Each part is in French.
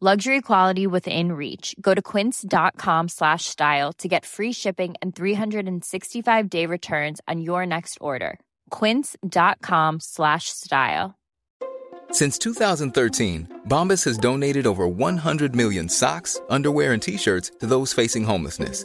Luxury quality within reach. Go to quince.com slash style to get free shipping and 365 day returns on your next order. Quince.com slash style. Since 2013, Bombas has donated over 100 million socks, underwear, and t shirts to those facing homelessness.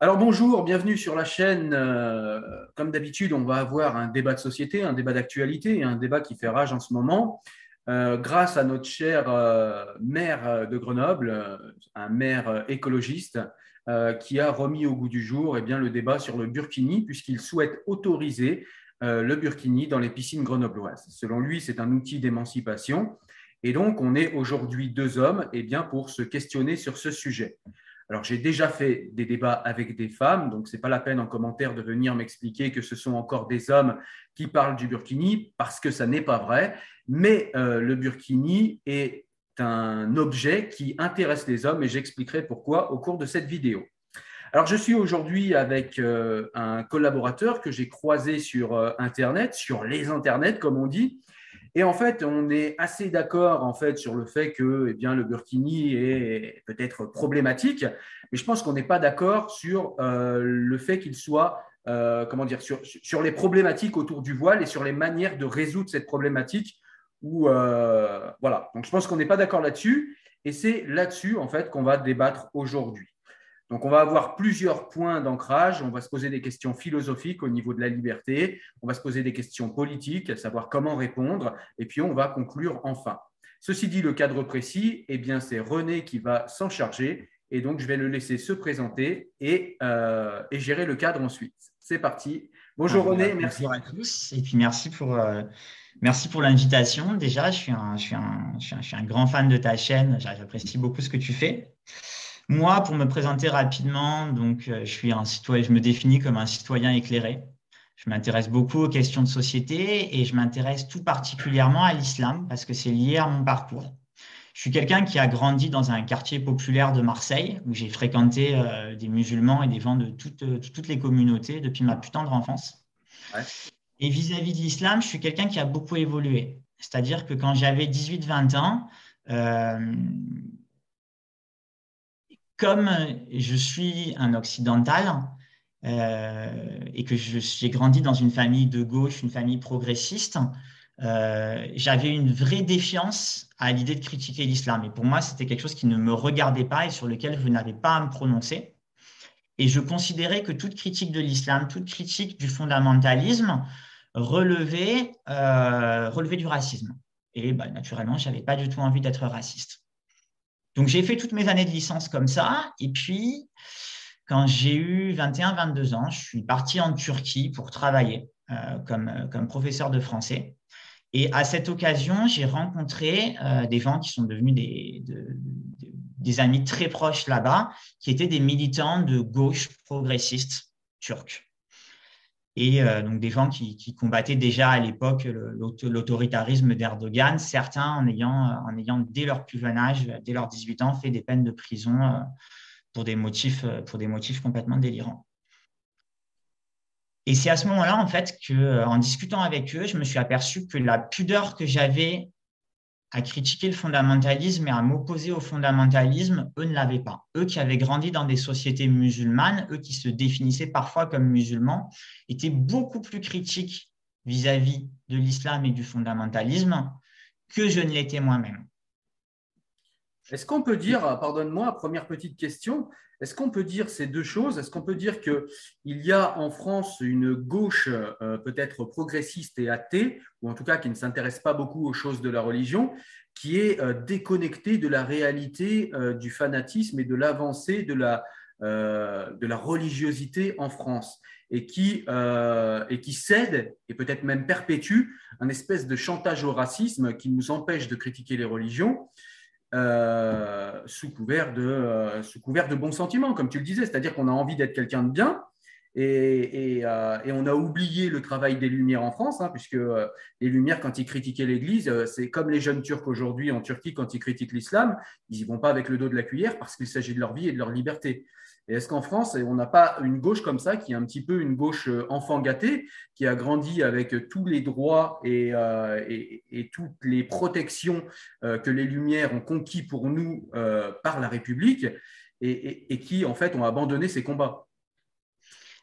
Alors bonjour, bienvenue sur la chaîne. Euh, comme d'habitude, on va avoir un débat de société, un débat d'actualité, un débat qui fait rage en ce moment. Euh, grâce à notre cher euh, maire de Grenoble, euh, un maire écologiste, euh, qui a remis au goût du jour eh bien, le débat sur le burkini, puisqu'il souhaite autoriser euh, le burkini dans les piscines grenobloises. Selon lui, c'est un outil d'émancipation. Et donc, on est aujourd'hui deux hommes eh bien, pour se questionner sur ce sujet. Alors, j'ai déjà fait des débats avec des femmes, donc ce n'est pas la peine en commentaire de venir m'expliquer que ce sont encore des hommes qui parlent du burkini, parce que ça n'est pas vrai. Mais euh, le burkini est un objet qui intéresse les hommes et j'expliquerai pourquoi au cours de cette vidéo. Alors, je suis aujourd'hui avec euh, un collaborateur que j'ai croisé sur euh, Internet, sur les Internets, comme on dit. Et en fait, on est assez d'accord en fait sur le fait que eh bien, le burkini est peut-être problématique, mais je pense qu'on n'est pas d'accord sur euh, le fait qu'il soit, euh, comment dire, sur, les problématiques autour du voile et sur les manières de résoudre cette problématique. Euh, voilà. Donc, je pense qu'on n'est pas d'accord là-dessus, et c'est là-dessus en fait qu'on va débattre aujourd'hui. Donc, on va avoir plusieurs points d'ancrage. On va se poser des questions philosophiques au niveau de la liberté. On va se poser des questions politiques, à savoir comment répondre. Et puis, on va conclure enfin. Ceci dit, le cadre précis, eh bien, c'est René qui va s'en charger. Et donc, je vais le laisser se présenter et, euh, et gérer le cadre ensuite. C'est parti. Bonjour René, bonjour merci. à tous. Et puis, merci pour, euh, merci pour l'invitation. Déjà, je suis, un, je, suis un, je, suis un, je suis un grand fan de ta chaîne. J'apprécie beaucoup ce que tu fais. Moi, pour me présenter rapidement, donc, euh, je, suis un citoyen, je me définis comme un citoyen éclairé. Je m'intéresse beaucoup aux questions de société et je m'intéresse tout particulièrement à l'islam parce que c'est lié à mon parcours. Je suis quelqu'un qui a grandi dans un quartier populaire de Marseille où j'ai fréquenté euh, des musulmans et des gens de toutes, de toutes les communautés depuis ma plus tendre enfance. Ouais. Et vis-à-vis de l'islam, je suis quelqu'un qui a beaucoup évolué. C'est-à-dire que quand j'avais 18-20 ans, euh, comme je suis un occidental euh, et que j'ai grandi dans une famille de gauche, une famille progressiste, euh, j'avais une vraie défiance à l'idée de critiquer l'islam. Et pour moi, c'était quelque chose qui ne me regardait pas et sur lequel je n'avais pas à me prononcer. Et je considérais que toute critique de l'islam, toute critique du fondamentalisme relevait, euh, du racisme. Et bah, naturellement, je n'avais pas du tout envie d'être raciste. Donc, j'ai fait toutes mes années de licence comme ça. Et puis, quand j'ai eu 21-22 ans, je suis parti en Turquie pour travailler euh, comme, comme professeur de français. Et à cette occasion, j'ai rencontré euh, des gens qui sont devenus des, de, de, des amis très proches là-bas, qui étaient des militants de gauche progressiste turque. Et donc des gens qui, combattaient déjà à l'époque l'autoritarisme d'Erdogan, certains en ayant, en ayant dès leur plus jeune âge, dès leurs 18 ans, fait des peines de prison pour des motifs, pour des motifs complètement délirants. Et c'est à ce moment-là, en fait, que, en discutant avec eux, je me suis aperçu que la pudeur que j'avais à critiquer le fondamentalisme et à m'opposer au fondamentalisme, eux ne l'avaient pas. Eux qui avaient grandi dans des sociétés musulmanes, eux qui se définissaient parfois comme musulmans, étaient beaucoup plus critiques vis-à-vis de l'islam et du fondamentalisme que je ne l'étais moi-même. Est-ce qu'on peut dire, pardonne-moi, première petite question, est-ce qu'on peut dire ces deux choses? Est-ce qu'on peut dire qu'il y a en France une gauche euh, peut-être progressiste et athée, ou en tout cas qui ne s'intéresse pas beaucoup aux choses de la religion, qui est euh, déconnectée de la réalité euh, du fanatisme et de l'avancée de la, de la religiosité en France? Et qui, et qui cède et peut-être même perpétue un espèce de chantage au racisme qui nous empêche de critiquer les religions euh, sous, couvert de, euh, sous couvert de bons sentiments, comme tu le disais, c'est-à-dire qu'on a envie d'être quelqu'un de bien. Et, euh, et, on a oublié le travail des Lumières en France, hein, puisque les Lumières, quand ils critiquaient l'Église, c'est comme les jeunes Turcs aujourd'hui en Turquie, quand ils critiquent l'islam, ils n'y vont pas avec le dos de la cuillère parce qu'il s'agit de leur vie et de leur liberté. Et est-ce qu'en France, on n'a pas une gauche comme ça, qui est un petit peu une gauche euh, enfant gâtée, qui a grandi avec tous les droits et, euh, toutes les protections euh, que les Lumières ont conquis pour nous par la République, et, qui, en fait, ont abandonné ces combats?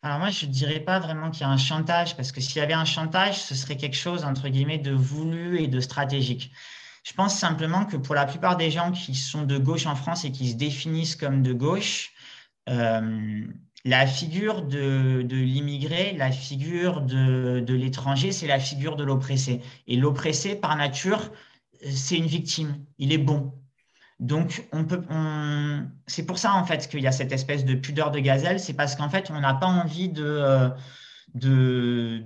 Alors moi, je ne dirais pas vraiment qu'il y a un chantage, parce que s'il y avait un chantage, ce serait quelque chose, entre guillemets, de voulu et de stratégique. Je pense simplement que pour la plupart des gens qui sont de gauche en France et qui se définissent comme de gauche, la figure de, l'immigré, la figure de, l'étranger, c'est la figure de l'oppressé. Et l'oppressé, par nature, c'est une victime. Il est bon. Donc, on peut, c'est pour ça en fait qu'il y a cette espèce de pudeur de gazelle. C'est parce qu'en fait, on n'a pas envie de, euh, de,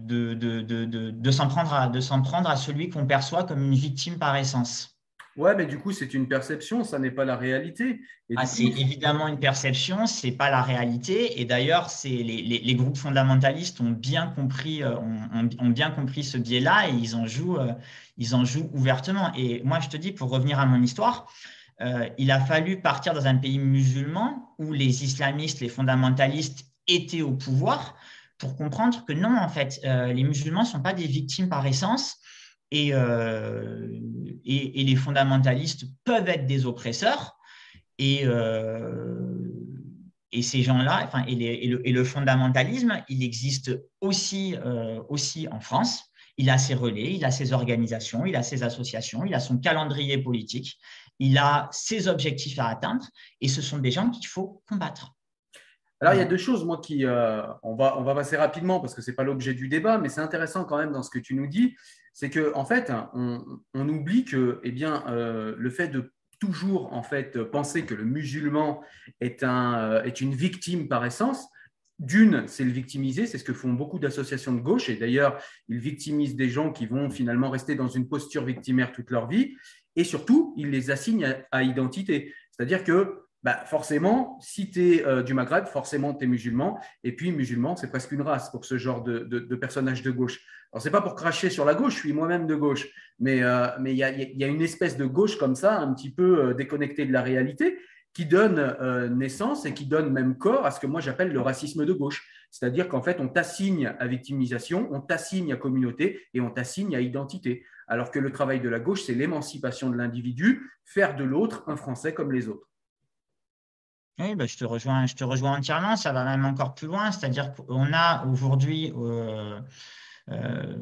de, s'en prendre, de s'en prendre à celui qu'on perçoit comme une victime par essence. Ouais, mais du coup, c'est une perception, ça n'est pas la réalité. Ah, c'est évidemment une perception, c'est pas la réalité. Et d'ailleurs, c'est les, les, groupes fondamentalistes ont bien compris, euh, ont, bien compris ce biais-là et ils en jouent, euh, ils en jouent ouvertement. Et moi, je te dis, pour revenir à mon histoire, euh, il a fallu partir dans un pays musulman où les islamistes, les fondamentalistes étaient au pouvoir pour comprendre que non, en fait, les musulmans ne sont pas des victimes par essence euh, et, les fondamentalistes peuvent être des oppresseurs. Et, euh, ces gens-là, enfin, et, le, fondamentalisme, il existe aussi, euh, aussi en France. Il a ses relais, il a ses organisations, il a ses associations, il a son calendrier politique, il a ses objectifs à atteindre, et ce sont des gens qu'il faut combattre. Alors, il y a deux choses, moi, qui. on, va, on va passer rapidement parce que ce n'est pas l'objet du débat, mais c'est intéressant quand même dans ce que tu nous dis c'est qu'en en fait, on, oublie que eh bien, euh, le fait de toujours en fait, penser que le musulman euh, est une victime par essence, d'une, c'est le victimiser, c'est ce que font beaucoup d'associations de gauche, et d'ailleurs, ils victimisent des gens qui vont finalement rester dans une posture victimaire toute leur vie, et surtout, ils les assignent à, identité. C'est-à-dire que bah, forcément, si tu es euh, du Maghreb, forcément tu es musulman, et puis musulman, c'est presque une race pour ce genre de, de, de personnages de gauche. Alors, n'est pas pour cracher sur la gauche, je suis moi-même de gauche, mais euh, il y, a, une espèce de gauche comme ça, un petit peu euh, déconnectée de la réalité, qui donne naissance et qui donne même corps à ce que moi j'appelle le racisme de gauche. C'est-à-dire qu'en fait, on t'assigne à victimisation, on t'assigne à communauté et on t'assigne à identité. Alors que le travail de la gauche, c'est l'émancipation de l'individu, faire de l'autre un Français comme les autres. Oui, bah, je, te rejoins, je te rejoins entièrement. Ça va même encore plus loin. C'est-à-dire qu'on a aujourd'hui euh,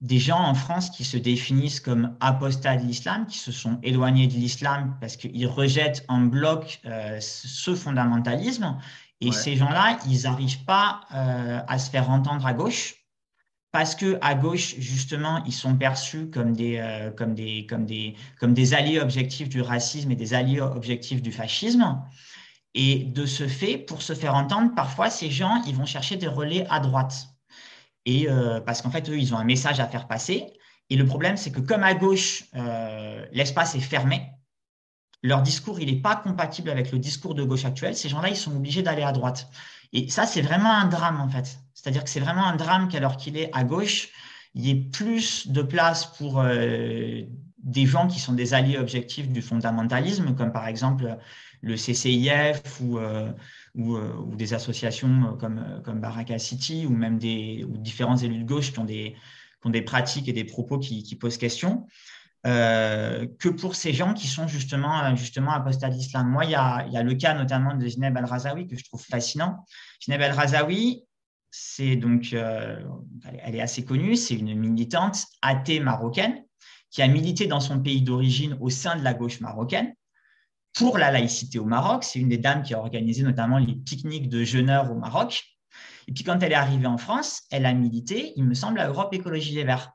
des gens en France qui se définissent comme apostats de l'islam, qui se sont éloignés de l'islam parce qu'ils rejettent en bloc euh, ce fondamentalisme. Et ces gens-là, ils n'arrivent pas euh, à se faire entendre à gauche parce que à gauche, justement, ils sont perçus comme des, comme des, comme des, comme des alliés objectifs du racisme et des alliés objectifs du fascisme. Et de ce fait, pour se faire entendre, parfois, ces gens, ils vont chercher des relais à droite. Et euh, parce qu'en fait, eux, ils ont un message à faire passer. Et le problème, c'est que comme à gauche, euh, l'espace est fermé, leur discours, il n'est pas compatible avec le discours de gauche actuel. Ces gens-là, ils sont obligés d'aller à droite. Et ça, c'est vraiment un drame, en fait. C'est-à-dire que c'est vraiment un drame qu'alors qu'il est à gauche, il y ait plus de place pour euh, des gens qui sont des alliés objectifs du fondamentalisme, comme par exemple le CCIF ou, euh, euh, ou, des associations comme, comme Baraka City ou même des, différents élus de gauche qui ont des, pratiques et des propos qui, posent question. Euh, que pour ces gens qui sont justement, justement apostats. Moi, il y, a, y, a, le cas notamment de Zineb al-Razawi que je trouve fascinant. Zineb al-Razawi, c'est donc, euh, elle est assez connue, c'est une militante athée marocaine qui a milité dans son pays d'origine au sein de la gauche marocaine pour la laïcité au Maroc. C'est une des dames qui a organisé notamment les pique-niques de jeûneurs au Maroc. Et puis quand elle est arrivée en France, elle a milité, il me semble, à Europe Écologie Les Verts.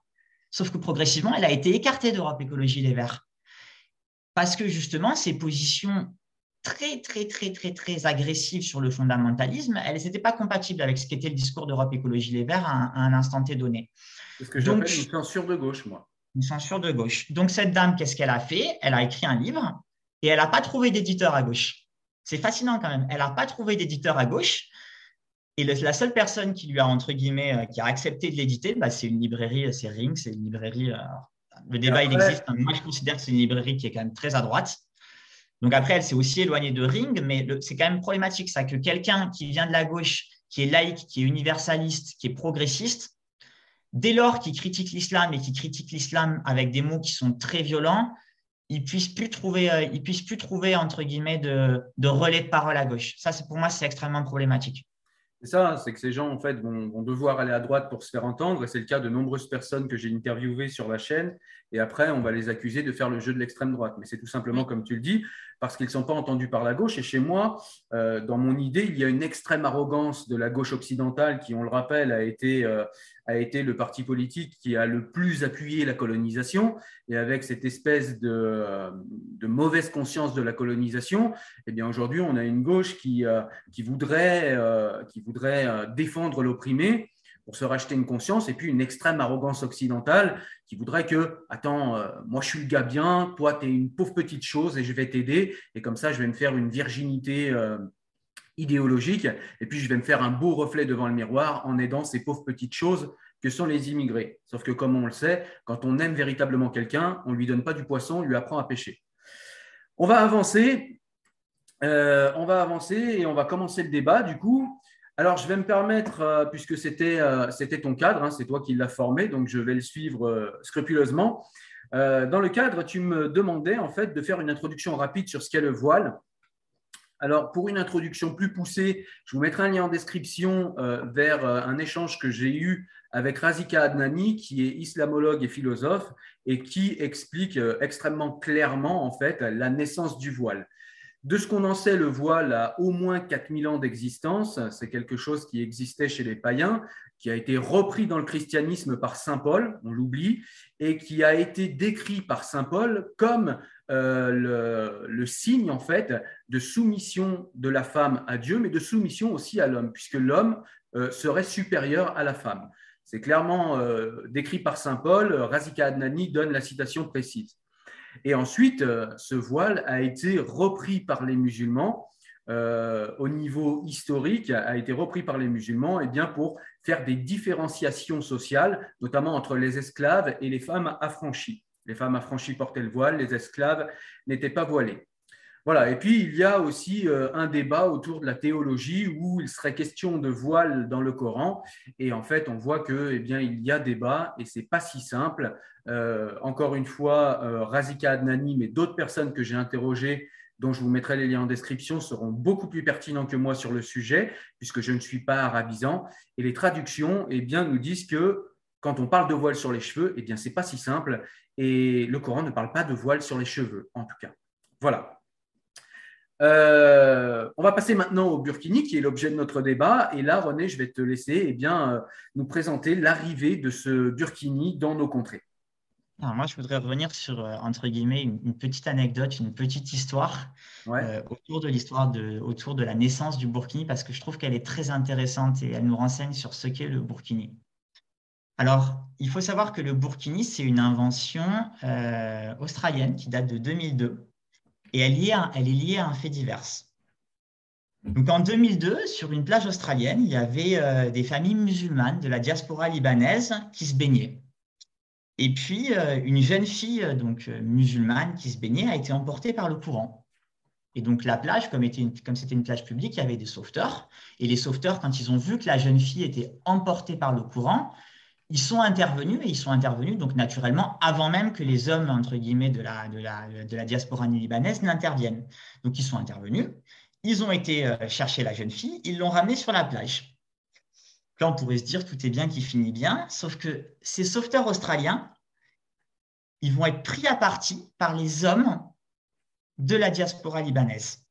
Sauf que progressivement, elle a été écartée d'Europe Écologie Les Verts. Parce que justement, ses positions très, très, très, très, très agressives sur le fondamentalisme, elles n'étaient pas compatibles avec ce qu'était le discours d'Europe Écologie Les Verts à un, instant T donné. C'est ce que j'appelle une censure de gauche, moi. Une censure de gauche. Donc, cette dame, qu'est-ce qu'elle a fait? Elle a écrit un livre et elle n'a pas trouvé d'éditeur à gauche. C'est fascinant quand même. Elle n'a pas trouvé d'éditeur à gauche. Et la seule personne qui lui a, entre guillemets, euh, qui a accepté de l'éditer, bah, c'est une librairie, euh, c'est Ring, c'est une librairie. Euh, le débat, il existe. Moi, je considère que c'est une librairie qui est quand même très à droite. Donc après, elle s'est aussi éloignée de Ring, mais c'est quand même problématique, ça, que quelqu'un qui vient de la gauche, qui est laïque, qui est universaliste, qui est progressiste, dès lors qu'il critique l'islam et qu'il critique l'islam avec des mots qui sont très violents, il puisse plus trouver, il puisse plus trouver entre guillemets de, de relais de parole à gauche. Ça, c'est pour moi, c'est extrêmement problématique. C'est ça, c'est que ces gens en fait vont, devoir aller à droite pour se faire entendre. C'est le cas de nombreuses personnes que j'ai interviewées sur la chaîne. Et après, on va les accuser de faire le jeu de l'extrême droite. Mais c'est tout simplement comme tu le dis, parce qu'ils ne sont pas entendus par la gauche. Et chez moi, euh, dans mon idée, il y a une extrême arrogance de la gauche occidentale qui, on le rappelle, a été, euh, a été le parti politique qui a le plus appuyé la colonisation. Et avec cette espèce de, euh, mauvaise conscience de la colonisation, eh bien aujourd'hui, on a une gauche qui, euh, qui voudrait, euh, qui voudrait défendre l'opprimé pour se racheter une conscience, et puis une extrême arrogance occidentale qui voudrait que, attends, moi je suis le gars bien, toi tu es une pauvre petite chose et je vais t'aider, et comme ça je vais me faire une virginité idéologique, et puis je vais me faire un beau reflet devant le miroir en aidant ces pauvres petites choses que sont les immigrés. Sauf que comme on le sait, quand on aime véritablement quelqu'un, on ne lui donne pas du poisson, on lui apprend à pêcher. On va avancer, euh, on va avancer et on va commencer le débat du coup. Alors, je vais me permettre, euh, puisque c'était euh, ton cadre, hein, c'est toi qui l'as formé, donc je vais le suivre scrupuleusement. dans le cadre, tu me demandais en fait de faire une introduction rapide sur ce qu'est le voile alors, pour une introduction plus poussée, je vous mettrai un lien en description euh, vers euh, un échange que j'ai eu avec Razika Adnani, qui est islamologue et philosophe, et qui explique euh, extrêmement clairement, en fait, la naissance du voile. De ce qu'on en sait, le voile a au moins 4000 ans d'existence. C'est quelque chose qui existait chez les païens, qui a été repris dans le christianisme par Saint Paul, on l'oublie, et qui a été décrit par Saint Paul comme euh, le, signe en fait de soumission de la femme à Dieu, mais de soumission aussi à l'homme, puisque l'homme euh, serait supérieur à la femme. C'est clairement euh, décrit par Saint Paul. Razika Adnani donne la citation précise. Et ensuite, ce voile a été repris par les musulmans au niveau historique, a été repris par les musulmans et eh bien, pour faire des différenciations sociales, notamment entre les esclaves et les femmes affranchies. Les femmes affranchies portaient le voile, les esclaves n'étaient pas voilés. Voilà. Et puis, il y a aussi euh, un débat autour de la théologie où il serait question de voile dans le Coran. Et en fait, on voit que, eh bien, il y a débat et c'est pas si simple. Euh, encore une fois, euh, Razika Adnani, mais d'autres personnes que j'ai interrogées, dont je vous mettrai les liens en description, seront beaucoup plus pertinents que moi sur le sujet, puisque je ne suis pas arabisant. Et les traductions, eh bien, nous disent que quand on parle de voile sur les cheveux, eh bien, c'est pas si simple. Et le Coran ne parle pas de voile sur les cheveux, en tout cas. Voilà. Euh, on va passer maintenant au burkini, qui est l'objet de notre débat. Et là, René, je vais te laisser eh bien, euh, nous présenter l'arrivée de ce burkini dans nos contrées. Alors moi, je voudrais revenir sur, euh, entre guillemets, une, petite anecdote, une petite histoire autour de l'histoire de, autour de la naissance du burkini, parce que je trouve qu'elle est très intéressante et elle nous renseigne sur ce qu'est le burkini. Alors, il faut savoir que le burkini, c'est une invention euh, australienne qui date de 2002. et elle, est liée à un fait divers. Donc en 2002, sur une plage australienne, il y avait euh, des familles musulmanes de la diaspora libanaise qui se baignaient. Et puis, euh, une jeune fille donc musulmane qui se baignait a été emportée par le courant. Et donc la plage, comme, comme c'était une plage publique, il y avait des sauveteurs. Et les sauveteurs, quand ils ont vu que la jeune fille était emportée par le courant, ils sont intervenus et ils sont intervenus donc naturellement avant même que les hommes entre guillemets de la, de la, de la diaspora libanaise n'interviennent. Donc ils sont intervenus ils ont été euh, chercher la jeune fille, ils l'ont ramenée sur la plage. Là, on pourrait se dire tout est bien qui finit bien, sauf que ces sauveteurs australiens, ils vont être pris à partie par les hommes de la diaspora libanaise.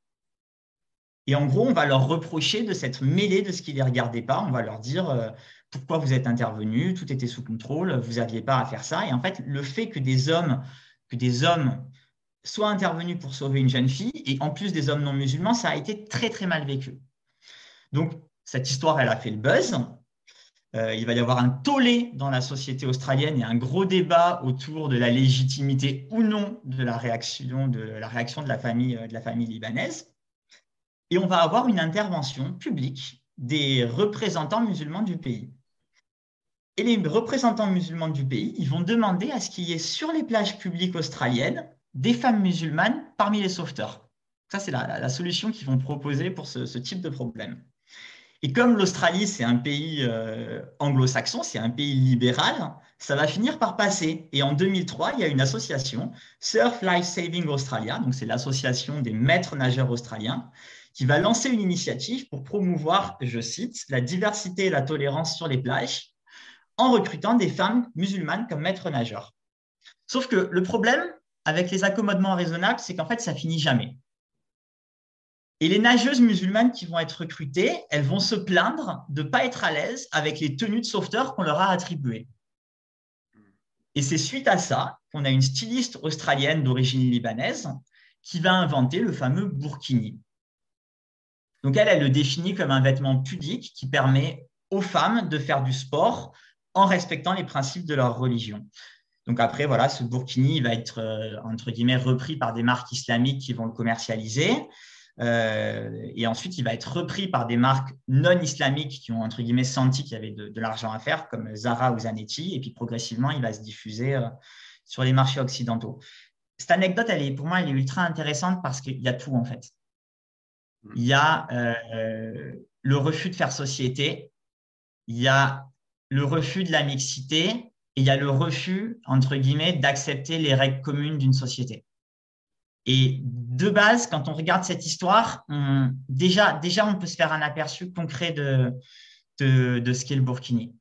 Et en gros, on va leur reprocher de s'être mêlés de ce qui ne les regardait pas. On va leur dire euh, pourquoi vous êtes intervenus, tout était sous contrôle, vous n'aviez pas à faire ça. Et en fait, le fait que des hommes, que des hommes soit intervenu pour sauver une jeune fille, et en plus des hommes non musulmans, ça a été très très mal vécu. Donc, cette histoire, elle a fait le buzz. Euh, il va y avoir un tollé dans la société australienne et un gros débat autour de la légitimité ou non de la réaction de la, euh, de la famille libanaise. Et on va avoir une intervention publique des représentants musulmans du pays. Et les représentants musulmans du pays, ils vont demander à ce qu'il y ait sur les plages publiques australiennes des femmes musulmanes parmi les sauveteurs. Ça, c'est la, solution qu'ils vont proposer pour ce, type de problème. Et comme l'Australie, c'est un pays euh, anglo-saxon, c'est un pays libéral, ça va finir par passer. Et en 2003, il y a une association, Surf Life Saving Australia, donc c'est l'association des maîtres nageurs australiens, qui va lancer une initiative pour promouvoir, je cite, la diversité et la tolérance sur les plages en recrutant des femmes musulmanes comme maîtres nageurs. Sauf que le problème, avec les accommodements raisonnables, c'est qu'en fait, ça finit jamais. Et les nageuses musulmanes qui vont être recrutées, elles vont se plaindre de ne pas être à l'aise avec les tenues de sauveteur qu'on leur a attribuées. Et c'est suite à ça qu'on a une styliste australienne d'origine libanaise qui va inventer le fameux burkini. Donc elle, elle le définit comme un vêtement pudique qui permet aux femmes de faire du sport en respectant les principes de leur religion. Donc après, voilà, ce burkini va être, euh, entre guillemets, repris par des marques islamiques qui vont le commercialiser. Euh, et ensuite, il va être repris par des marques non islamiques qui ont, entre guillemets, senti qu'il y avait de, l'argent à faire, comme Zara ou Zanetti. Et puis, progressivement, il va se diffuser euh, sur les marchés occidentaux. Cette anecdote, elle est, pour moi, elle est ultra intéressante parce qu'il y a tout, en fait. Il y a le refus de faire société, il y a le refus de la mixité, et il y a le refus, entre guillemets, d'accepter les règles communes d'une société. Et de base, quand on regarde cette histoire, déjà, déjà, on peut se faire un aperçu concret de, de, de ce qu'est le Burkini.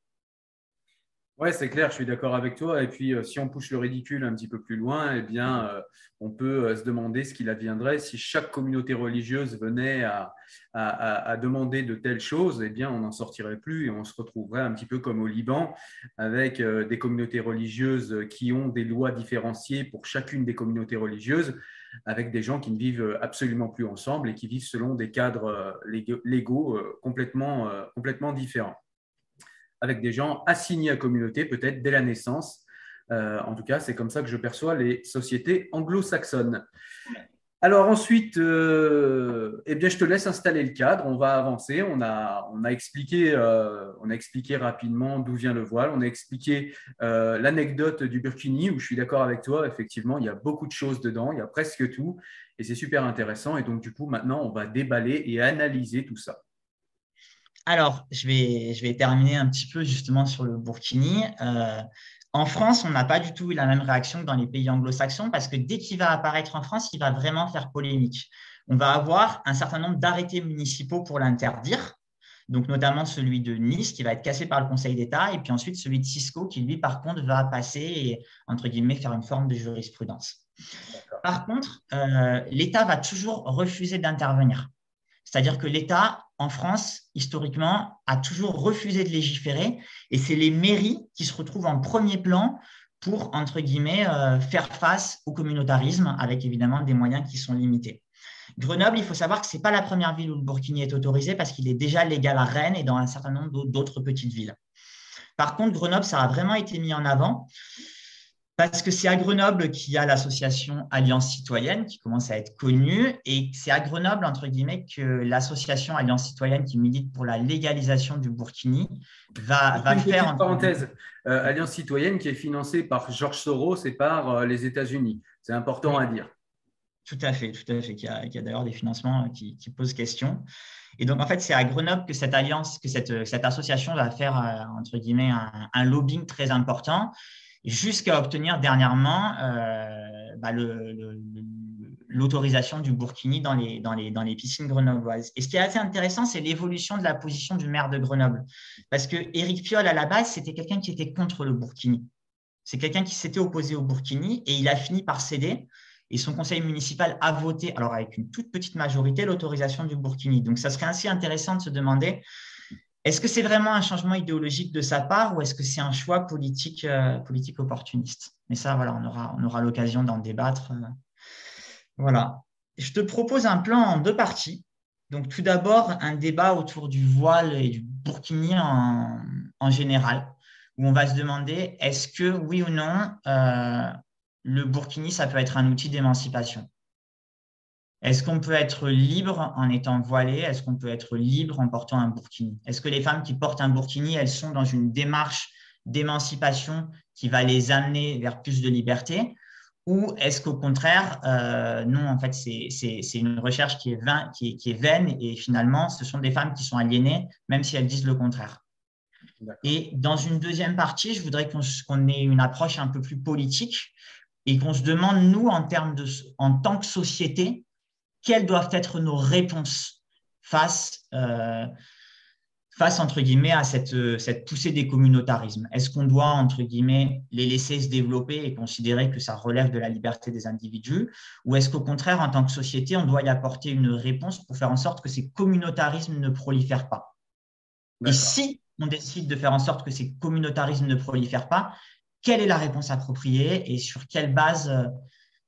Ouais, c'est clair, je suis d'accord avec toi. Et puis, euh, si on pousse le ridicule un petit peu plus loin, eh bien, euh, on peut euh, se demander ce qu'il adviendrait si chaque communauté religieuse venait à, demander de telles choses. Eh bien, on n'en sortirait plus et on se retrouverait un petit peu comme au Liban, avec des communautés religieuses qui ont des lois différenciées pour chacune des communautés religieuses, avec des gens qui ne vivent absolument plus ensemble et qui vivent selon des cadres légaux complètement différents avec des gens assignés à communauté, peut-être dès la naissance. Euh, en tout cas, c'est comme ça que je perçois les sociétés anglo-saxonnes. Alors ensuite, euh, eh bien, je te laisse installer le cadre. On va avancer. On a, euh, on a expliqué rapidement d'où vient le voile. On a expliqué l'anecdote du burkini où je suis d'accord avec toi. Effectivement, il y a beaucoup de choses dedans. Il y a presque tout. Et c'est super intéressant. Et donc, du coup, maintenant, on va déballer et analyser tout ça. Alors, je vais, terminer un petit peu justement sur le Burkini. Euh, en France, on n'a pas du tout la même réaction que dans les pays anglo-saxons parce que dès qu'il va apparaître en France, il va vraiment faire polémique. On va avoir un certain nombre d'arrêtés municipaux pour l'interdire, donc notamment celui de Nice qui va être cassé par le Conseil d'État et puis ensuite celui de Cisco qui, lui, par contre, va passer et, entre guillemets, faire une forme de jurisprudence. Par contre, euh, l'État va toujours refuser d'intervenir. C'est-à-dire que l'État, en France, historiquement, a toujours refusé de légiférer et c'est les mairies qui se retrouvent en premier plan pour, entre guillemets, euh, faire face au communautarisme avec évidemment des moyens qui sont limités. Grenoble, il faut savoir que ce n'est pas la première ville où le burkini est autorisé parce qu'il est déjà légal à Rennes et dans un certain nombre d'autres petites villes. Par contre, Grenoble, ça a vraiment été mis en avant parce que c'est à Grenoble qu'il y a l'association Alliance Citoyenne qui commence à être connue et c'est à Grenoble, entre guillemets, que l'association Alliance Citoyenne qui milite pour la légalisation du burkini va, va faire… Parenthèse, euh, Alliance Citoyenne qui est financée par Georges Soros et par euh, les États-Unis. C'est important à dire. Tout à fait, tout à fait, qui a, a d'ailleurs des financements qui, qui, posent question. Et donc, en fait, c'est à Grenoble que cette alliance, que cette, cette association va faire, euh, entre guillemets, un, un lobbying très important jusqu'à obtenir dernièrement euh, bah, l'autorisation du burkini dans les, piscines grenobloises. Et ce qui est assez intéressant, c'est l'évolution de la position du maire de Grenoble. Parce que Éric Piolle, à la base, c'était quelqu'un qui était contre le burkini. C'est quelqu'un qui s'était opposé au burkini et il a fini par céder. Et son conseil municipal a voté, alors avec une toute petite majorité, l'autorisation du burkini. Donc, ça serait assez intéressant de se demander est-ce que c'est vraiment un changement idéologique de sa part ou est-ce que c'est un choix politique, euh, politique opportuniste? Mais ça, voilà, on aura, on aura l'occasion d'en débattre. Euh. Voilà. Je te propose un plan en deux parties. Donc, tout d'abord, un débat autour du voile et du burkini en, en général, où on va se demander est-ce que, oui ou non, euh, le burkini, ça peut être un outil d'émancipation? Est-ce qu'on peut être libre en étant voilé? Est-ce qu'on peut être libre en portant un burkini? Est-ce que les femmes qui portent un burkini, elles sont dans une démarche d'émancipation qui va les amener vers plus de liberté? Ou est-ce qu'au contraire, euh, non, en fait, c'est une recherche qui est, qui, est, vaine et finalement, ce sont des femmes qui sont aliénées, même si elles disent le contraire. Et dans une deuxième partie, je voudrais qu'on ait une approche un peu plus politique et qu'on se demande, nous, en, termes de, en tant que société, quelles doivent être nos réponses face, euh, face entre guillemets, à cette, cette poussée des communautarismes? Est-ce qu'on doit, entre guillemets, les laisser se développer et considérer que ça relève de la liberté des individus? Ou est-ce qu'au contraire, en tant que société, on doit y apporter une réponse pour faire en sorte que ces communautarismes ne prolifèrent pas? Et si on décide de faire en sorte que ces communautarismes ne prolifèrent pas, quelle est la réponse appropriée et sur quelle base euh,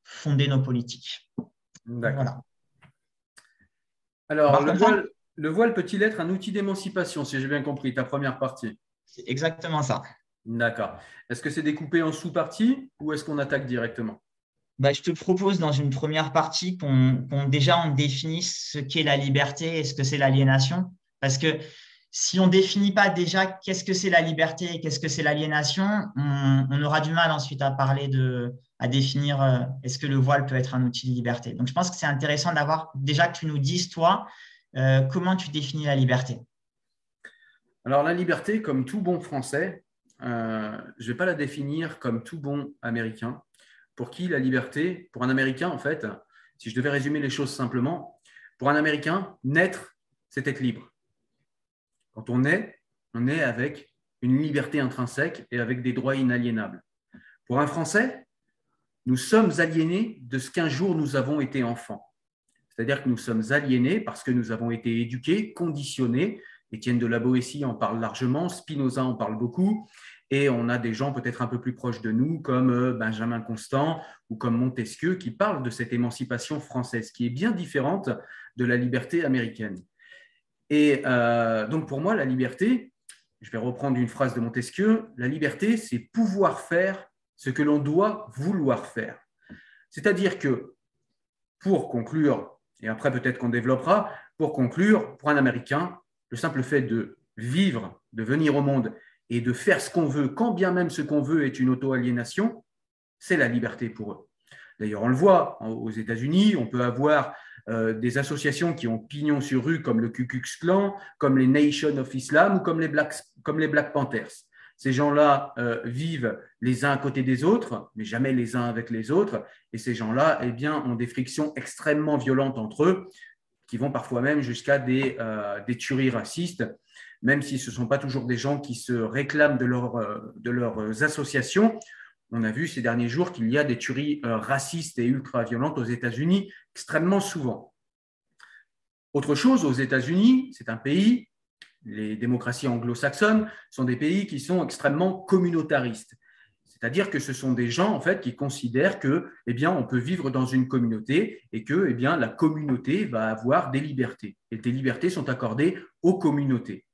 fonder nos politiques? Voilà. Alors, le voile, peut-il être un outil d'émancipation, si j'ai bien compris, ta première partie? C'est exactement ça. D'accord. Est-ce que c'est découpé en sous-parties ou est-ce qu'on attaque directement? Bah, je te propose dans une première partie qu'on déjà on définisse ce qu'est la liberté et ce que c'est l'aliénation. Parce que si on ne définit pas déjà qu'est-ce que c'est la liberté et qu'est-ce que c'est l'aliénation, on, aura du mal ensuite à parler de, à définir euh, est-ce que le voile peut être un outil de liberté. Donc, je pense que c'est intéressant d'avoir déjà que tu nous dises, toi, euh, comment tu définis la liberté. Alors, la liberté, comme tout bon français, euh, je ne vais pas la définir comme tout bon américain. Pour qui la liberté, pour un américain, en fait, si je devais résumer les choses simplement, pour un américain, naître, c'est être libre. Quand on naît, on est avec une liberté intrinsèque et avec des droits inaliénables. Pour un Français, nous sommes aliénés de ce qu'un jour nous avons été enfants. C'est-à-dire que nous sommes aliénés parce que nous avons été éduqués, conditionnés. Étienne de la Boétie en parle largement, Spinoza en parle beaucoup, et on a des gens peut-être un peu plus proches de nous, comme euh, Benjamin Constant ou comme Montesquieu, qui parlent de cette émancipation française, qui est bien différente de la liberté américaine. Et euh, donc pour moi, la liberté, je vais reprendre une phrase de Montesquieu, la liberté, c'est pouvoir faire ce que l'on doit vouloir faire. C'est-à-dire que, pour conclure, et après peut-être qu'on développera, pour conclure, pour un Américain, le simple fait de vivre, de venir au monde et de faire ce qu'on veut, quand bien même ce qu'on veut est une auto-aliénation, c'est la liberté pour eux. D'ailleurs, on le voit aux États-Unis, on peut avoir euh, des associations qui ont pignon sur rue comme le Ku Klux Klan, comme les Nation of Islam ou comme les Black, comme les Black Panthers. Ces gens-là euh, vivent les uns à côté des autres, mais jamais les uns avec les autres. Et ces gens-là eh bien, ont des frictions extrêmement violentes entre eux, qui vont parfois même jusqu'à des, euh, des tueries racistes, même si ce ne sont pas toujours des gens qui se réclament de, leur, de leurs associations. On a vu ces derniers jours qu'il y a des tueries racistes et ultra-violentes aux États-Unis extrêmement souvent. Autre chose, aux États-Unis, c'est un pays les démocraties anglo-saxonnes sont des pays qui sont extrêmement communautaristes. C'est-à-dire que ce sont des gens en fait qui considèrent que eh on peut vivre dans une communauté et que eh la communauté va avoir des libertés et des libertés sont accordées aux communautés.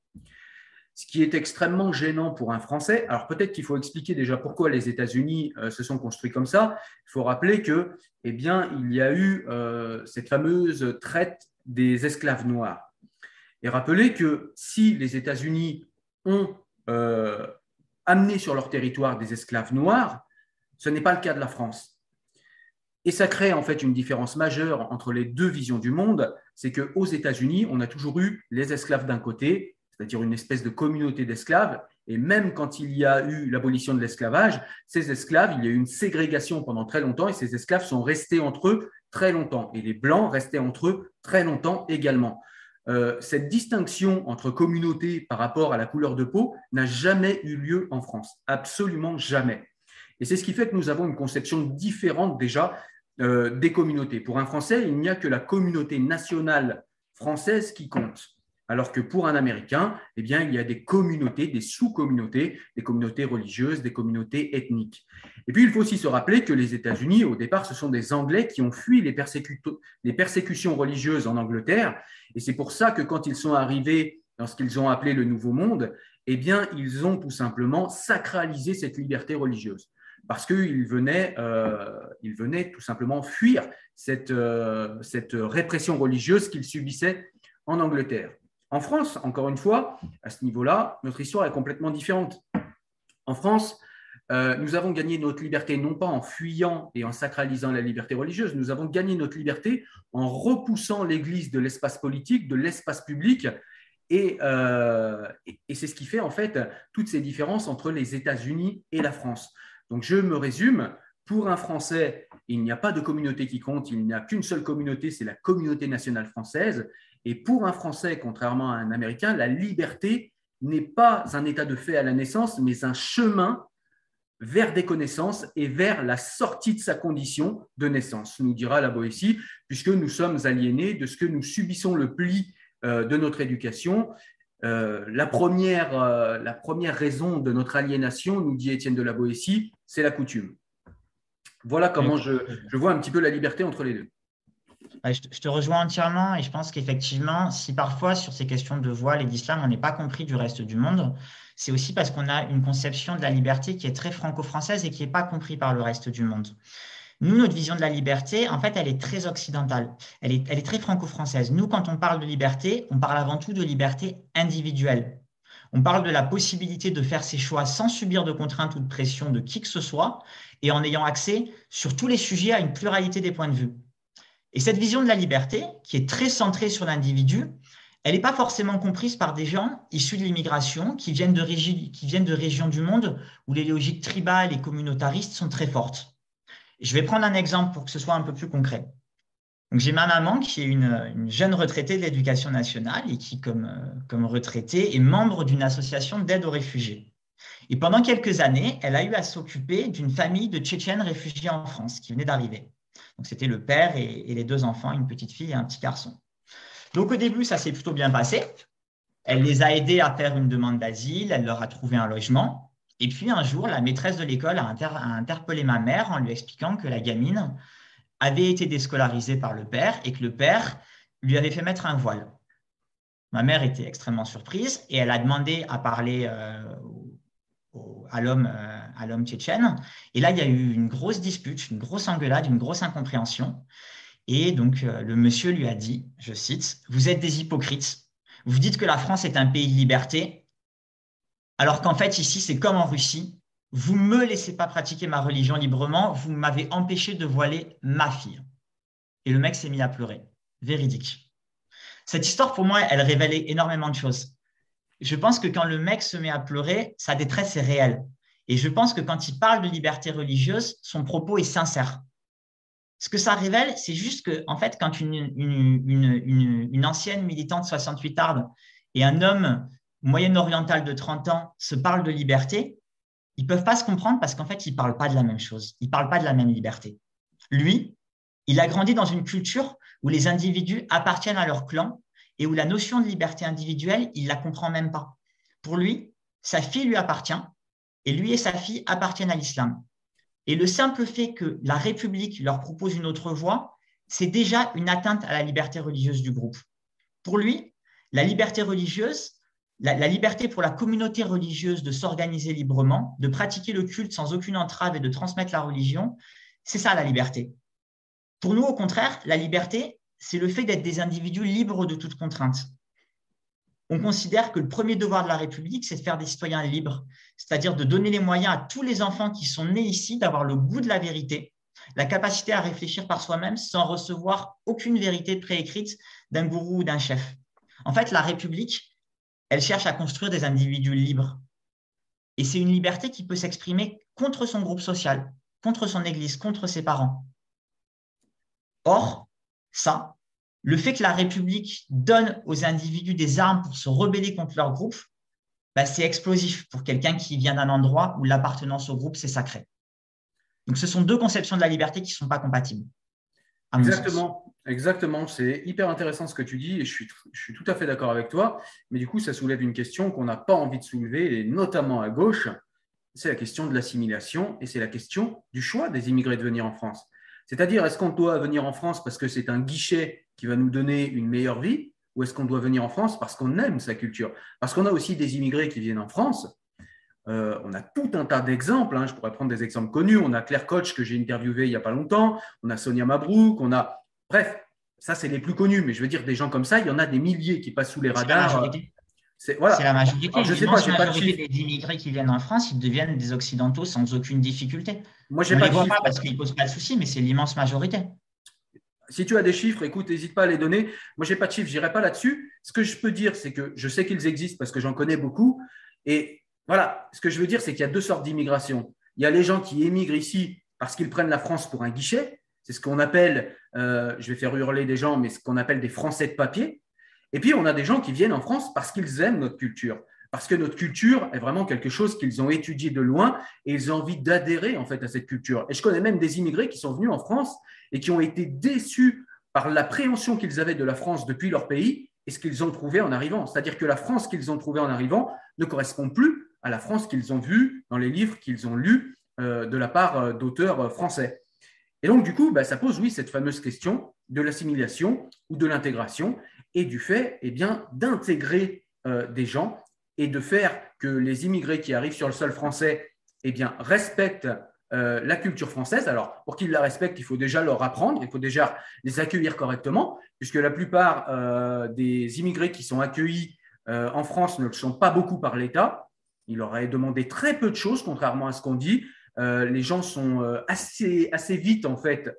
ce qui est extrêmement gênant pour un Français. Alors peut-être qu'il faut expliquer déjà pourquoi les États-Unis euh, se sont construits comme ça. Il faut rappeler que, eh il y a eu euh, cette fameuse traite des esclaves noirs. Et rappeler que si les États-Unis ont euh, amené sur leur territoire des esclaves noirs, ce n'est pas le cas de la France. Et ça crée en fait une différence majeure entre les deux visions du monde, c'est qu'aux États-Unis, on a toujours eu les esclaves d'un côté c'est-à-dire une espèce de communauté d'esclaves. Et même quand il y a eu l'abolition de l'esclavage, ces esclaves, il y a eu une ségrégation pendant très longtemps et ces esclaves sont restés entre eux très longtemps. Et les Blancs restaient entre eux très longtemps également. Euh, cette distinction entre communautés par rapport à la couleur de peau n'a jamais eu lieu en France, absolument jamais. Et c'est ce qui fait que nous avons une conception différente déjà euh, des communautés. Pour un Français, il n'y a que la communauté nationale française qui compte. Alors que pour un Américain, eh bien, il y a des communautés, des sous-communautés, des communautés religieuses, des communautés ethniques. Et puis, il faut aussi se rappeler que les États-Unis, au départ, ce sont des Anglais qui ont fui les, persécutions religieuses en Angleterre. Et c'est pour ça que quand ils sont arrivés dans ce qu'ils ont appelé le Nouveau Monde, eh bien, ils ont tout simplement sacralisé cette liberté religieuse parce qu'ils venaient, euh, venaient tout simplement fuir euh, cette répression religieuse qu'ils subissaient en Angleterre. En France, encore une fois, à ce niveau-là, notre histoire est complètement différente. En France, euh, nous avons gagné notre liberté non pas en fuyant et en sacralisant la liberté religieuse, nous avons gagné notre liberté en repoussant l'Église de l'espace politique, de l'espace public. Euh, et, et c'est ce qui fait en fait toutes ces différences entre les États-Unis et la France. Donc je me résume, pour un Français, il n'y a pas de communauté qui compte, il n'y a qu'une seule communauté, c'est la communauté nationale française. Et pour un Français, contrairement à un Américain, la liberté n'est pas un état de fait à la naissance, mais un chemin vers des connaissances et vers la sortie de sa condition de naissance, nous dira la Boétie, puisque nous sommes aliénés de ce que nous subissons le pli euh, de notre éducation. Euh, la, première, euh, la première raison de notre aliénation, nous dit Étienne de la Boétie, c'est la coutume. Voilà comment je, je vois un petit peu la liberté entre les deux. Je te rejoins entièrement et je pense qu'effectivement, si parfois sur ces questions de voile et d'islam, on n'est pas compris du reste du monde, c'est aussi parce qu'on a une conception de la liberté qui est très franco-française et qui n'est pas compris par le reste du monde. Nous, notre vision de la liberté, en fait, elle est très occidentale, elle est, elle est très franco-française. Nous, quand on parle de liberté, on parle avant tout de liberté individuelle. On parle de la possibilité de faire ses choix sans subir de contraintes ou de pression de qui que ce soit et en ayant accès sur tous les sujets à une pluralité des points de vue. Et cette vision de la liberté, qui est très centrée sur l'individu, elle n'est pas forcément comprise par des gens issus de l'immigration qui viennent de, régions du monde où les logiques tribales et communautaristes sont très fortes. Je vais prendre un exemple pour que ce soit un peu plus concret. J'ai ma maman qui est une, jeune retraitée de l'éducation nationale et qui, comme, comme retraitée, est membre d'une association d'aide aux réfugiés. Et pendant quelques années, elle a eu à s'occuper d'une famille de Tchétchènes réfugiés en France qui venaient d'arriver. Donc, c'était le père et, les deux enfants, une petite fille et un petit garçon. Donc, au début, ça s'est plutôt bien passé. Elle les a aidés à faire une demande d'asile, elle leur a trouvé un logement. Et puis, un jour, la maîtresse de l'école a, interpellé ma mère en lui expliquant que la gamine avait été déscolarisée par le père et que le père lui avait fait mettre un voile. Ma mère était extrêmement surprise et elle a demandé à parler euh, à l'homme euh, à l'homme tchétchène. Et là, il y a eu une grosse dispute, une grosse engueulade, une grosse incompréhension. Et donc, euh, le monsieur lui a dit, je cite, Vous êtes des hypocrites. Vous dites que la France est un pays de liberté, alors qu'en fait, ici, c'est comme en Russie. Vous ne me laissez pas pratiquer ma religion librement, vous m'avez empêché de voiler ma fille. Et le mec s'est mis à pleurer. Véridique. Cette histoire, pour moi, elle révélait énormément de choses je pense que quand le mec se met à pleurer, sa détresse est réelle. Et je pense que quand il parle de liberté religieuse, son propos est sincère. Ce que ça révèle, c'est juste que, en fait, quand une, ancienne militante 68 arde et un homme moyen-oriental de 30 ans se parlent de liberté, ils ne peuvent pas se comprendre parce qu'en fait, ils ne parlent pas de la même chose. Ils ne parlent pas de la même liberté. Lui, il a grandi dans une culture où les individus appartiennent à leur clan et où la notion de liberté individuelle, il ne la comprend même pas. Pour lui, sa fille lui appartient et lui et sa fille appartiennent à l'islam. Et le simple fait que la République leur propose une autre voie, c'est déjà une atteinte à la liberté religieuse du groupe. Pour lui, la liberté religieuse, la, liberté pour la communauté religieuse de s'organiser librement, de pratiquer le culte sans aucune entrave et de transmettre la religion, c'est ça la liberté. Pour nous, au contraire, la liberté, c'est le fait d'être des individus libres de toute contrainte. On considère que le premier devoir de la République, c'est de faire des citoyens libres, c'est-à-dire de donner les moyens à tous les enfants qui sont nés ici d'avoir le goût de la vérité, la capacité à réfléchir par soi-même sans recevoir aucune vérité préécrite d'un gourou ou d'un chef. En fait, la République, elle cherche à construire des individus libres. Et c'est une liberté qui peut s'exprimer contre son groupe social, contre son église, contre ses parents. Or, ça, le fait que la République donne aux individus des armes pour se rebeller contre leur groupe, bah, c'est explosif pour quelqu'un qui vient d'un endroit où l'appartenance au groupe, c'est sacré. Donc, ce sont deux conceptions de la liberté qui ne sont pas compatibles. Exactement, exactement. C'est hyper intéressant ce que tu dis et je suis, je suis tout à fait d'accord avec toi. Mais du coup, ça soulève une question qu'on n'a pas envie de soulever, et notamment à gauche. C'est la question de l'assimilation et c'est la question du choix des immigrés de venir en France. C'est-à-dire, est-ce qu'on doit venir en France parce que c'est un guichet qui va nous donner une meilleure vie ou est-ce qu'on doit venir en France parce qu'on aime sa culture? Parce qu'on a aussi des immigrés qui viennent en France. Euh, on a tout un tas d'exemples. Hein. Je pourrais prendre des exemples connus. On a Claire Koch que j'ai interviewé il n'y a pas longtemps. On a Sonia Mabrouk. On a. Bref, ça, c'est les plus connus. Mais je veux dire, des gens comme ça, il y en a des milliers qui passent sous les radars. C'est la majorité. je sais pas, la majorité des immigrés qui viennent en France, ils deviennent des Occidentaux sans aucune difficulté. Moi, j'ai pas les vois pas parce qu'ils ne posent pas de soucis, mais c'est l'immense majorité. Si tu as des chiffres, écoute, n'hésite pas à les donner. Moi, j'ai pas de chiffres, j'irai pas là-dessus. Ce que je peux dire, c'est que je sais qu'ils existent parce que j'en connais beaucoup. Et voilà, ce que je veux dire, c'est qu'il y a deux sortes d'immigration. Il y a les gens qui émigrent ici parce qu'ils prennent la France pour un guichet. C'est ce qu'on appelle, euh, je vais faire hurler des gens, mais ce qu'on appelle des Français de papier. Et puis, on a des gens qui viennent en France parce qu'ils aiment notre culture, parce que notre culture est vraiment quelque chose qu'ils ont étudié de loin et ils ont envie d'adhérer en fait à cette culture. Et je connais même des immigrés qui sont venus en France et qui ont été déçus par l'appréhension qu'ils avaient de la France depuis leur pays et ce qu'ils ont trouvé en arrivant. C'est-à-dire que la France qu'ils ont trouvée en arrivant ne correspond plus à la France qu'ils ont vue dans les livres qu'ils ont lus euh, de la part euh, d'auteurs euh, français. Et donc, du coup, bah, ça pose, oui, cette fameuse question de l'assimilation ou de l'intégration et du fait eh bien, d'intégrer des gens et de faire que les immigrés qui arrivent sur le sol français eh bien, respectent la culture française. Alors, pour qu'ils la respectent, il faut déjà leur apprendre, il faut déjà les accueillir correctement, puisque la plupart des immigrés qui sont accueillis en France ne le sont pas beaucoup par l'État. Il leur a demandé très peu de choses, contrairement à ce qu'on dit. les gens sont assez, assez vite, en fait,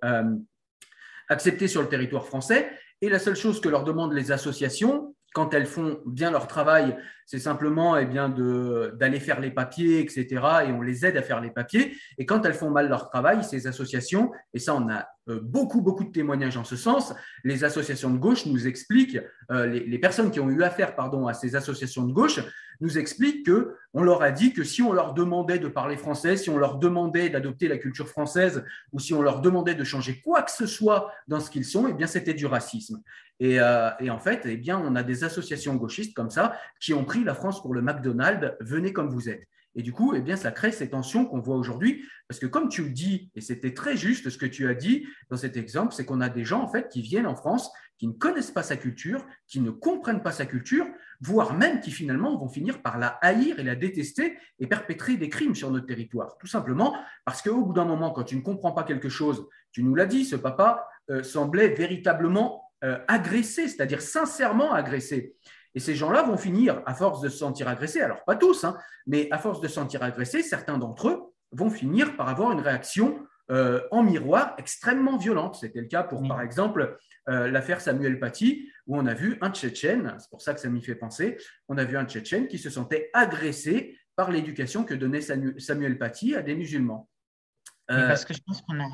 acceptés sur le territoire français. Et la seule chose que leur demandent les associations, quand elles font bien leur travail, c'est simplement eh bien, d'aller faire les papiers, etc. Et on les aide à faire les papiers. Et quand elles font mal leur travail, ces associations, et ça on a euh, beaucoup, beaucoup de témoignages en ce sens, les associations de gauche nous expliquent, euh, les, personnes qui ont eu affaire pardon, à ces associations de gauche nous expliquent que on leur a dit que si on leur demandait de parler français, si on leur demandait d'adopter la culture française, ou si on leur demandait de changer quoi que ce soit dans ce qu'ils sont, eh bien c'était du racisme. Euh, et, en fait, eh bien, on a des associations gauchistes comme ça qui ont pris la France pour le McDonald's, venez comme vous êtes. Et du coup, eh bien, ça crée ces tensions qu'on voit aujourd'hui. Parce que comme tu le dis, et c'était très juste ce que tu as dit dans cet exemple, c'est qu'on a des gens en fait qui viennent en France, qui ne connaissent pas sa culture, qui ne comprennent pas sa culture, voire même qui finalement vont finir par la haïr et la détester et perpétrer des crimes sur notre territoire. Tout simplement parce qu'au bout d'un moment, quand tu ne comprends pas quelque chose, tu nous l'as dit, ce papa euh, semblait véritablement euh, agressés, c'est-à-dire sincèrement agressés. Et ces gens-là vont finir, à force de se sentir agressés, alors pas tous, hein, mais à force de se sentir agressés, certains d'entre eux vont finir par avoir une réaction euh, en miroir extrêmement violente. C'était le cas pour, par exemple, euh, l'affaire Samuel Paty, où on a vu un Tchétchène, c'est pour ça que ça m'y fait penser, on a vu un Tchétchène qui se sentait agressé par l'éducation que donnait Samuel Paty à des musulmans. parce que je pense qu'on a...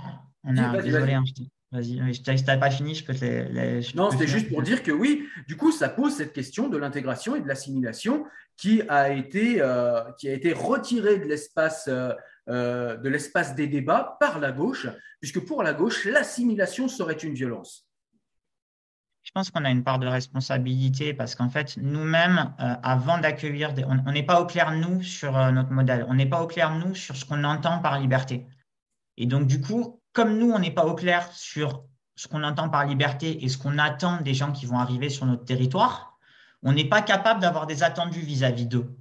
On a désolé, hein, Vas-y, si tu n'as pas fini, je peux te les. non, c'était juste pour dire que oui, du coup, ça pose cette question de l'intégration et de l'assimilation qui, a été, euh, qui a été retirée de l'espace euh, euh, de l'espace des débats par la gauche, puisque pour la gauche, l'assimilation serait une violence. Je pense qu'on a une part de responsabilité parce qu'en fait, nous-mêmes, avant d'accueillir, on n'est pas au clair, nous, sur notre modèle. On n'est pas au clair, nous, sur ce qu'on entend par liberté. Et donc, du coup, comme nous, on n'est pas au clair sur ce qu'on entend par liberté et ce qu'on attend des gens qui vont arriver sur notre territoire, on n'est pas capable d'avoir des attendus vis-à-vis d'eux.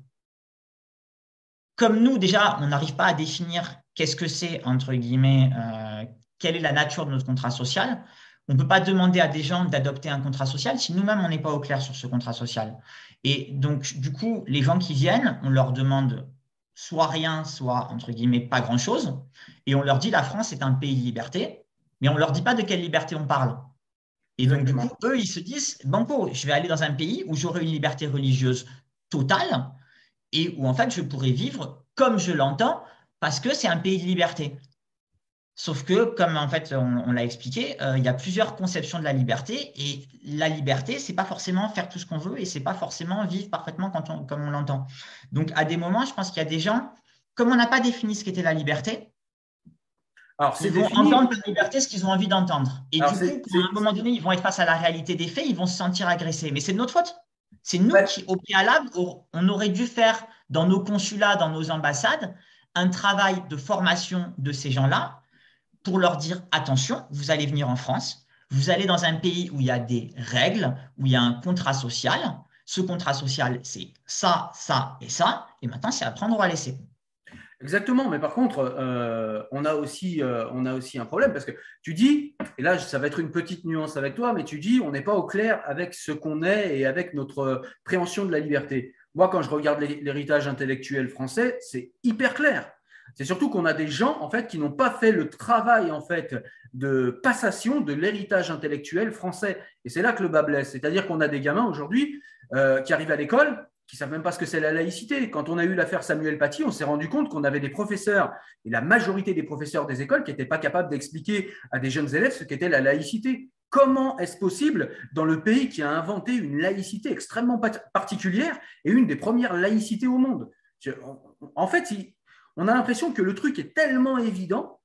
Comme nous, déjà, on n'arrive pas à définir qu'est-ce que c'est, entre guillemets, euh, quelle est la nature de notre contrat social. On ne peut pas demander à des gens d'adopter un contrat social si nous-mêmes, on n'est pas au clair sur ce contrat social. Et donc, du coup, les gens qui viennent, on leur demande soit rien, soit, entre guillemets, pas grand-chose. Et on leur dit, la France est un pays de liberté, mais on ne leur dit pas de quelle liberté on parle. Et donc, du coup, eux, ils se disent, banco, je vais aller dans un pays où j'aurai une liberté religieuse totale et où, en fait, je pourrai vivre comme je l'entends parce que c'est un pays de liberté. Sauf que, comme en fait on, l'a expliqué, euh, il y a plusieurs conceptions de la liberté et la liberté, c'est pas forcément faire tout ce qu'on veut et c'est pas forcément vivre parfaitement comme on l'entend. Donc, à des moments, je pense qu'il y a des gens, comme on n'a pas défini ce qu'était la liberté, alors, ils vont entendre la liberté ce qu'ils ont envie d'entendre. Et du coup, à un moment donné, ils vont être face à la réalité des faits, ils vont se sentir agressés. Mais c'est de notre faute. C'est nous qui, au préalable, on aurait dû faire dans nos consulats, dans nos ambassades, un travail de formation de ces gens-là pour leur dire attention, vous allez venir en France, vous allez dans un pays où il y a des règles, où il y a un contrat social. Ce contrat social, c'est ça, ça et ça. Et maintenant, c'est à prendre ou à laisser. Exactement, mais par contre, euh, on, a aussi, euh, on a aussi un problème parce que tu dis, et là ça va être une petite nuance avec toi, mais tu dis on n'est pas au clair avec ce qu'on est et avec notre préhension de la liberté. Moi, quand je regarde l'héritage intellectuel français, c'est hyper clair. C'est surtout qu'on a des gens en fait qui n'ont pas fait le travail en fait de passation de l'héritage intellectuel français. Et c'est là que le bas blesse. C'est-à-dire qu'on a des gamins aujourd'hui euh, qui arrivent à l'école qui savent même pas ce que c'est la laïcité. Quand on a eu l'affaire Samuel Paty, on s'est rendu compte qu'on avait des professeurs, et la majorité des professeurs des écoles, qui n'étaient pas capables d'expliquer à des jeunes élèves ce qu'était la laïcité. Comment est-ce possible dans le pays qui a inventé une laïcité extrêmement particulière et une des premières laïcités au monde? En fait, on a l'impression que le truc est tellement évident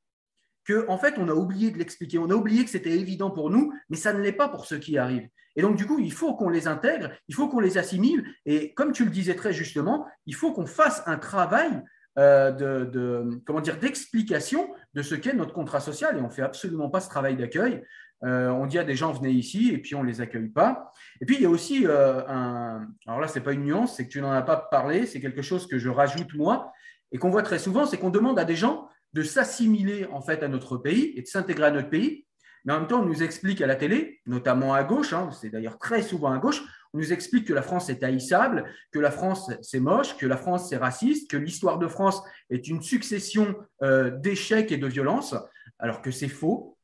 qu'en en fait, on a oublié de l'expliquer. On a oublié que c'était évident pour nous, mais ça ne l'est pas pour ceux qui arrivent. Et donc, du coup, il faut qu'on les intègre, il faut qu'on les assimile. Et comme tu le disais très justement, il faut qu'on fasse un travail euh, de, comment dire d'explication de ce qu'est notre contrat social. Et on fait absolument pas ce travail d'accueil. Euh, on dit à des gens venez ici et puis on les accueille pas. Et puis il y a aussi euh, un. Alors là, ce n'est pas une nuance, c'est que tu n'en as pas parlé, c'est quelque chose que je rajoute moi et qu'on voit très souvent, c'est qu'on demande à des gens de s'assimiler en fait à notre pays et de s'intégrer à notre pays. Mais en même temps, on nous explique à la télé, notamment à gauche, hein, c'est d'ailleurs très souvent à gauche, on nous explique que la France est haïssable, que la France c'est moche, que la France c'est raciste, que l'histoire de France est une succession euh, d'échecs et de violences, alors que c'est faux.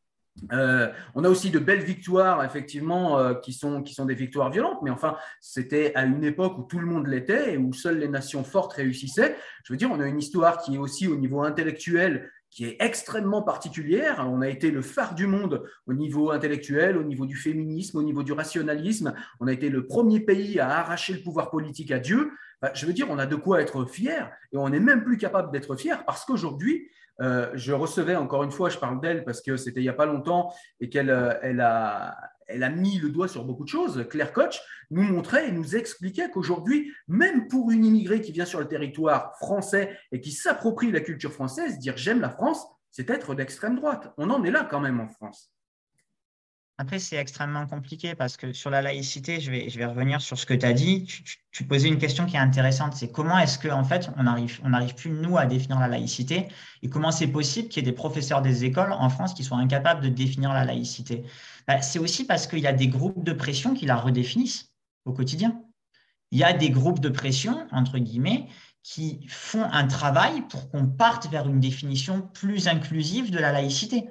Euh, on a aussi de belles victoires, effectivement, euh, qui, sont, qui sont des victoires violentes, mais enfin, c'était à une époque où tout le monde l'était et où seules les nations fortes réussissaient. Je veux dire, on a une histoire qui est aussi au niveau intellectuel qui est extrêmement particulière. On a été le phare du monde au niveau intellectuel, au niveau du féminisme, au niveau du rationalisme. On a été le premier pays à arracher le pouvoir politique à Dieu. je veux dire, on a de quoi être fier et on n'est même plus capable d'être fier parce qu'aujourd'hui, euh, je recevais encore une fois, je parle d'elle parce que c'était il n'y a pas longtemps et qu'elle euh, a, a mis le doigt sur beaucoup de choses. Claire Koch nous montrait et nous expliquait qu'aujourd'hui, même pour une immigrée qui vient sur le territoire français et qui s'approprie la culture française, dire j'aime la France, c'est être d'extrême droite. On en est là quand même en France. Après, c'est extrêmement compliqué parce que sur la laïcité, je vais, je vais revenir sur ce que tu as dit. Tu, posais une question qui est intéressante, c'est comment est-ce qu'en en fait, on n'arrive on arrive plus, nous, à définir la laïcité et comment c'est possible qu'il y ait des professeurs des écoles en France qui soient incapables de définir la laïcité? Bah, C'est aussi parce qu'il y a des groupes de pression qui la redéfinissent au quotidien. Il y a des groupes de pression, entre guillemets, qui font un travail pour qu'on parte vers une définition plus inclusive de la laïcité.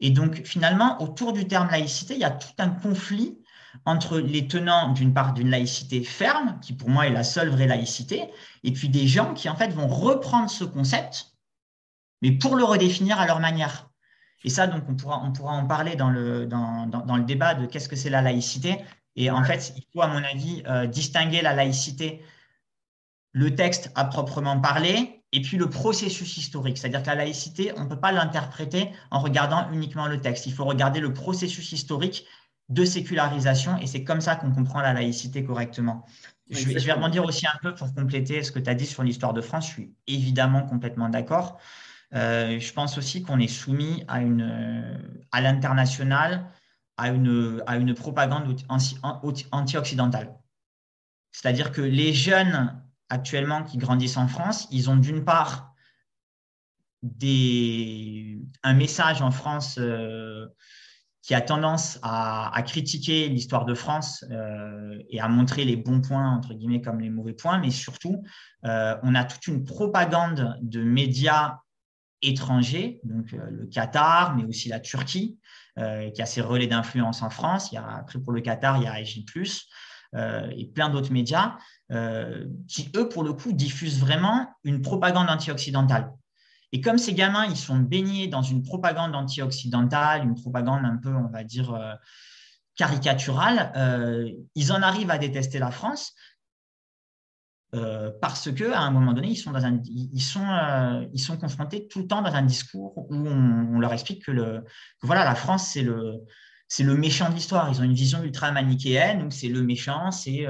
Et donc, finalement, autour du terme laïcité, il y a tout un conflit entre les tenants, d'une part, d'une laïcité ferme, qui pour moi est la seule vraie laïcité, et puis des gens qui, en fait, vont reprendre ce concept, mais pour le redéfinir à leur manière. Et ça, donc, on pourra, en parler dans le, dans, dans, le débat de qu'est-ce que c'est la laïcité. Et en fait, il faut, à mon avis, euh, distinguer la laïcité, le texte à proprement parler, et puis le processus historique. C'est-à-dire que la laïcité, on ne peut pas l'interpréter en regardant uniquement le texte. Il faut regarder le processus historique de sécularisation et c'est comme ça qu'on comprend la laïcité correctement. Je vais, je vais, rebondir aussi un peu pour compléter ce que tu as dit sur l'histoire de France. Je suis évidemment complètement d'accord. Euh, je pense aussi qu'on est soumis à, une, à l'international, à une, à une propagande anti-occidentale. C'est-à-dire que les jeunes actuellement qui grandissent en France, ils ont d'une part un message en France euh, qui a tendance à, critiquer l'histoire de France euh, et à montrer les bons points, entre guillemets, comme les mauvais points, mais surtout, euh, on a toute une propagande de médias étrangers, donc le Qatar, mais aussi la Turquie, qui a ses relais d'influence en France. Il y a, après, pour le Qatar, il y a AJ+, et plein d'autres médias qui, eux, pour le coup, diffusent vraiment une propagande anti-occidentale. Et comme ces gamins, ils sont baignés dans une propagande anti-occidentale, une propagande un peu, on va dire, euh, caricaturale, euh, ils en arrivent à détester la France euh, parce que à un moment donné, ils sont, confrontés tout le temps dans un discours où on, leur explique que, voilà, la France, c'est le, c'est le méchant de l'histoire. Ils ont une vision ultra manichéenne où c'est le méchant, c'est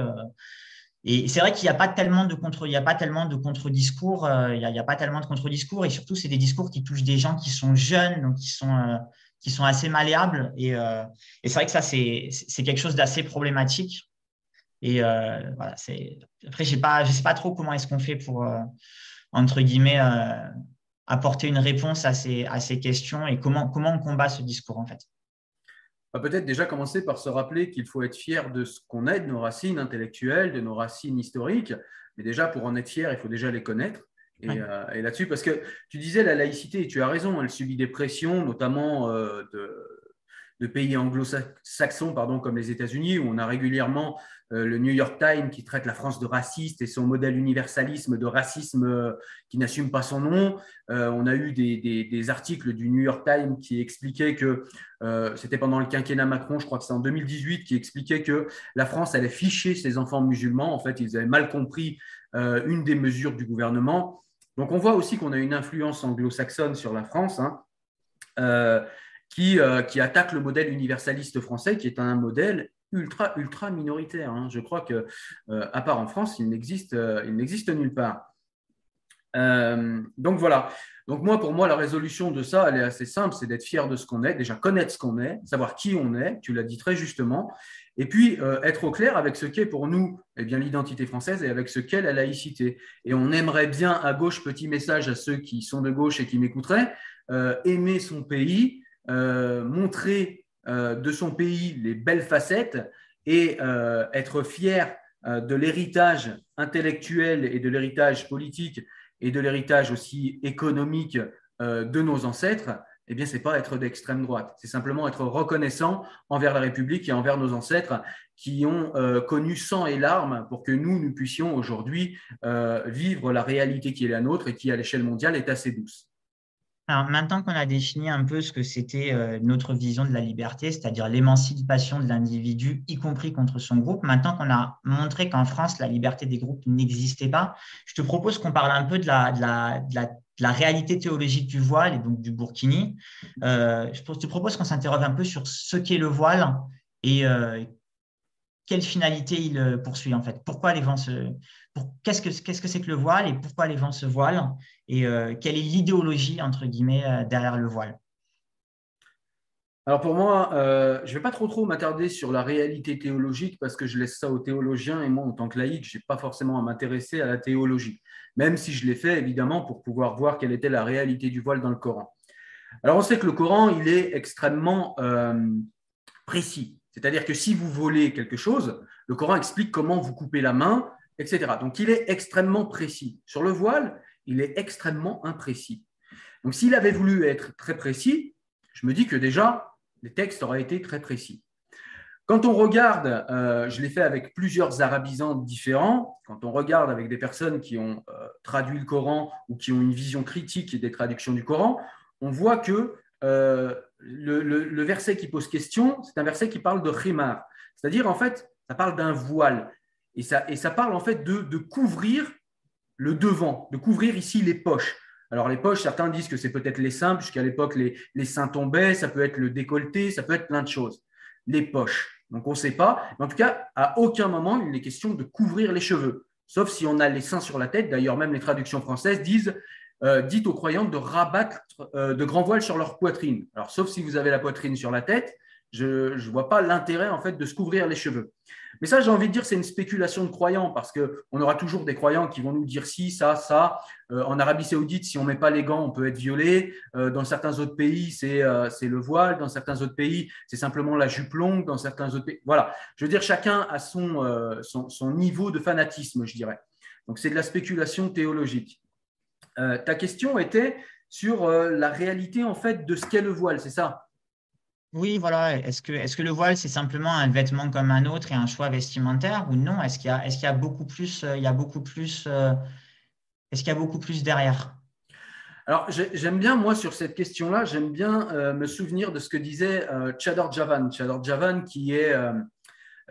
et c'est vrai qu'il n'y a pas tellement de contre, il y a pas tellement de contre-discours, euh, il n'y a, pas tellement de contre-discours, et surtout c'est des discours qui touchent des gens qui sont jeunes, donc qui sont euh, qui sont assez malléables. Et, euh, et c'est vrai que ça c'est quelque chose d'assez problématique. Et voilà, c'est après j'ai pas, je sais pas trop comment est-ce qu'on fait pour entre guillemets apporter une réponse à ces à ces questions et comment comment on combat ce discours en fait va peut-être déjà commencer par se rappeler qu'il faut être fier de ce qu'on est, de nos racines intellectuelles, de nos racines historiques. Mais déjà, pour en être fier, il faut déjà les connaître. Et, euh, là-dessus, parce que tu disais la laïcité, et tu as raison, elle subit des pressions, notamment euh, de, de pays anglo-saxons pardon, comme les États-Unis, où on a régulièrement le New York Times qui traite la France de raciste et son modèle universalisme de racisme euh, qui n'assume pas son nom. Euh, on a eu des, articles du New York Times qui expliquaient que c'était pendant le quinquennat Macron, je crois que c'est en 2018, qui expliquait que la France allait ficher ses enfants musulmans. En fait, ils avaient mal compris une des mesures du gouvernement. Donc on voit aussi qu'on a une influence anglo-saxonne sur la France. Hein. Euh, qui, attaque le modèle universaliste français, qui est un modèle ultra, ultra minoritaire. Hein. Je crois que, euh, à part en France, il n'existe, euh, il n'existe nulle part. donc voilà. Donc moi, pour moi, la résolution de ça, elle est assez simple, c'est d'être fier de ce qu'on est, déjà connaître ce qu'on est, savoir qui on est, tu l'as dit très justement, et puis être au clair avec ce qu'est pour nous eh bien l'identité française et avec ce qu'est la laïcité. Et on aimerait bien à gauche, petit message à ceux qui sont de gauche et qui m'écouteraient, aimer son pays, euh, montrer euh, de son pays les belles facettes et euh, être fier de l'héritage intellectuel et de l'héritage politique et de l'héritage aussi économique de nos ancêtres, eh bien, ce n'est pas être d'extrême droite. C'est simplement être reconnaissant envers la République et envers nos ancêtres qui ont connu sang et larmes pour que nous, nous puissions aujourd'hui vivre la réalité qui est la nôtre et qui, à l'échelle mondiale, est assez douce. Alors maintenant qu'on a défini un peu ce que c'était euh, notre vision de la liberté, c'est-à-dire l'émancipation de l'individu, y compris contre son groupe, maintenant qu'on a montré qu'en France, la liberté des groupes n'existait pas, je te propose qu'on parle un peu de la, de la, réalité théologique du voile et donc du burkini. Euh, je te propose qu'on s'interroge un peu sur ce qu'est le voile et euh, quelle finalité il poursuit en fait. Pourquoi les vents se, qu'est-ce que qu'est-ce que c'est que le voile et pourquoi les vents se voilent et euh, quelle est l'idéologie entre guillemets euh, derrière le voile? Alors pour moi, euh, je ne vais pas trop trop m'attarder sur la réalité théologique parce que je laisse ça aux théologiens et moi en tant que laïc, je n'ai pas forcément à m'intéresser à la théologie, même si je l'ai fait évidemment pour pouvoir voir quelle était la réalité du voile dans le Coran. Alors on sait que le Coran, il est extrêmement précis, c'est-à-dire que si vous volez quelque chose, le Coran explique comment vous coupez la main, etc. Donc il est extrêmement précis. Sur le voile, il est extrêmement imprécis. Donc s'il avait voulu être très précis, je me dis que déjà, les textes auraient été très précis. Quand on regarde, euh, je l'ai fait avec plusieurs arabisants différents, quand on regarde avec des personnes qui ont euh, traduit le Coran ou qui ont une vision critique des traductions du Coran, on voit que euh, le, verset qui pose question, c'est un verset qui parle de khimar, c'est-à-dire en fait, ça parle d'un voile. Et ça, et ça parle en fait de, couvrir le devant, de couvrir ici les poches. Alors les poches, certains disent que c'est peut-être les seins, puisqu'à l'époque les, les, seins tombaient, ça peut être le décolleté, ça peut être plein de choses. Les poches. Donc on ne sait pas. En tout cas, à aucun moment il n'est question de couvrir les cheveux, sauf si on a les seins sur la tête. D'ailleurs, même les traductions françaises disent euh, dites aux croyants de rabattre euh, de grands voiles sur leur poitrine. Alors, sauf si vous avez la poitrine sur la tête, je ne vois pas l'intérêt en fait de se couvrir les cheveux. Mais ça, j'ai envie de dire, c'est une spéculation de croyants parce qu'on aura toujours des croyants qui vont nous dire si, ça, ça. Euh, en Arabie Saoudite, si on met pas les gants, on peut être violé. Euh, dans certains autres pays, euh, c'est le voile. Dans certains autres pays, c'est simplement la jupe longue. Dans certains autres pays, voilà. Je veux dire, chacun a son, son, niveau de fanatisme, je dirais. Donc, c'est de la spéculation théologique. Ta question était sur la réalité en fait de ce qu'est le voile, c'est ça? Oui, voilà. Est-ce que, est que le voile, c'est simplement un vêtement comme un autre et un choix vestimentaire ou non? Est-ce qu'il y, a, est qu'il y a beaucoup plus, euh, il y a beaucoup plus, euh, est-ce qu'il y a beaucoup plus derrière? Alors, j'aime bien, moi, sur cette question-là, j'aime bien euh, me souvenir de ce que disait Chador Javan. Chador Javan, qui est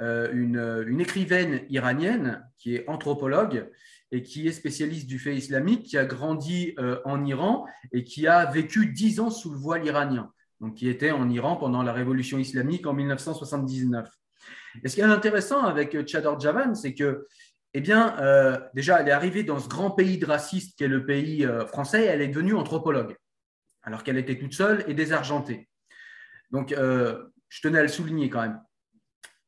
une, une, écrivaine iranienne, qui est anthropologue et qui est spécialiste du fait islamique, qui a grandi en Iran et qui a vécu dix ans sous le voile iranien donc qui était en Iran pendant la révolution islamique en 1979. Et ce qui est intéressant avec Chador Javan, c'est que, eh bien, euh, déjà, elle est arrivée dans ce grand pays de racistes qui est le pays euh, français, et elle est devenue anthropologue, alors qu'elle était toute seule et désargentée. Donc, euh, je tenais à le souligner quand même.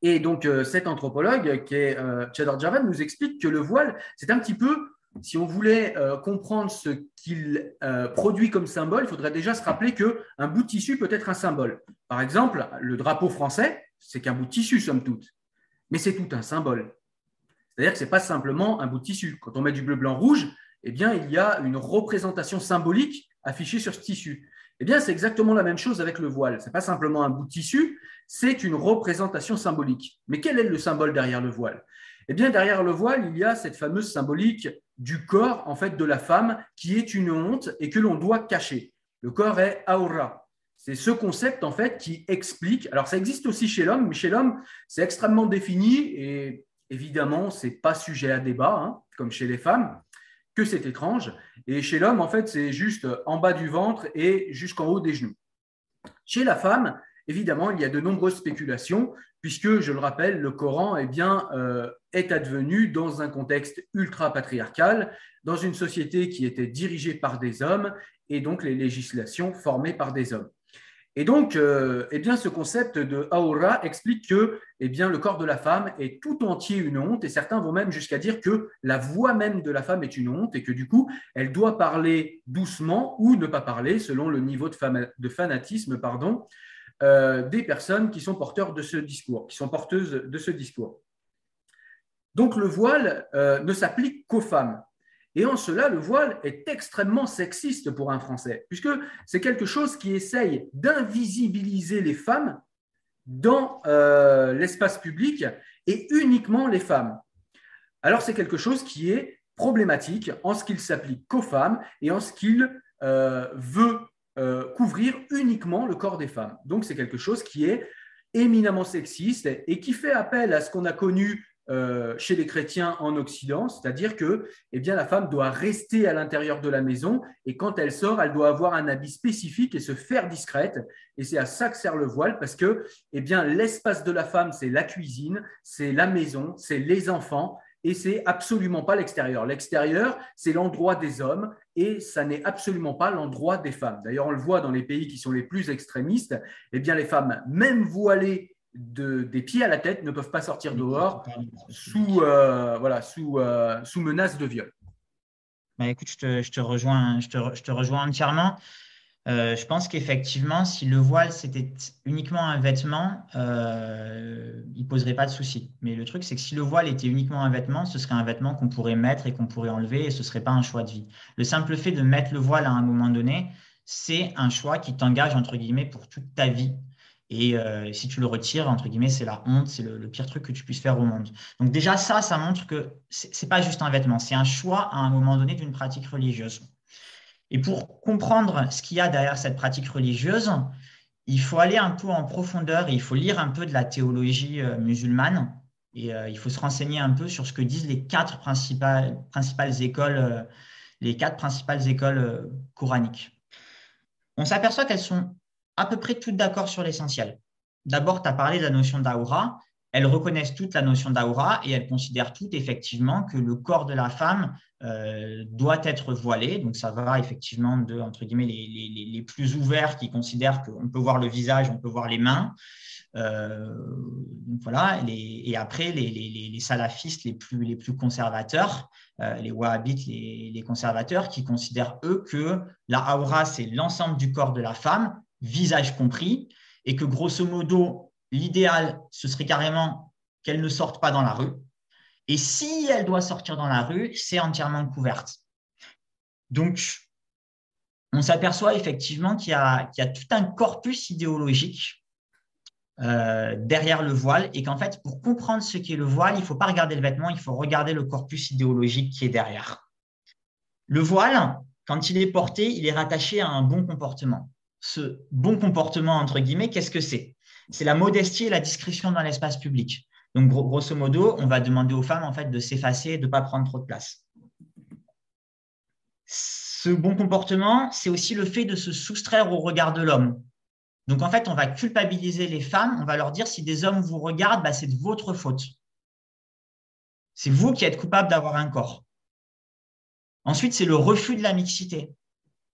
Et donc, cet anthropologue, qui est Chador Javan, nous explique que le voile, c'est un petit peu si on voulait euh, comprendre ce qu'il euh, produit comme symbole, il faudrait déjà se rappeler qu'un bout de tissu peut être un symbole. Par exemple, le drapeau français, c'est qu'un bout de tissu, somme toute. Mais c'est tout un symbole. C'est-à-dire que ce n'est pas simplement un bout de tissu. Quand on met du bleu, blanc, rouge, eh il y a une représentation symbolique affichée sur ce tissu. Eh bien, c'est exactement la même chose avec le voile. Ce n'est pas simplement un bout de tissu, c'est une représentation symbolique. Mais quel est le symbole derrière le voile? Eh bien, derrière le voile, il y a cette fameuse symbolique du corps en fait de la femme qui est une honte et que l'on doit cacher. Le corps est aura. C'est ce concept en fait qui explique. Alors ça existe aussi chez l'homme, mais chez l'homme c'est extrêmement défini et évidemment c'est pas sujet à débat hein, comme chez les femmes. Que c'est étrange. Et chez l'homme en fait c'est juste en bas du ventre et jusqu'en haut des genoux. Chez la femme, évidemment, il y a de nombreuses spéculations, puisque, je le rappelle, le Coran eh bien, euh, est advenu dans un contexte ultra-patriarcal, dans une société qui était dirigée par des hommes, et donc les législations formées par des hommes. Et donc, euh, eh ce concept de aura explique que eh le corps de la femme est tout entier une honte, et certains vont même jusqu'à dire que la voix même de la femme est une honte, et que du coup, elle doit parler doucement ou ne pas parler selon le niveau de, de fanatisme pardon, euh, des personnes qui sont porteurs de ce discours, qui sont porteuses de ce discours. Donc le voile euh, ne s'applique qu'aux femmes. Et en cela, le voile est extrêmement sexiste pour un Français, puisque c'est quelque chose qui essaye d'invisibiliser les femmes dans euh, l'espace public et uniquement les femmes. Alors c'est quelque chose qui est problématique en ce qu'il s'applique qu'aux femmes et en ce qu'il veut euh, couvrir uniquement le corps des femmes. Donc c'est quelque chose qui est éminemment sexiste et qui fait appel à ce qu'on a connu euh, chez les chrétiens en Occident, c'est-à-dire que eh bien, la femme doit rester à l'intérieur de la maison et quand elle sort, elle doit avoir un habit spécifique et se faire discrète. Et c'est à ça que sert le voile parce que eh bien, l'espace de la femme, c'est la cuisine, c'est la maison, c'est les enfants et c'est absolument pas l'extérieur. L'extérieur, c'est l'endroit des hommes et ça n'est absolument pas l'endroit des femmes. D'ailleurs, on le voit dans les pays qui sont les plus extrémistes, eh bien les femmes, même voilées de, des pieds à la tête, ne peuvent pas sortir dehors sous, euh, voilà, sous, euh, sous menace de viol. Bah, écoute, je te, je te rejoins, je te, je te rejoins entièrement. Euh, je pense qu'effectivement, si le voile c'était uniquement un vêtement, il poserait pas de souci. Mais le truc, c'est que si le voile était uniquement un vêtement, ce serait un vêtement qu'on pourrait mettre et qu'on pourrait enlever et ce ne serait pas un choix de vie. Le simple fait de mettre le voile à un moment donné, c'est un choix qui t'engage, entre guillemets, pour toute ta vie. Et euh, si tu le retires, entre guillemets, c'est la honte, c'est le, pire truc que tu puisses faire au monde. Donc déjà, ça, ça montre que ce n'est pas juste un vêtement, c'est un choix à un moment donné d'une pratique religieuse. Et pour comprendre ce qu'il y a derrière cette pratique religieuse, il faut aller un peu en profondeur et il faut lire un peu de la théologie euh, musulmane et euh, il faut se renseigner un peu sur ce que disent les quatre principales, écoles, les quatre principales écoles coraniques. On s'aperçoit qu'elles sont à peu près toutes d'accord sur l'essentiel. D'abord, tu as parlé de la notion d'aura. Elles reconnaissent toute la notion d'aura et elles considèrent toutes effectivement que le corps de la femme euh, doit être voilée. Donc, ça va effectivement de, entre guillemets, les, les, plus ouverts qui considèrent qu'on peut voir le visage, on peut voir les mains. Euh, voilà, et après, les, salafistes les plus, les plus conservateurs, euh, les wahhabites, les, conservateurs, qui considèrent, eux, que la aura, c'est l'ensemble du corps de la femme, visage compris, et que grosso modo, l'idéal, ce serait carrément qu'elle ne sorte pas dans la rue, et si elle doit sortir dans la rue, c'est entièrement couverte. Donc, on s'aperçoit effectivement qu'il y, a tout un corpus idéologique euh, derrière le voile et qu'en fait, pour comprendre ce qu'est le voile, il ne faut pas regarder le vêtement, il faut regarder le corpus idéologique qui est derrière. Le voile, quand il est porté, il est rattaché à un bon comportement. Ce bon comportement, entre guillemets, qu'est-ce que c'est? C'est la modestie et la discrétion dans l'espace public. Donc, grosso modo, on va demander aux femmes en fait, de s'effacer de ne pas prendre trop de place. Ce bon comportement, c'est aussi le fait de se soustraire au regard de l'homme. Donc, en fait, on va culpabiliser les femmes, on va leur dire si des hommes vous regardent, bah, c'est de votre faute. C'est vous qui êtes coupable d'avoir un corps. Ensuite, c'est le refus de la mixité.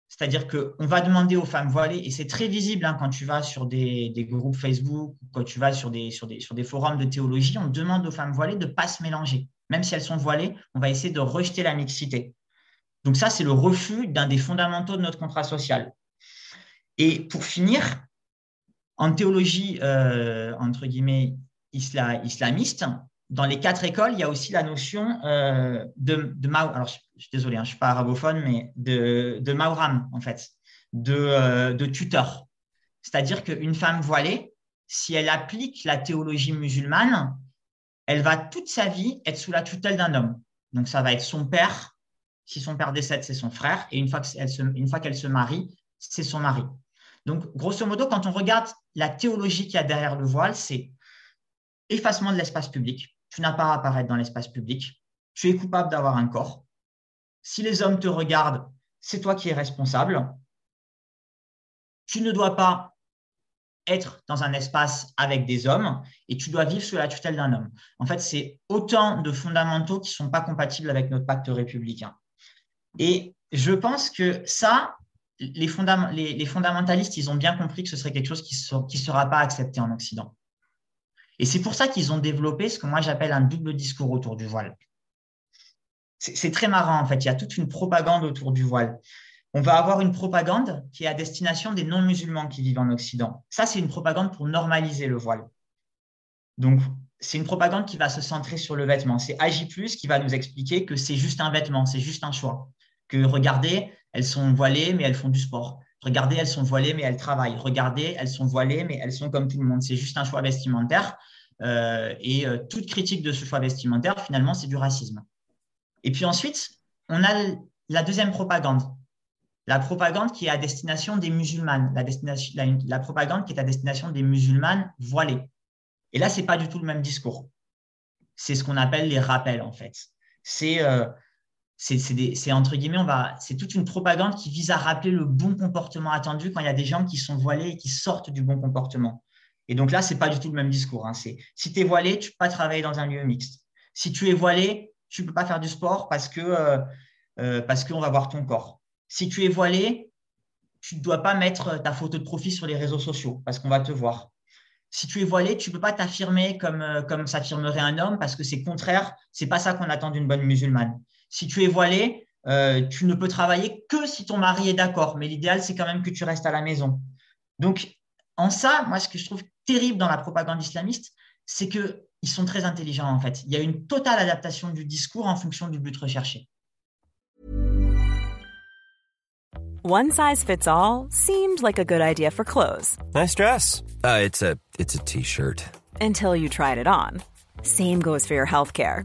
C'est-à-dire qu'on va demander aux femmes voilées, et c'est très visible hein, quand tu vas sur des, groupes Facebook, quand tu vas sur des, sur, des, forums de théologie, on demande aux femmes voilées de ne pas se mélanger. Même si elles sont voilées, on va essayer de rejeter la mixité. Donc ça, c'est le refus d'un des fondamentaux de notre contrat social. Et pour finir, en théologie, euh, entre guillemets, islamiste, dans les quatre écoles, il y a aussi la notion euh, de, de alors je, suis désolé, hein, je ne suis pas arabophone, mais de, de Mauram, en fait, de, euh, de tuteur. C'est-à-dire qu'une femme voilée, si elle applique la théologie musulmane, elle va toute sa vie être sous la tutelle d'un homme. Donc ça va être son père, si son père décède, c'est son frère, et une fois qu'elle se, se marie, c'est son mari. Donc, grosso modo, quand on regarde la théologie qu'il y a derrière le voile, c'est effacement de l'espace public, tu n'as pas à apparaître dans l'espace public, tu es coupable d'avoir un corps. Si les hommes te regardent, c'est toi qui es responsable. Tu ne dois pas être dans un espace avec des hommes et tu dois vivre sous la tutelle d'un homme. En fait, c'est autant de fondamentaux qui ne sont pas compatibles avec notre pacte républicain. Et je pense que ça, les, fondamentalistes, ils ont bien compris que ce serait quelque chose qui ne sera pas accepté en Occident. Et c'est pour ça qu'ils ont développé ce que moi j'appelle un double discours autour du voile. C'est très marrant en fait, il y a toute une propagande autour du voile. On va avoir une propagande qui est à destination des non-musulmans qui vivent en Occident. Ça, c'est une propagande pour normaliser le voile. Donc, c'est une propagande qui va se centrer sur le vêtement. C'est AJ, qui va nous expliquer que c'est juste un vêtement, c'est juste un choix. Que regardez, elles sont voilées, mais elles font du sport. Regardez, elles sont voilées, mais elles travaillent. Regardez, elles sont voilées, mais elles sont comme tout le monde. C'est juste un choix vestimentaire. Euh, et euh, toute critique de ce choix vestimentaire, finalement, c'est du racisme. Et puis ensuite, on a la deuxième propagande. La propagande qui est à destination des musulmanes, la, propagande qui est à destination des musulmanes voilées. Et là, ce n'est pas du tout le même discours. C'est ce qu'on appelle les rappels, en fait. Euh, c'est entre guillemets, on va, c'est toute une propagande qui vise à rappeler le bon comportement attendu quand il y a des gens qui sont voilés et qui sortent du bon comportement. Et donc là, c'est pas du tout le même discours. Hein. C'est si tu es voilé, tu peux pas travailler dans un lieu mixte. Si tu es voilé, tu peux pas faire du sport parce que euh, euh, qu'on va voir ton corps. Si tu es voilé, tu ne dois pas mettre ta photo de profil sur les réseaux sociaux parce qu'on va te voir. Si tu es voilé, tu peux pas t'affirmer comme euh, comme s'affirmerait un homme parce que c'est contraire. C'est pas ça qu'on attend d'une bonne musulmane. Si tu es voilé, tu ne peux travailler que si ton mari est d'accord. Mais l'idéal, c'est quand même que tu restes à la maison. Donc, en ça, moi, ce que je trouve terrible dans la propagande islamiste, c'est qu'ils sont très intelligents, en fait. Il y a une totale adaptation du discours en fonction du but recherché. One size fits all seemed like a good idea for clothes. Nice dress. Uh, it's a t-shirt. Until you tried it on. Same goes for your healthcare.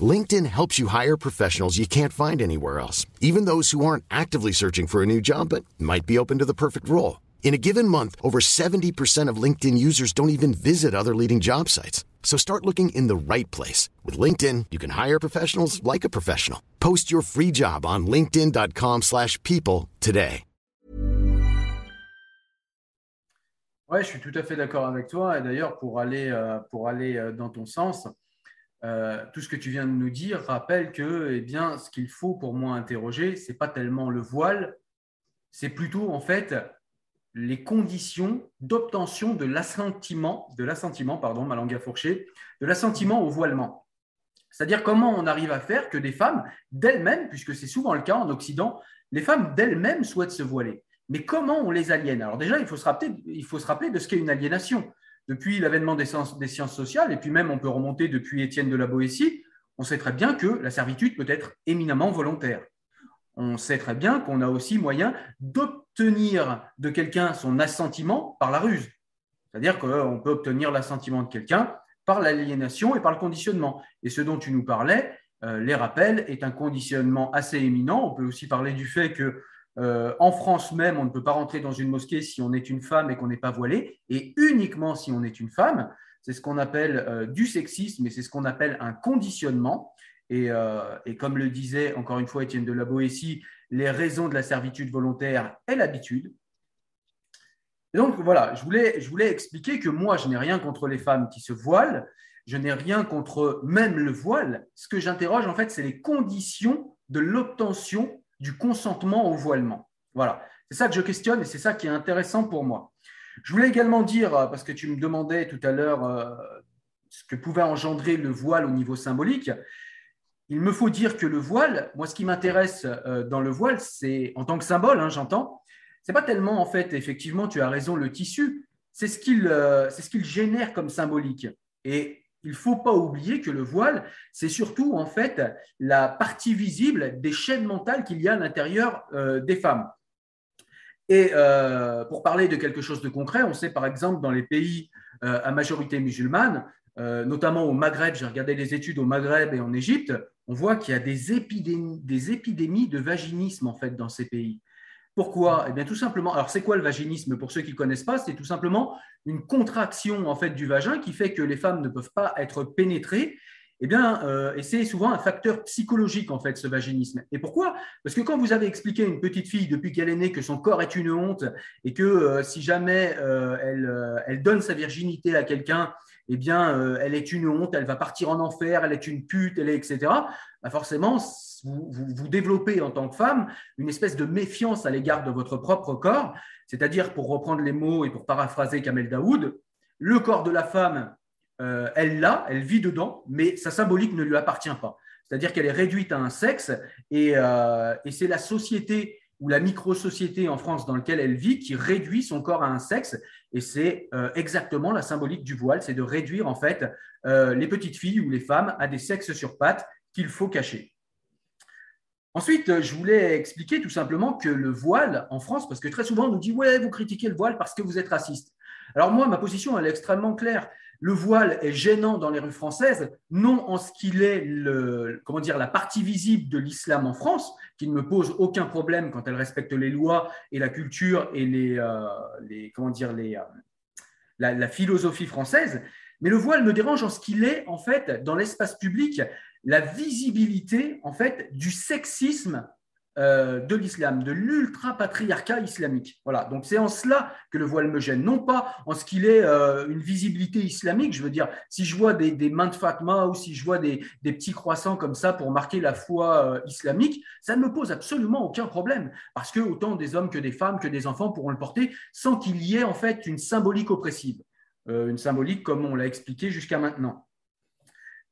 LinkedIn helps you hire professionals you can't find anywhere else, even those who aren't actively searching for a new job but might be open to the perfect role. In a given month, over 70% of LinkedIn users don't even visit other leading job sites. So start looking in the right place. With LinkedIn, you can hire professionals like a professional. Post your free job on linkedin.com slash people today. Ouais, je suis tout à fait d'accord avec toi. Et d'ailleurs, pour aller, euh, pour aller euh, dans ton sens, euh, tout ce que tu viens de nous dire rappelle que eh bien, ce qu'il faut pour moi interroger, ce n'est pas tellement le voile, c'est plutôt en fait les conditions d'obtention de l'assentiment, de l'assentiment, pardon, ma langue fourché, de l'assentiment au voilement. C'est-à-dire comment on arrive à faire que des femmes d'elles-mêmes, puisque c'est souvent le cas en Occident, les femmes d'elles-mêmes souhaitent se voiler. Mais comment on les aliène? Alors déjà, il faut, se rappeler, il faut se rappeler de ce qu'est une aliénation. Depuis l'avènement des, sciences sociales, et puis même on peut remonter depuis Étienne de la Boétie, on sait très bien que la servitude peut être éminemment volontaire. On sait très bien qu'on a aussi moyen d'obtenir de quelqu'un son assentiment par la ruse. C'est-à-dire qu'on peut obtenir l'assentiment de quelqu'un par l'aliénation et par le conditionnement. Et ce dont tu nous parlais, euh, les rappels, est un conditionnement assez éminent. On peut aussi parler du fait que euh, en France même, on ne peut pas rentrer dans une mosquée si on est une femme et qu'on n'est pas voilé, et uniquement si on est une femme. C'est ce qu'on appelle euh, du sexisme et c'est ce qu'on appelle un conditionnement. Euh, et, comme le disait encore une fois Étienne de la Boétie, les raisons de la servitude volontaire est l'habitude. Donc voilà, je voulais, je voulais expliquer que moi, je n'ai rien contre les femmes qui se voilent, je n'ai rien contre même le voile. Ce que j'interroge, en fait, c'est les conditions de l'obtention du consentement au voilement. Voilà, c'est ça que je questionne et c'est ça qui est intéressant pour moi. Je voulais également dire, euh, parce que tu me demandais tout à l'heure euh, ce que pouvait engendrer le voile au niveau symbolique, il me faut dire que le voile, moi ce qui m'intéresse euh, dans le voile, c'est en tant que symbole, hein, j'entends, c'est pas tellement en fait, effectivement, tu as raison, le tissu, c'est ce qu'il ce qu'il génère comme symbolique. Et il ne faut pas oublier que le voile, c'est surtout en fait la partie visible des chaînes mentales qu'il y a à l'intérieur euh, des femmes. Et euh, pour parler de quelque chose de concret, on sait par exemple dans les pays euh, à majorité musulmane, notamment au Maghreb, j'ai regardé les études au Maghreb et en Égypte, on voit qu'il y a des épidémies, des épidémies de vaginisme en fait dans ces pays. Pourquoi? Eh bien, tout simplement. Alors, c'est quoi le vaginisme? Pour ceux qui ne connaissent pas, c'est tout simplement une contraction en fait du vagin qui fait que les femmes ne peuvent pas être pénétrées. Eh bien, euh, et c'est souvent un facteur psychologique en fait ce vaginisme. Et pourquoi? Parce que quand vous avez expliqué à une petite fille depuis qu'elle est née que son corps est une honte et que euh, si jamais euh, elle, elle, donne sa virginité à quelqu'un, eh bien, elle est une honte, elle va partir en enfer, elle est une pute, elle est etc. Bah forcément, vous, vous, développez en tant que femme une espèce de méfiance à l'égard de votre propre corps, c'est-à-dire, pour reprendre les mots et pour paraphraser Kamel Daoud, le corps de la femme, euh, elle l'a, elle vit dedans, mais sa symbolique ne lui appartient pas. C'est-à-dire qu'elle est réduite à un sexe et, euh, c'est la société ou la micro-société en France dans laquelle elle vit qui réduit son corps à un sexe. Et c'est euh, exactement la symbolique du voile, c'est de réduire en fait les petites filles ou les femmes à des sexes sur pattes qu'il faut cacher. Ensuite, euh, je voulais expliquer tout simplement que le voile en France, parce que très souvent on nous dit ouais, vous critiquez le voile parce que vous êtes raciste. Alors moi, ma position, elle est extrêmement claire. Le voile est gênant dans les rues françaises, non en ce qu'il est comment dire, la partie visible de l'islam en France, qui ne me pose aucun problème quand elle respecte les lois et la culture et les, euh, comment dire, euh, la, philosophie française. Mais le voile me dérange en ce qu'il est, en fait, dans l'espace public, la visibilité en fait du sexisme euh, de l'islam, de l'ultra-patriarcat islamique. Voilà, donc c'est en cela que le voile me gêne, non pas en ce qu'il est euh, une visibilité islamique. Je veux dire, si je vois des, mains de Fatma ou si je vois des, petits croissants comme ça pour marquer la foi euh, islamique, ça ne me pose absolument aucun problème, parce que autant des hommes que des femmes que des enfants pourront le porter sans qu'il y ait en fait une symbolique oppressive, une symbolique comme on l'a expliqué jusqu'à maintenant.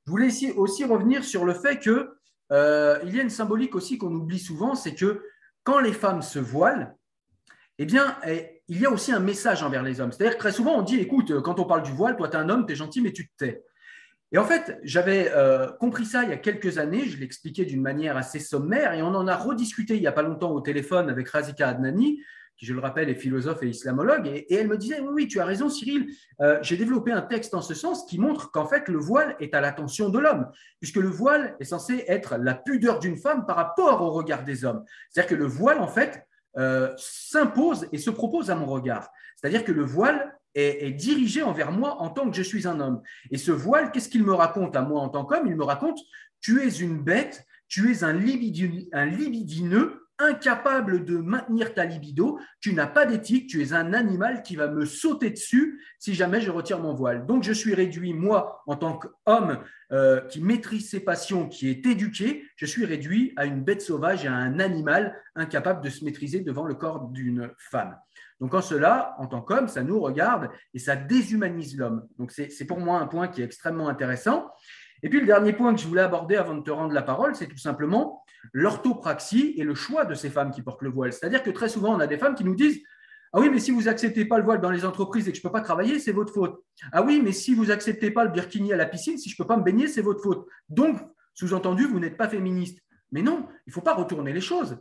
Je voulais aussi revenir sur le fait qu'il euh, y a une symbolique aussi qu'on oublie souvent, c'est que quand les femmes se voilent, eh bien, eh, il y a aussi un message envers les hommes. C'est-à-dire que très souvent, on dit, écoute, quand on parle du voile, toi, tu es un homme, tu es gentil, mais tu te tais. Et en fait, j'avais euh, compris ça il y a quelques années, je l'expliquais d'une manière assez sommaire, et on en a rediscuté il n'y a pas longtemps au téléphone avec Razika Adnani, qui, je le rappelle, est philosophe et islamologue, et, elle me disait, oui, oui, tu as raison, Cyril, euh, j'ai développé un texte en ce sens qui montre qu'en fait, le voile est à l'attention de l'homme, puisque le voile est censé être la pudeur d'une femme par rapport au regard des hommes. C'est-à-dire que le voile, en fait, euh, s'impose et se propose à mon regard. C'est-à-dire que le voile est, dirigé envers moi en tant que je suis un homme. Et ce voile, qu'est-ce qu'il me raconte à moi en tant qu'homme? Il me raconte, tu es une bête, tu es un, un libidineux incapable de maintenir ta libido, tu n'as pas d'éthique, tu es un animal qui va me sauter dessus si jamais je retire mon voile. Donc je suis réduit, moi, en tant qu'homme euh, qui maîtrise ses passions, qui est éduqué, je suis réduit à une bête sauvage, à un animal incapable de se maîtriser devant le corps d'une femme. Donc en cela, en tant qu'homme, ça nous regarde et ça déshumanise l'homme. Donc c'est pour moi un point qui est extrêmement intéressant. Et puis le dernier point que je voulais aborder avant de te rendre la parole, c'est tout simplement l'orthopraxie et le choix de ces femmes qui portent le voile. C'est-à-dire que très souvent, on a des femmes qui nous disent Ah oui, mais si vous n'acceptez pas le voile dans les entreprises et que je ne peux pas travailler, c'est votre faute. Ah oui, mais si vous n'acceptez pas le birkini à la piscine, si je ne peux pas me baigner, c'est votre faute. Donc, sous-entendu, vous n'êtes pas féministe. Mais non, il ne faut pas retourner les choses.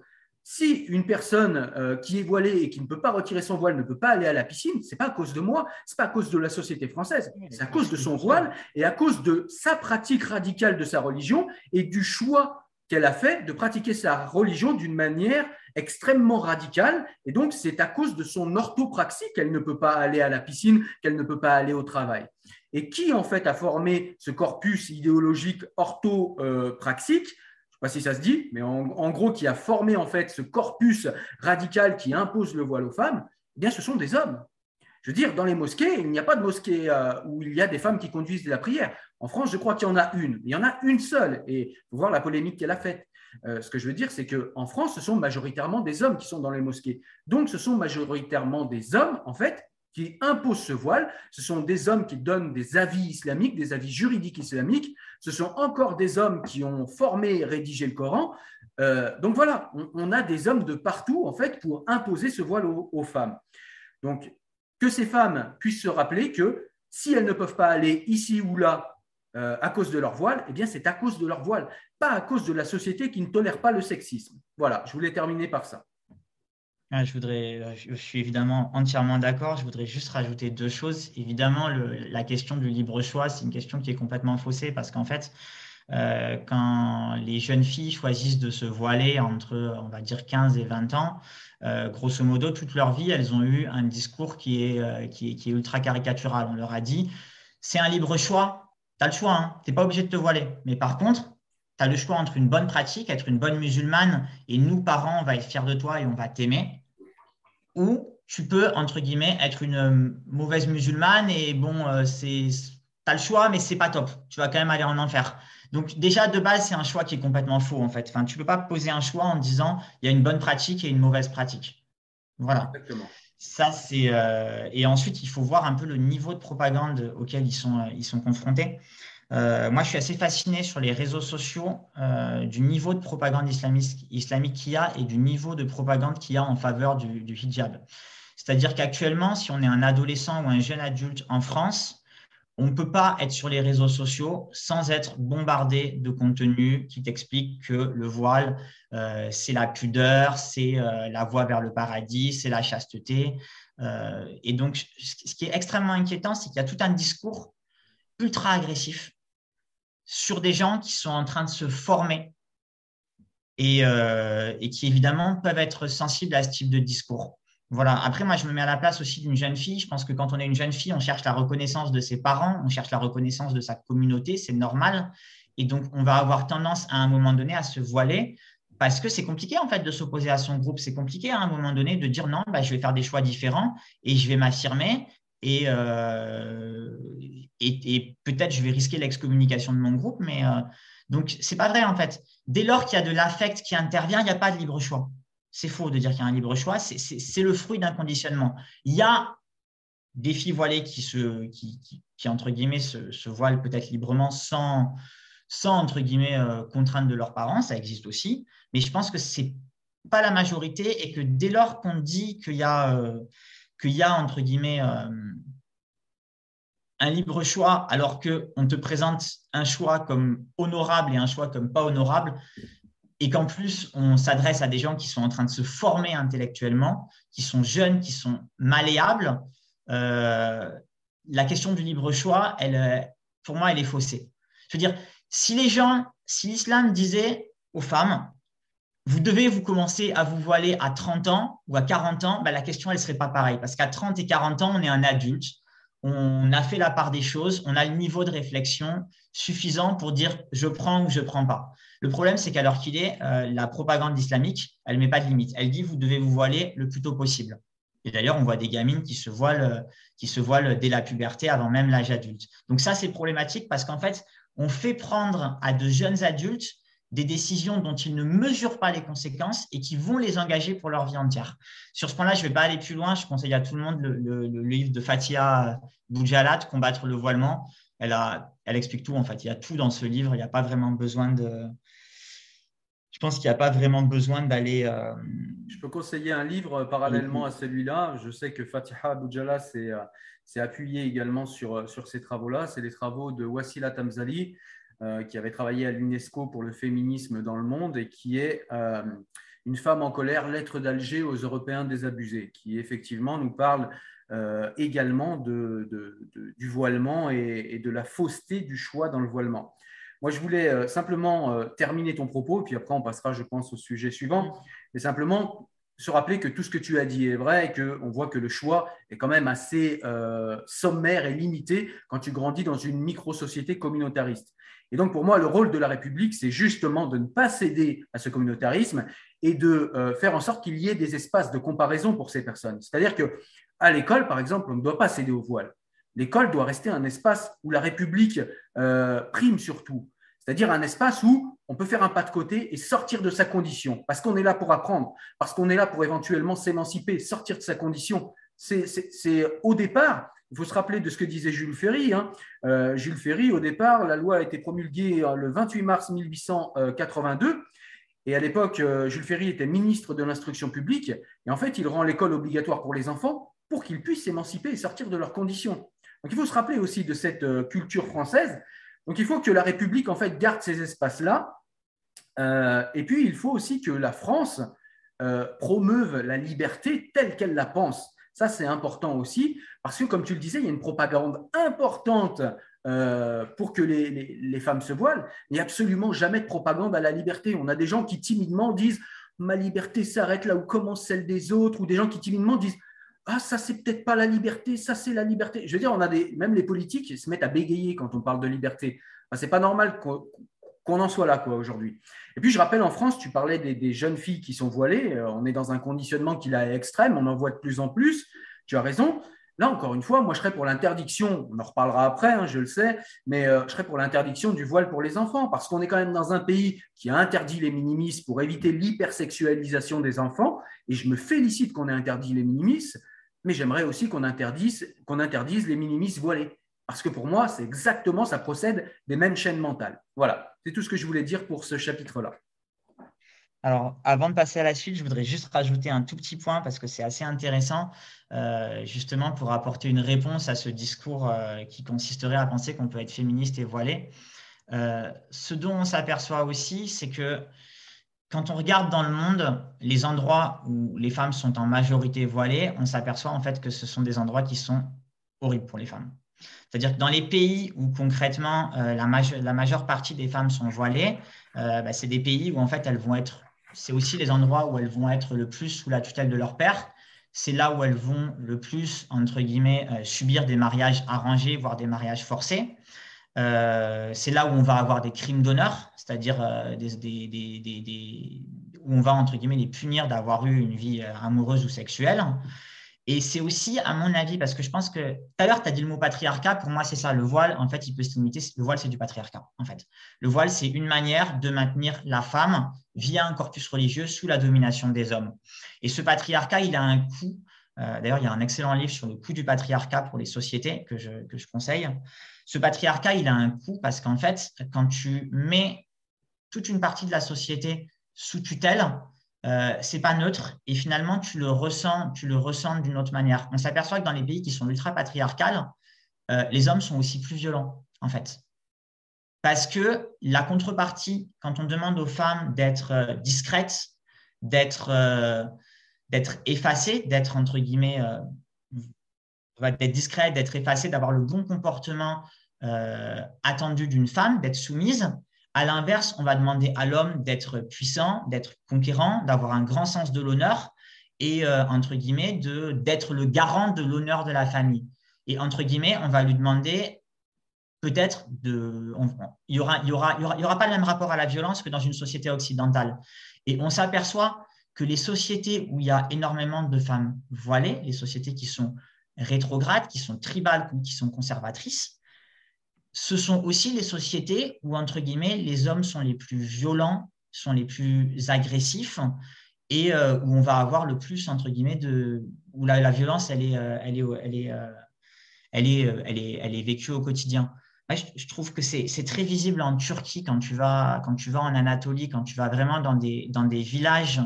Si une personne euh, qui est voilée et qui ne peut pas retirer son voile ne peut pas aller à la piscine, c'est pas à cause de moi, c'est pas à cause de la société française, c'est à cause de son voile et à cause de sa pratique radicale de sa religion et du choix qu'elle a fait de pratiquer sa religion d'une manière extrêmement radicale. Et donc, c'est à cause de son orthopraxie qu'elle ne peut pas aller à la piscine, qu'elle ne peut pas aller au travail. Et qui, en fait, a formé ce corpus idéologique orthopraxique? Je ne sais pas si ça se dit, mais en, gros, qui a formé en fait ce corpus radical qui impose le voile aux femmes, eh bien, ce sont des hommes. Je veux dire, dans les mosquées, il n'y a pas de mosquée euh, où il y a des femmes qui conduisent la prière. En France, je crois qu'il y en a une. Il y en a une seule. Et il faut voir la polémique qu'elle a faite. Euh, ce que je veux dire, c'est qu'en France, ce sont majoritairement des hommes qui sont dans les mosquées. Donc, ce sont majoritairement des hommes, en fait, qui imposent ce voile. Ce sont des hommes qui donnent des avis islamiques, des avis juridiques islamiques. Ce sont encore des hommes qui ont formé et rédigé le Coran. Euh, donc voilà, on, a des hommes de partout, en fait, pour imposer ce voile aux, femmes. Donc, que ces femmes puissent se rappeler que si elles ne peuvent pas aller ici ou là euh, à cause de leur voile, eh bien, c'est à cause de leur voile, pas à cause de la société qui ne tolère pas le sexisme. Voilà, je voulais terminer par ça. Ah, je voudrais, euh, je suis évidemment entièrement d'accord. Je voudrais juste rajouter deux choses. Évidemment, la question du libre choix, c'est une question qui est complètement faussée parce qu'en fait, euh, quand les jeunes filles choisissent de se voiler entre, on va dire, 15 et 20 ans, grosso modo, toute leur vie, elles ont eu un discours qui est, qui est, ultra caricatural. On leur a dit, c'est un libre choix, tu as le choix, hein. tu n'es pas obligé de te voiler. Mais par contre, tu as le choix entre une bonne pratique, être une bonne musulmane, et nous, parents, on va être fiers de toi et on va t'aimer, ou tu peux, entre guillemets, être une euh, mauvaise musulmane et bon, euh, c'est, tu as le choix, mais c'est pas top. Tu vas quand même aller en enfer. Donc, déjà, de base, c'est un choix qui est complètement faux, en fait. Enfin, tu ne peux pas poser un choix en disant il y a une bonne pratique et une mauvaise pratique. Voilà. Exactement. Ça, c'est. Euh, et ensuite, il faut voir un peu le niveau de propagande auquel ils sont, ils sont confrontés. Euh, moi, je suis assez fasciné sur les réseaux sociaux euh, du niveau de propagande islamique qu'il y a et du niveau de propagande qu'il y a en faveur du, hijab. C'est-à-dire qu'actuellement, si on est un adolescent ou un jeune adulte en France, on ne peut pas être sur les réseaux sociaux sans être bombardé de contenu qui t'explique que le voile, euh, c'est la pudeur, c'est la voie vers le paradis, c'est la chasteté. et donc, ce qui est extrêmement inquiétant, c'est qu'il y a tout un discours ultra agressif sur des gens qui sont en train de se former euh, et, qui évidemment peuvent être sensibles à ce type de discours. Voilà. Après, moi, je me mets à la place aussi d'une jeune fille. Je pense que quand on est une jeune fille, on cherche la reconnaissance de ses parents, on cherche la reconnaissance de sa communauté, c'est normal. Et donc, on va avoir tendance à un moment donné à se voiler parce que c'est compliqué en fait de s'opposer à son groupe. C'est compliqué à un moment donné de dire non, bah, je vais faire des choix différents et je vais m'affirmer et, euh, et, peut-être je vais risquer l'excommunication de mon groupe, mais euh, donc c'est pas vrai en fait. Dès lors qu'il y a de l'affect qui intervient, il n'y a pas de libre choix. C'est faux de dire qu'il y a un libre choix, c'est le fruit d'un conditionnement. Il y a des filles voilées qui, se, qui, qui, entre guillemets, se, voilent peut-être librement sans, sans entre guillemets, euh, contrainte de leurs parents, ça existe aussi, mais je pense que c'est pas la majorité et que dès lors qu'on dit qu'il y a, euh, y a entre guillemets, un libre choix alors qu'on te présente un choix comme honorable et un choix comme pas honorable, et qu'en plus, on s'adresse à des gens qui sont en train de se former intellectuellement, qui sont jeunes, qui sont malléables, euh, la question du libre choix, elle, pour moi, elle est faussée. Je veux dire, si les gens, si l'islam disait aux femmes, vous devez vous commencer à vous voiler à 30 ans ou à 40 ans, ben la question, elle ne serait pas pareille. Parce qu'à 30 et 40 ans, on est un adulte, on a fait la part des choses, on a le niveau de réflexion suffisant pour dire je prends ou je prends pas. Le problème, c'est qu'à l'heure qu'il est, euh, la propagande islamique, elle ne met pas de limite. Elle dit vous devez vous voiler le plus tôt possible. Et d'ailleurs, on voit des gamines qui se voilent, qui se voilent dès la puberté, avant même l'âge adulte. Donc ça, c'est problématique parce qu'en fait, on fait prendre à de jeunes adultes des décisions dont ils ne mesurent pas les conséquences et qui vont les engager pour leur vie entière. Sur ce point-là, je ne vais pas aller plus loin. Je conseille à tout le monde le, livre de Fatia Boujalat, Combattre le voilement. Elle, explique tout, en fait. Il y a tout dans ce livre. Il n'y a pas vraiment besoin de, je pense qu'il n'y a pas vraiment besoin d'aller. Euh, je peux conseiller un livre parallèlement à celui-là. Je sais que Fatiha Boujala s'est euh, appuyé également sur, euh, sur ces travaux-là. C'est les travaux de Wassila Tamzali, qui avait travaillé à l'UNESCO pour le féminisme dans le monde et qui est Une femme en colère, lettre d'Alger aux Européens désabusés, qui effectivement nous parle également de, du voilement et, de la fausseté du choix dans le voilement. Moi, je voulais euh, simplement euh, terminer ton propos, puis après, on passera, je pense, au sujet suivant. Mais simplement se rappeler que tout ce que tu as dit est vrai et qu'on voit que le choix est quand même assez euh, sommaire et limité quand tu grandis dans une micro-société communautariste. Et donc, pour moi, le rôle de la République, c'est justement de ne pas céder à ce communautarisme et de faire en sorte qu'il y ait des espaces de comparaison pour ces personnes. C'est-à-dire que à l'école, par exemple, on ne doit pas céder au voile. L'école doit rester un espace où la République euh, prime surtout, c'est-à-dire un espace où on peut faire un pas de côté et sortir de sa condition, parce qu'on est là pour apprendre, parce qu'on est là pour éventuellement s'émanciper, sortir de sa condition. C'est au départ, il faut se rappeler de ce que disait Jules Ferry. Hein. Euh, Jules Ferry, au départ, la loi a été promulguée euh, le 28 mars 1882. Et à l'époque, Jules Ferry était ministre de l'instruction publique. Et en fait, il rend l'école obligatoire pour les enfants pour qu'ils puissent s'émanciper et sortir de leurs conditions. Donc il faut se rappeler aussi de cette euh, culture française. Donc il faut que la République en fait garde ces espaces-là. Euh, et puis il faut aussi que la France euh, promeuve la liberté telle qu'elle la pense. Ça, c'est important aussi, parce que, comme tu le disais, il y a une propagande importante pour que les, femmes se voilent, il n'y a absolument jamais de propagande à la liberté. On a des gens qui timidement disent ma liberté s'arrête là où commence celle des autres, ou des gens qui timidement disent ah, ça, c'est peut-être pas la liberté, ça, c'est la liberté. Je veux dire, on a des, même les politiques se mettent à bégayer quand on parle de liberté. Ce c'est pas normal qu'on en soit là aujourd'hui. Et puis je rappelle en France, tu parlais des, jeunes filles qui sont voilées. Euh, on est dans un conditionnement qui est extrême, on en voit de plus en plus. Tu as raison. Là encore une fois, moi je serais pour l'interdiction. On en reparlera après, hein, je le sais, mais euh, je serais pour l'interdiction du voile pour les enfants parce qu'on est quand même dans un pays qui a interdit les minimis pour éviter l'hypersexualisation des enfants. Et je me félicite qu'on ait interdit les minimis mais j'aimerais aussi qu'on interdise, qu'on interdise les minimis voilés. Parce que pour moi, c'est exactement, ça procède des mêmes chaînes mentales. Voilà, c'est tout ce que je voulais dire pour ce chapitre-là. Alors, avant de passer à la suite, je voudrais juste rajouter un tout petit point parce que c'est assez intéressant, euh, justement, pour apporter une réponse à ce discours euh, qui consisterait à penser qu'on peut être féministe et voilé. Euh, ce dont on s'aperçoit aussi, c'est que quand on regarde dans le monde les endroits où les femmes sont en majorité voilées, on s'aperçoit en fait que ce sont des endroits qui sont horribles pour les femmes. C'est-à-dire que dans les pays où concrètement euh, la, majeure partie des femmes sont voilées, euh, bah, c'est des pays où en fait elles vont être, c'est aussi les endroits où elles vont être le plus sous la tutelle de leur père. C'est là où elles vont le plus, euh, subir des mariages arrangés, voire des mariages forcés. C'est là où on va avoir des crimes d'honneur, c'est-à-dire où on va, entre guillemets, les punir d'avoir eu une vie amoureuse ou sexuelle. Et c'est aussi, à mon avis, parce que je pense que tout à l'heure, tu as dit le mot patriarcat. Pour moi, c'est ça. Le voile, en fait, il peut se limiter. Le voile, c'est du patriarcat, en fait. Le voile, c'est une manière de maintenir la femme via un corpus religieux sous la domination des hommes. Et ce patriarcat, il a un coût. D'ailleurs, il y a un excellent livre sur le coût du patriarcat pour les sociétés que je, que je conseille. Ce patriarcat, il a un coût parce qu'en fait, quand tu mets toute une partie de la société sous tutelle, euh, c'est pas neutre et finalement tu le ressens, tu le ressens d'une autre manière. On s'aperçoit que dans les pays qui sont ultra patriarcales, euh, les hommes sont aussi plus violents en fait. Parce que la contrepartie, quand on demande aux femmes d'être euh, discrètes, d'être euh, d'être effacées, d'être entre guillemets, d'être discrète, d'être effacée, d'avoir le bon comportement attendu d'une femme, d'être soumise. À l'inverse, on va demander à l'homme d'être puissant, d'être conquérant, d'avoir un grand sens de l'honneur et, entre guillemets, d'être le garant de l'honneur de la famille. Et entre guillemets, on va lui demander peut-être de, il n'y aura, y aura, y aura, y aura pas le même rapport à la violence que dans une société occidentale. Et on s'aperçoit que les sociétés où il y a énormément de femmes voilées, les sociétés qui sont rétrogrades, qui sont tribales, qui sont conservatrices, ce sont aussi les sociétés où, entre guillemets, les hommes sont les plus violents, sont les plus agressifs et euh, où on va avoir le plus, entre guillemets, où la, violence, elle est vécue au quotidien je, trouve que c'est très visible en Turquie quand tu, vas, quand tu vas en Anatolie, quand tu vas vraiment dans des, dans des villages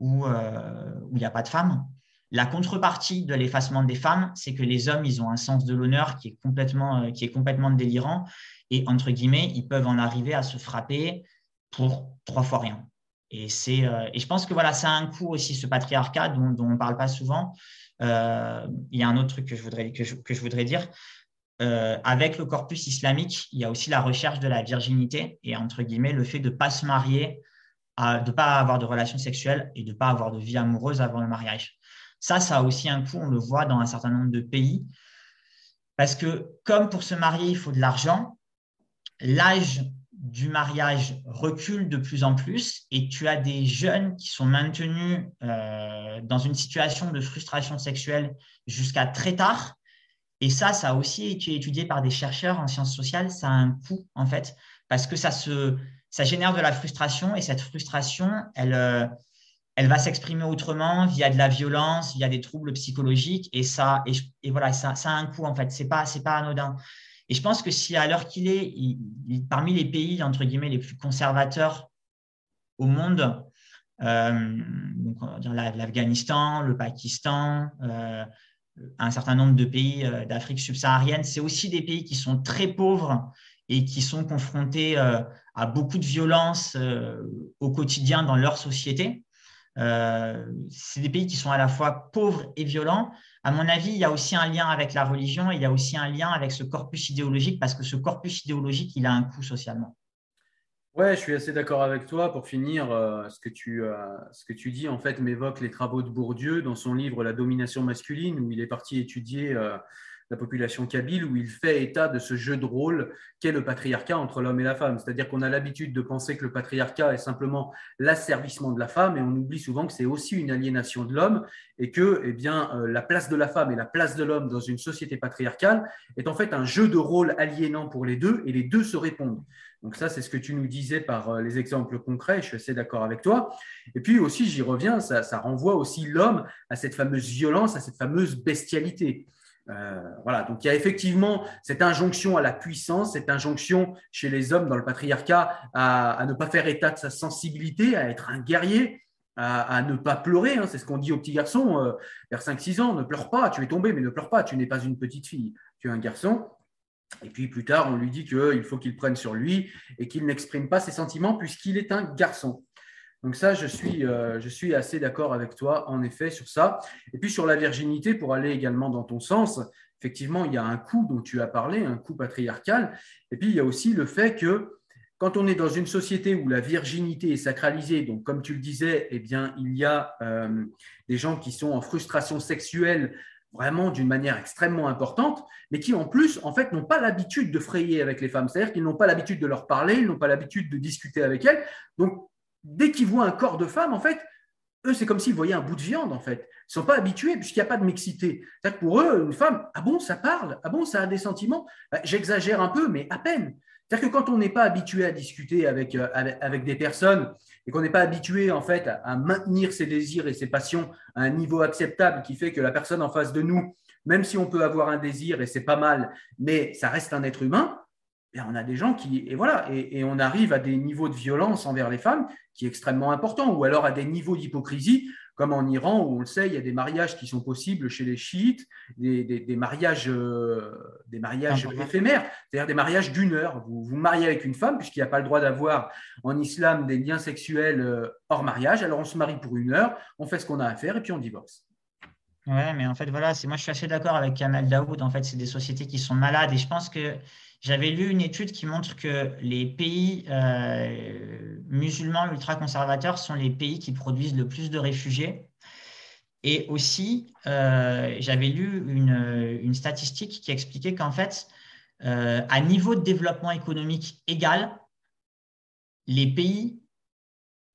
où euh, il n'y a pas de femmes. La contrepartie de l'effacement des femmes, c'est que les hommes, ils ont un sens de l'honneur qui, est complètement, euh, qui est complètement délirant. Et entre guillemets, ils peuvent en arriver à se frapper pour trois fois rien. Et, euh, je pense que voilà, ça a un coût aussi, ce patriarcat dont, on ne parle pas souvent. il y a un autre truc que je voudrais, dire euh, avec le corpus islamique, il y a aussi la recherche de la virginité et entre guillemets le fait de ne pas se marier, de ne pas avoir de relations sexuelles et de ne pas avoir de vie amoureuse avant le mariage. Ça, ça a aussi un coût, on le voit dans un certain nombre de pays, parce que comme pour se marier, il faut de l'argent, l'âge du mariage recule de plus en plus et tu as des jeunes qui sont maintenus euh, dans une situation de frustration sexuelle jusqu'à très tard et ça, ça a aussi été étudié par des chercheurs en sciences sociales. Ça a un coût, en fait, parce que ça, se, ça génère de la frustration et cette frustration, elle, euh, elle va s'exprimer autrement via de la violence, via des troubles psychologiques. Et, ça, et, voilà, ça, ça, a un coût, en fait. Ce n'est pas, pas anodin. Et je pense que si à l'heure qu'il est, parmi les pays, entre guillemets, les plus conservateurs au monde, euh, l'Afghanistan, le Pakistan, euh, un certain nombre de pays euh, d'Afrique subsaharienne, c'est aussi des pays qui sont très pauvres et qui sont confrontés à beaucoup de violences au quotidien dans leur société. C'est des pays qui sont à la fois pauvres et violents. À mon avis, il y a aussi un lien avec la religion, il y a aussi un lien avec ce corpus idéologique, parce que ce corpus idéologique, il a un coût socialement. Ouais, je suis assez d'accord avec toi. Pour finir, euh, ce, que tu, euh, ce que tu dis, en fait, m'évoque les travaux de Bourdieu dans son livre La domination masculine, où il est parti étudier euh, la population kabyle, où il fait état de ce jeu de rôle qu'est le patriarcat entre l'homme et la femme. C'est-à-dire qu'on a l'habitude de penser que le patriarcat est simplement l'asservissement de la femme, et on oublie souvent que c'est aussi une aliénation de l'homme, et que eh bien, euh, la place de la femme et la place de l'homme dans une société patriarcale est en fait un jeu de rôle aliénant pour les deux, et les deux se répondent. Donc ça, c'est ce que tu nous disais par euh, les exemples concrets, je suis assez d'accord avec toi. Et puis aussi, j'y reviens, ça, ça renvoie aussi l'homme à cette fameuse violence, à cette fameuse bestialité. Euh, voilà, donc il y a effectivement cette injonction à la puissance, cette injonction chez les hommes dans le patriarcat à, ne pas faire état de sa sensibilité, à être un guerrier, à, ne pas pleurer. Hein. c'est ce qu'on dit aux petits garçons euh, vers 5-6 ans, ne pleure pas, tu es tombé, mais ne pleure pas, tu n'es pas une petite fille, tu es un garçon. Et puis plus tard, on lui dit qu'il faut qu'il prenne sur lui et qu'il n'exprime pas ses sentiments puisqu'il est un garçon. Donc ça, je suis, euh, je suis assez d'accord avec toi, en effet, sur ça. Et puis sur la virginité, pour aller également dans ton sens, effectivement, il y a un coût dont tu as parlé, un coût patriarcal. Et puis il y a aussi le fait que quand on est dans une société où la virginité est sacralisée, donc comme tu le disais, eh bien, il y a euh, des gens qui sont en frustration sexuelle vraiment d'une manière extrêmement importante, mais qui en plus, en fait, n'ont pas l'habitude de frayer avec les femmes. C'est-à-dire qu'ils n'ont pas l'habitude de leur parler, ils n'ont pas l'habitude de discuter avec elles. Donc, dès qu'ils voient un corps de femme, en fait, eux, c'est comme s'ils voyaient un bout de viande, en fait. Ils ne sont pas habitués puisqu'il n'y a pas de mixité. cest pour eux, une femme, ah bon, ça parle? Ah bon, ça a des sentiments? Bah, J'exagère un peu, mais à peine. C'est-à-dire que quand on n'est pas habitué à discuter avec, euh, avec, des personnes et qu'on n'est pas habitué en fait à, maintenir ses désirs et ses passions à un niveau acceptable qui fait que la personne en face de nous, même si on peut avoir un désir et c'est pas mal, mais ça reste un être humain, on a des gens qui et voilà et, on arrive à des niveaux de violence envers les femmes qui est extrêmement important ou alors à des niveaux d'hypocrisie comme en Iran, où on le sait, il y a des mariages qui sont possibles chez les chiites, des, mariages, des mariages euh, éphémères, c'est-à-dire des mariages d'une heure. Vous vous mariez avec une femme, puisqu'il n'y a pas le droit d'avoir en islam des liens sexuels euh, hors mariage. Alors on se marie pour une heure, on fait ce qu'on a à faire et puis on divorce. Ouais, mais en fait, voilà, moi je suis assez d'accord avec Kamal Daoud. En fait, c'est des sociétés qui sont malades et je pense que j'avais lu une étude qui montre que les pays euh, musulmans ultra-conservateurs sont les pays qui produisent le plus de réfugiés. Et aussi, euh, j'avais lu une, statistique qui expliquait qu'en fait, euh, à niveau de développement économique égal, les pays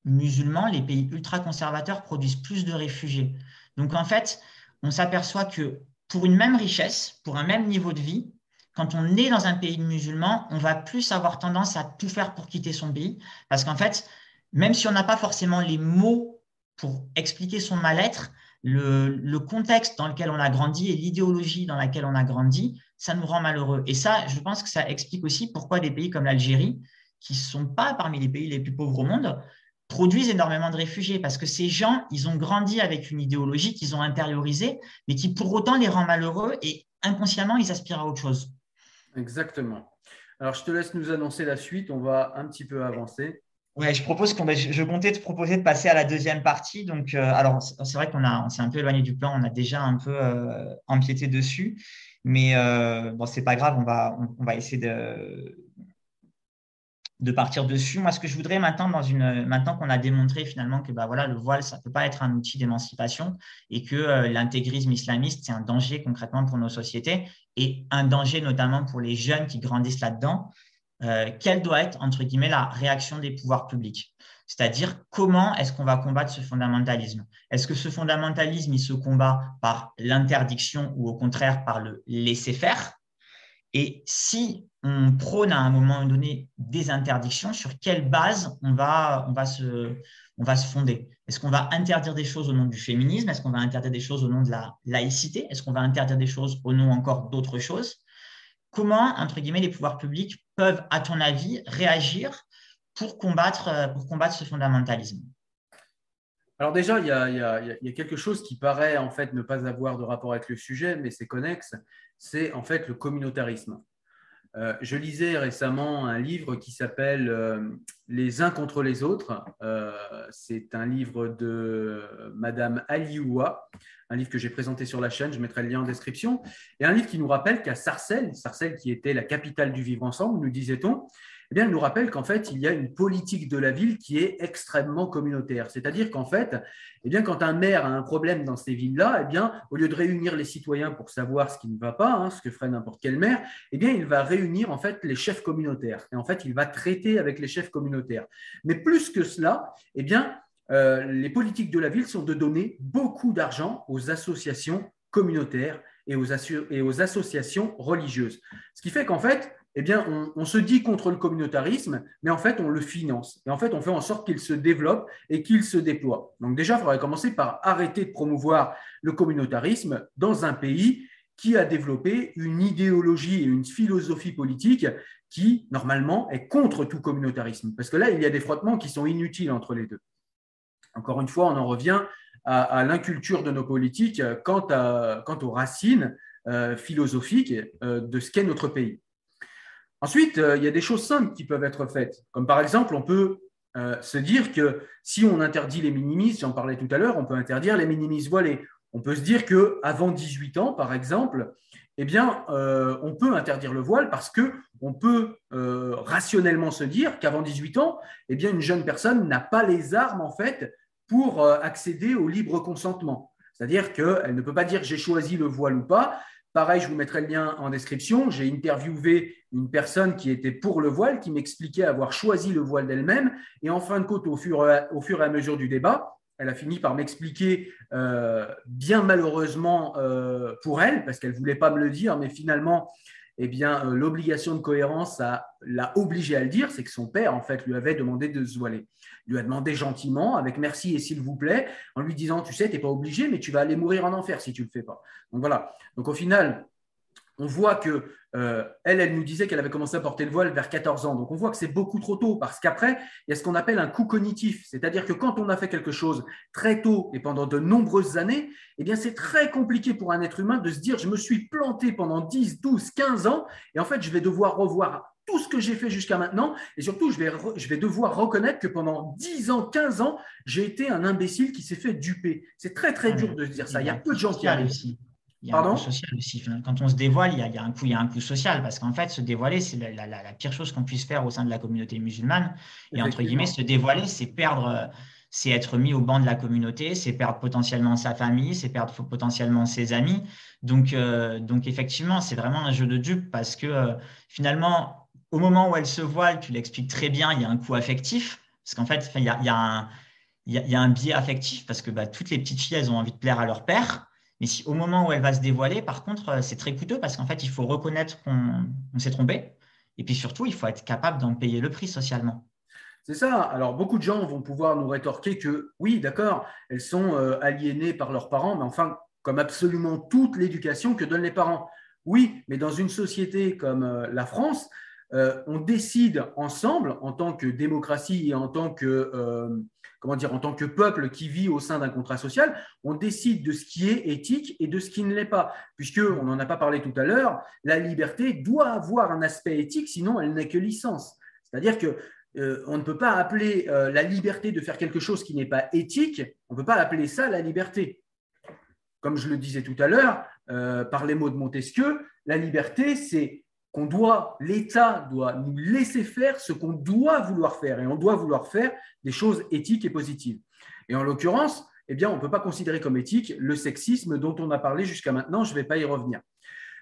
musulmans, les pays ultra-conservateurs produisent plus de réfugiés. Donc en fait, on s'aperçoit que pour une même richesse, pour un même niveau de vie, quand on est dans un pays musulman, on va plus avoir tendance à tout faire pour quitter son pays. Parce qu'en fait, même si on n'a pas forcément les mots pour expliquer son mal-être, le, contexte dans lequel on a grandi et l'idéologie dans laquelle on a grandi, ça nous rend malheureux. Et ça, je pense que ça explique aussi pourquoi des pays comme l'Algérie, qui ne sont pas parmi les pays les plus pauvres au monde, produisent énormément de réfugiés. Parce que ces gens, ils ont grandi avec une idéologie qu'ils ont intériorisée, mais qui pour autant les rend malheureux et inconsciemment, ils aspirent à autre chose. Exactement. Alors, je te laisse nous annoncer la suite. On va un petit peu avancer. Ouais, je propose qu'on, je comptais te proposer de passer à la deuxième partie. Donc, euh, alors c'est vrai qu'on a, on s'est un peu éloigné du plan, on a déjà un peu euh, empiété dessus, mais euh, bon, c'est pas grave, on va, on va essayer de, de partir dessus. Moi, ce que je voudrais maintenant, dans une, maintenant qu'on a démontré finalement que bah, voilà, le voile, ça ne peut pas être un outil d'émancipation et que euh, l'intégrisme islamiste, c'est un danger concrètement pour nos sociétés et un danger notamment pour les jeunes qui grandissent là-dedans, euh, quelle doit être, entre guillemets, la réaction des pouvoirs publics? C'est-à-dire, comment est-ce qu'on va combattre ce fondamentalisme? Est-ce que ce fondamentalisme, il se combat par l'interdiction ou au contraire par le laisser-faire? Et si on prône à un moment donné des interdictions, sur quelle base on va, on va, se, on va se fonder? Est-ce qu'on va interdire des choses au nom du féminisme? Est-ce qu'on va interdire des choses au nom de la laïcité? Est-ce qu'on va interdire des choses au nom encore d'autres choses? Comment, entre guillemets, les pouvoirs publics peuvent, à ton avis, réagir pour combattre, pour combattre ce fondamentalisme? Alors déjà, il y, a, quelque chose qui paraît en fait ne pas avoir de rapport avec le sujet, mais c'est connexe, c'est en fait le communautarisme. Euh, je lisais récemment un livre qui s'appelle euh, Les uns contre les autres. Euh, c'est un livre de Madame Alioua, un livre que j'ai présenté sur la chaîne, je mettrai le lien en description, et un livre qui nous rappelle qu'à Sarcelles, Sarcelles qui était la capitale du vivre ensemble, nous disait-on, eh bien, elle nous rappelle qu'en fait, il y a une politique de la ville qui est extrêmement communautaire. C'est-à-dire qu'en fait, eh bien, quand un maire a un problème dans ces villes-là, eh bien, au lieu de réunir les citoyens pour savoir ce qui ne va pas, hein, ce que ferait n'importe quel maire, eh bien, il va réunir en fait les chefs communautaires. Et en fait, il va traiter avec les chefs communautaires. Mais plus que cela, eh bien, euh, les politiques de la ville sont de donner beaucoup d'argent aux associations communautaires et aux, et aux associations religieuses. Ce qui fait qu'en fait, eh bien, on, se dit contre le communautarisme, mais en fait, on le finance. Et en fait, on fait en sorte qu'il se développe et qu'il se déploie. Donc déjà, il faudrait commencer par arrêter de promouvoir le communautarisme dans un pays qui a développé une idéologie et une philosophie politique qui, normalement, est contre tout communautarisme. Parce que là, il y a des frottements qui sont inutiles entre les deux. Encore une fois, on en revient à, l'inculture de nos politiques quant, aux racines euh, philosophiques euh, de ce qu'est notre pays. Ensuite, euh, il y a des choses simples qui peuvent être faites. Comme par exemple, on peut euh, se dire que si on interdit les minimis, j'en parlais tout à l'heure, on peut interdire les minimis voilés. On peut se dire qu'avant 18 ans, par exemple, eh euh, on peut interdire le voile parce que on peut rationnellement se dire qu'avant 18 ans, eh une jeune personne n'a pas les armes en fait pour accéder au libre consentement. C'est-à-dire qu'elle ne peut pas dire j'ai choisi le voile ou pas, Pareil, je vous mettrai le lien en description. J'ai interviewé une personne qui était pour le voile, qui m'expliquait avoir choisi le voile d'elle-même. Et en fin de compte, au fur, et à mesure du débat, elle a fini par m'expliquer, euh, bien malheureusement euh, pour elle, parce qu'elle ne voulait pas me le dire, mais finalement, eh bien, euh, l'obligation de cohérence l'a obligée à le dire, c'est que son père, en fait, lui avait demandé de se voiler. Il lui a demandé gentiment, avec merci et s'il vous plaît, en lui disant, tu sais, tu n'es pas obligé, mais tu vas aller mourir en enfer si tu ne le fais pas. Donc voilà. Donc au final, on voit que euh, elle, elle nous disait qu'elle avait commencé à porter le voile vers 14 ans. Donc on voit que c'est beaucoup trop tôt parce qu'après, il y a ce qu'on appelle un coup cognitif. C'est-à-dire que quand on a fait quelque chose très tôt et pendant de nombreuses années, eh bien c'est très compliqué pour un être humain de se dire je me suis planté pendant 10, 12, 15 ans et en fait je vais devoir revoir tout ce que j'ai fait jusqu'à maintenant et surtout je vais, je vais devoir reconnaître que pendant 10 ans, 15 ans, j'ai été un imbécile qui s'est fait duper. C'est très très dur de se dire ça. Il y a peu de gens qui arrivent. Il y a un coup social aussi. Quand on se dévoile, il y a, un, coup, il y a un coup social parce qu'en fait, se dévoiler, c'est la, pire chose qu'on puisse faire au sein de la communauté musulmane. Et entre guillemets, se dévoiler, c'est perdre, c'est être mis au banc de la communauté, c'est perdre potentiellement sa famille, c'est perdre potentiellement ses amis. Donc, euh, donc effectivement, c'est vraiment un jeu de dupe parce que euh, finalement, au moment où elle se voile, tu l'expliques très bien, il y a un coup affectif parce qu'en fait, il y a, il y a un il y, a, un biais affectif parce que bah, toutes les petites filles, elles ont envie de plaire à leur père. Mais si, au moment où elle va se dévoiler, par contre, euh, c'est très coûteux parce qu'en fait, il faut reconnaître qu'on s'est trompé. Et puis surtout, il faut être capable d'en payer le prix socialement. C'est ça. Alors, beaucoup de gens vont pouvoir nous rétorquer que oui, d'accord, elles sont euh, aliénées par leurs parents, mais enfin, comme absolument toute l'éducation que donnent les parents. Oui, mais dans une société comme euh, la France, on décide ensemble, en tant que démocratie et en tant que comment dire, en tant que peuple qui vit au sein d'un contrat social, on décide de ce qui est éthique et de ce qui ne l'est pas. Puisque, on n'en a pas parlé tout à l'heure, la liberté doit avoir un aspect éthique, sinon elle n'est que licence. C'est-à-dire que euh, on ne peut pas appeler euh, la liberté de faire quelque chose qui n'est pas éthique, on ne peut pas appeler ça la liberté. Comme je le disais tout à l'heure, euh, par les mots de Montesquieu, la liberté, c'est qu'on doit, l'État doit nous laisser faire ce qu'on doit vouloir faire, et on doit vouloir faire des choses éthiques et positives. Et en l'occurrence, eh on ne peut pas considérer comme éthique le sexisme dont on a parlé jusqu'à maintenant, je ne vais pas y revenir.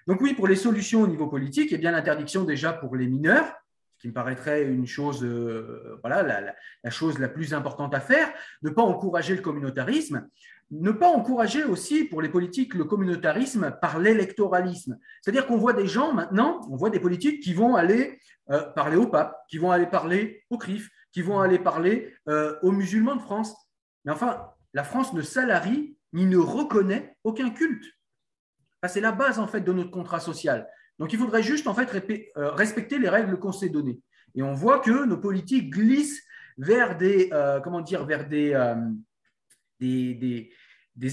Donc oui, pour les solutions au niveau politique, eh bien l'interdiction déjà pour les mineurs, ce qui me paraîtrait une euh, la, chose la plus importante à faire, ne pas encourager le communautarisme, ne pas encourager aussi pour les politiques le communautarisme par l'électoralisme. C'est-à-dire qu'on voit des gens maintenant, on voit des politiques qui vont aller euh, parler au pape, qui vont aller parler au CRIF, qui vont aller parler euh, aux musulmans de France. Mais enfin, la France ne salarie ni ne reconnaît aucun culte. C'est la base en fait de notre contrat social. Donc il faudrait juste en fait euh, respecter les règles qu'on s'est données. Et on voit que nos politiques glissent vers des comment dire vers des des,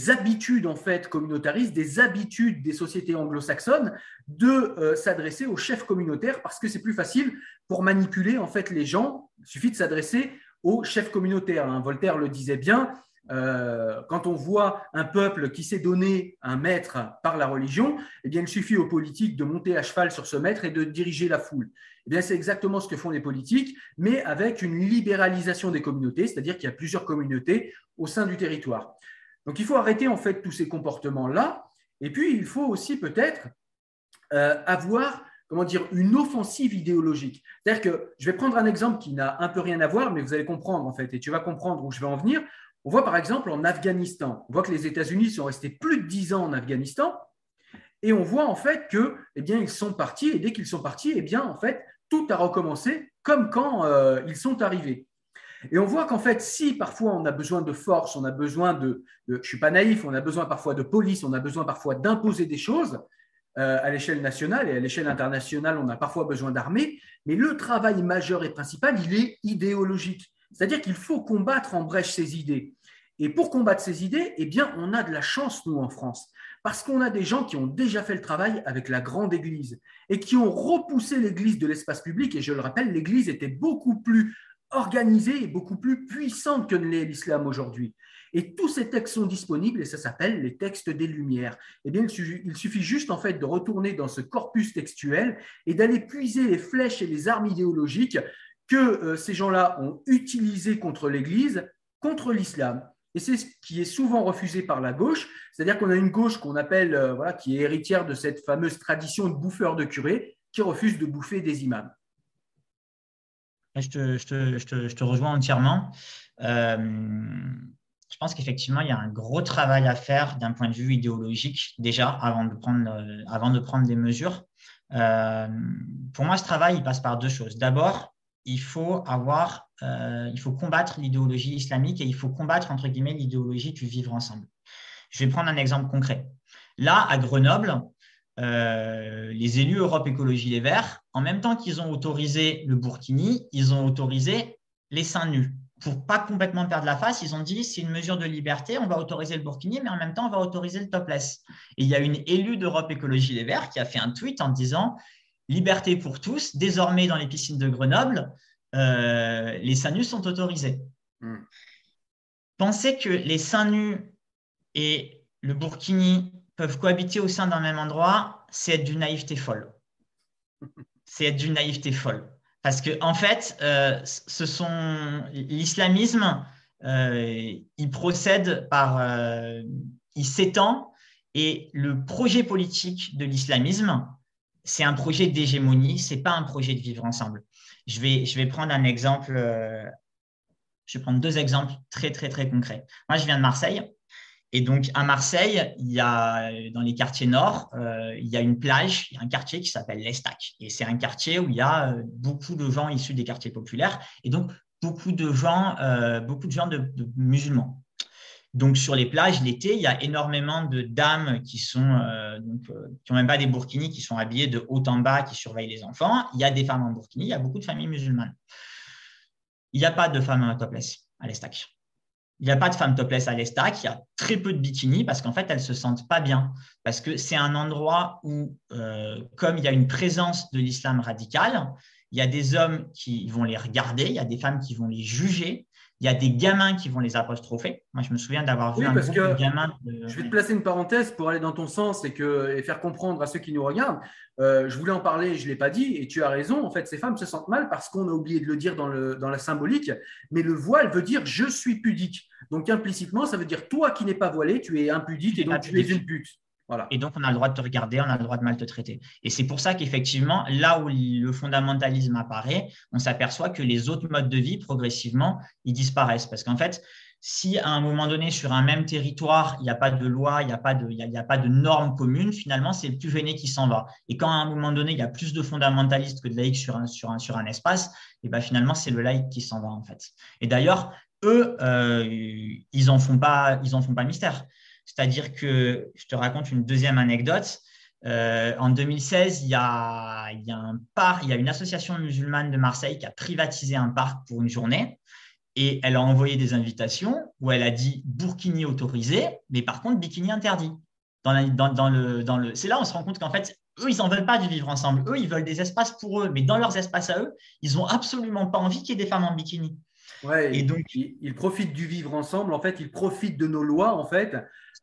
habitudes en fait communautaristes, des habitudes des sociétés anglo-saxonnes de euh, s'adresser aux chefs communautaires parce que c'est plus facile pour manipuler en fait les gens. Il suffit de s'adresser aux chefs communautaires. Hein. Voltaire le disait bien. Euh, quand on voit un peuple qui s'est donné un maître par la religion, eh bien, il suffit aux politiques de monter à cheval sur ce maître et de diriger la foule. Eh c'est exactement ce que font les politiques, mais avec une libéralisation des communautés, c'est-à-dire qu'il y a plusieurs communautés au sein du territoire. Donc, il faut arrêter en fait tous ces comportements-là, et puis il faut aussi peut-être euh, avoir comment dire, une offensive idéologique. C'est-à-dire que je vais prendre un exemple qui n'a un peu rien à voir, mais vous allez comprendre en fait, et tu vas comprendre où je vais en venir. On voit par exemple en Afghanistan, on voit que les États-Unis sont restés plus de dix ans en Afghanistan, et on voit en fait que, eh bien, ils sont partis, et dès qu'ils sont partis, eh bien, en fait, tout a recommencé comme quand euh, ils sont arrivés. Et on voit qu'en fait, si parfois on a besoin de force, on a besoin de, je ne suis pas naïf, on a besoin parfois de police, on a besoin parfois d'imposer des choses euh, à l'échelle nationale et à l'échelle internationale, on a parfois besoin d'armées, mais le travail majeur et principal, il est idéologique. C'est-à-dire qu'il faut combattre en brèche ces idées. Et pour combattre ces idées, eh bien, on a de la chance, nous, en France, parce qu'on a des gens qui ont déjà fait le travail avec la grande Église et qui ont repoussé l'Église de l'espace public. Et je le rappelle, l'Église était beaucoup plus organisée et beaucoup plus puissante que ne l'est l'islam aujourd'hui. Et tous ces textes sont disponibles et ça s'appelle les textes des Lumières. Eh bien, il suffit juste en fait de retourner dans ce corpus textuel et d'aller puiser les flèches et les armes idéologiques que euh, ces gens-là ont utilisées contre l'Église, contre l'islam. Et c'est ce qui est souvent refusé par la gauche, c'est-à-dire qu'on a une gauche qu'on appelle, euh, voilà, qui est héritière de cette fameuse tradition de bouffeur de curés, qui refuse de bouffer des imams. Je te, rejoins entièrement. Euh, je pense qu'effectivement, il y a un gros travail à faire d'un point de vue idéologique, déjà, avant de prendre, euh, avant de prendre des mesures. pour moi, ce travail, il passe par deux choses. D'abord, il faut euh, il faut combattre l'idéologie islamique et il faut combattre entre guillemets l'idéologie du vivre ensemble. Je vais prendre un exemple concret. Là, à Grenoble, les élus Europe Écologie Les Verts, en même temps qu'ils ont autorisé le burkini, ils ont autorisé les seins nus. Pour pas complètement perdre la face, ils ont dit c'est une mesure de liberté, on va autoriser le burkini, mais en même temps on va autoriser le topless. Et il y a une élue d'Europe Écologie Les Verts qui a fait un tweet en disant liberté pour tous, désormais dans les piscines de Grenoble, euh, les seins nus sont autorisés. Hmm. Penser que les seins nus et le burkini peuvent cohabiter au sein d'un même endroit, c'est être d'une naïveté folle. C'est être d'une naïveté folle. Parce que en fait, euh, ce sont l'islamisme, euh, il procède par, il s'étend et le projet politique de l'islamisme, c'est un projet d'hégémonie, c'est pas un projet de vivre ensemble. Je vais, je vais prendre un exemple, euh, je vais prendre deux exemples très, très, très concrets. Moi, je viens de Marseille. Et donc, à Marseille, il y a, dans les quartiers nord, euh, il y a une plage, il y a un quartier qui s'appelle l'Estac. Et c'est un quartier où il y a euh, beaucoup de gens issus des quartiers populaires et donc beaucoup de gens, beaucoup de gens de musulmans. Donc sur les plages l'été, il y a énormément de dames qui sont euh, euh, qui n'ont même pas des burkinis, qui sont habillées de haut en bas, qui surveillent les enfants. Il y a des femmes en burkini, il y a beaucoup de familles musulmanes. Il n'y a pas de femmes topless à l'Estac. Il n'y a pas de femmes topless à l'Estac. Il y a très peu de bikinis parce qu'en fait, elles se sentent pas bien. Parce que c'est un endroit où, euh, comme il y a une présence de l'islam radical, il y a des hommes qui vont les regarder, il y a des femmes qui vont les juger, il y a des gamins qui vont les apostropher. Moi, je me souviens d'avoir vu un de gamins. Je vais te placer une parenthèse pour aller dans ton sens et, que, et faire comprendre à ceux qui nous regardent. Euh, je voulais en parler, je ne l'ai pas dit, et tu as raison. En fait, ces femmes se sentent mal parce qu'on a oublié de le dire dans, le, dans la symbolique. Mais le voile veut dire je suis pudique. Donc, implicitement, ça veut dire toi qui n'es pas voilé, tu es impudique et donc tu es une pute. Et donc, on a le droit de te regarder, on a le droit de mal te traiter. Et c'est pour ça qu'effectivement, là où le fondamentalisme apparaît, on s'aperçoit que les autres modes de vie, progressivement, ils disparaissent. Parce qu'en fait, si à un moment donné, sur un même territoire, il n'y a pas de loi, il n'y a, pas de, normes communes, finalement, c'est le plus gêné qui s'en va. Et quand à un moment donné, il y a plus de fondamentalistes que de laïcs sur un, espace, et ben finalement, c'est le laïc qui s'en va, en fait. Et d'ailleurs, eux, euh, ils n'en font, font pas mystère. C'est-à-dire que, je te raconte une deuxième anecdote. Euh, en 2016, il y, a, un parc, il y a une association musulmane de Marseille qui a privatisé un parc pour une journée et elle a envoyé des invitations où elle a dit burkini autorisé, mais par contre bikini interdit. C'est là on se rend compte qu'en fait, eux, ils n'en veulent pas du vivre ensemble. Eux, ils veulent des espaces pour eux, mais dans leurs espaces à eux, ils n'ont absolument pas envie qu'il y ait des femmes en bikini. Ouais, et donc, ils, profitent du vivre ensemble. En fait, ils profitent de nos lois, en fait,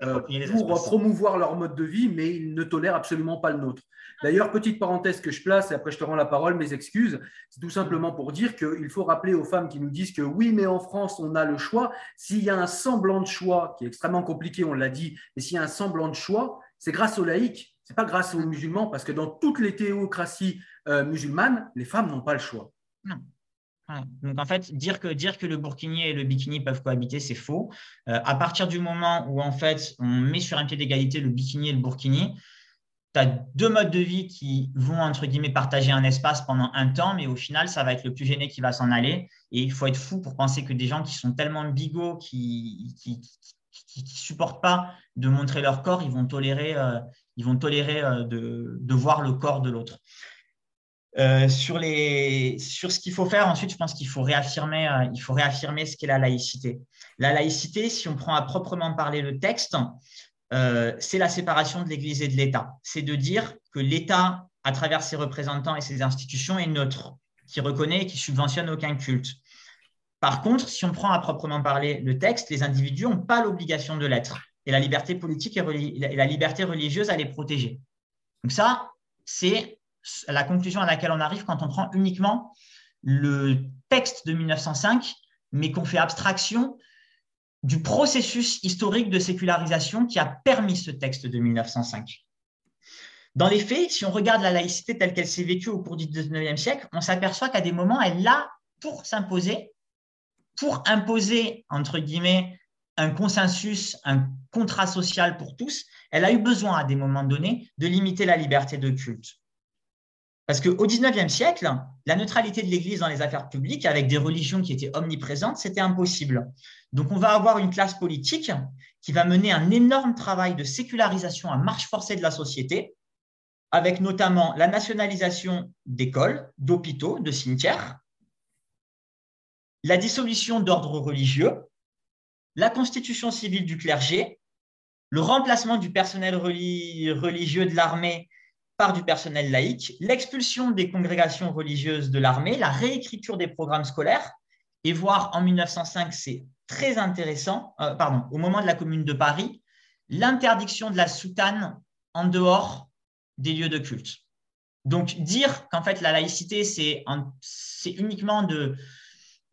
euh, pour promouvoir leur mode de vie, mais ils ne tolèrent absolument pas le nôtre. D'ailleurs, petite parenthèse que je place, et après je te rends la parole, mes excuses, c'est tout simplement pour dire qu'il faut rappeler aux femmes qui nous disent que oui, mais en France, on a le choix. S'il y a un semblant de choix, qui est extrêmement compliqué, on l'a dit, mais s'il y a un semblant de choix, c'est grâce aux laïcs, c'est pas grâce aux musulmans, parce que dans toutes les théocraties euh, musulmanes, les femmes n'ont pas le choix. Non. Donc en fait, dire que, dire que le burkini et le bikini peuvent cohabiter, c'est faux. Euh, à partir du moment où en fait on met sur un pied d'égalité le bikini et le burkini, tu as deux modes de vie qui vont entre guillemets partager un espace pendant un temps, mais au final, ça va être le plus gêné qui va s'en aller. Et il faut être fou pour penser que des gens qui sont tellement bigots, qui qui, qui, supportent pas de montrer leur corps, ils vont tolérer, euh, ils vont tolérer euh, de, de voir le corps de l'autre. Euh, sur, les, sur ce qu'il faut faire, ensuite, je pense qu'il faut réaffirmer, euh, il faut réaffirmer ce qu'est la laïcité. La laïcité, si on prend à proprement parler le texte, euh, c'est la séparation de l'Église et de l'État. C'est de dire que l'État, à travers ses représentants et ses institutions, est neutre, qui reconnaît et qui subventionne aucun culte. Par contre, si on prend à proprement parler le texte, les individus n'ont pas l'obligation de l'être. Et la liberté politique et la liberté religieuse à les protéger. Donc ça, c'est la conclusion à laquelle on arrive quand on prend uniquement le texte de 1905, mais qu'on fait abstraction du processus historique de sécularisation qui a permis ce texte de 1905. Dans les faits, si on regarde la laïcité telle qu'elle s'est vécue au cours du 19e siècle, on s'aperçoit qu'à des moments, elle l'a pour s'imposer, pour imposer, entre guillemets, un consensus, un contrat social pour tous, elle a eu besoin à des moments donnés de limiter la liberté de culte. Parce qu'au XIXe siècle, la neutralité de l'Église dans les affaires publiques, avec des religions qui étaient omniprésentes, c'était impossible. Donc on va avoir une classe politique qui va mener un énorme travail de sécularisation à marche forcée de la société, avec notamment la nationalisation d'écoles, d'hôpitaux, de cimetières, la dissolution d'ordres religieux, la constitution civile du clergé, le remplacement du personnel religieux de l'armée par du personnel laïque, l'expulsion des congrégations religieuses de l'armée, la réécriture des programmes scolaires, et voir en 1905, c'est très intéressant, euh, pardon, au moment de la Commune de Paris, l'interdiction de la soutane en dehors des lieux de culte. Donc dire qu'en fait la laïcité, c'est uniquement de,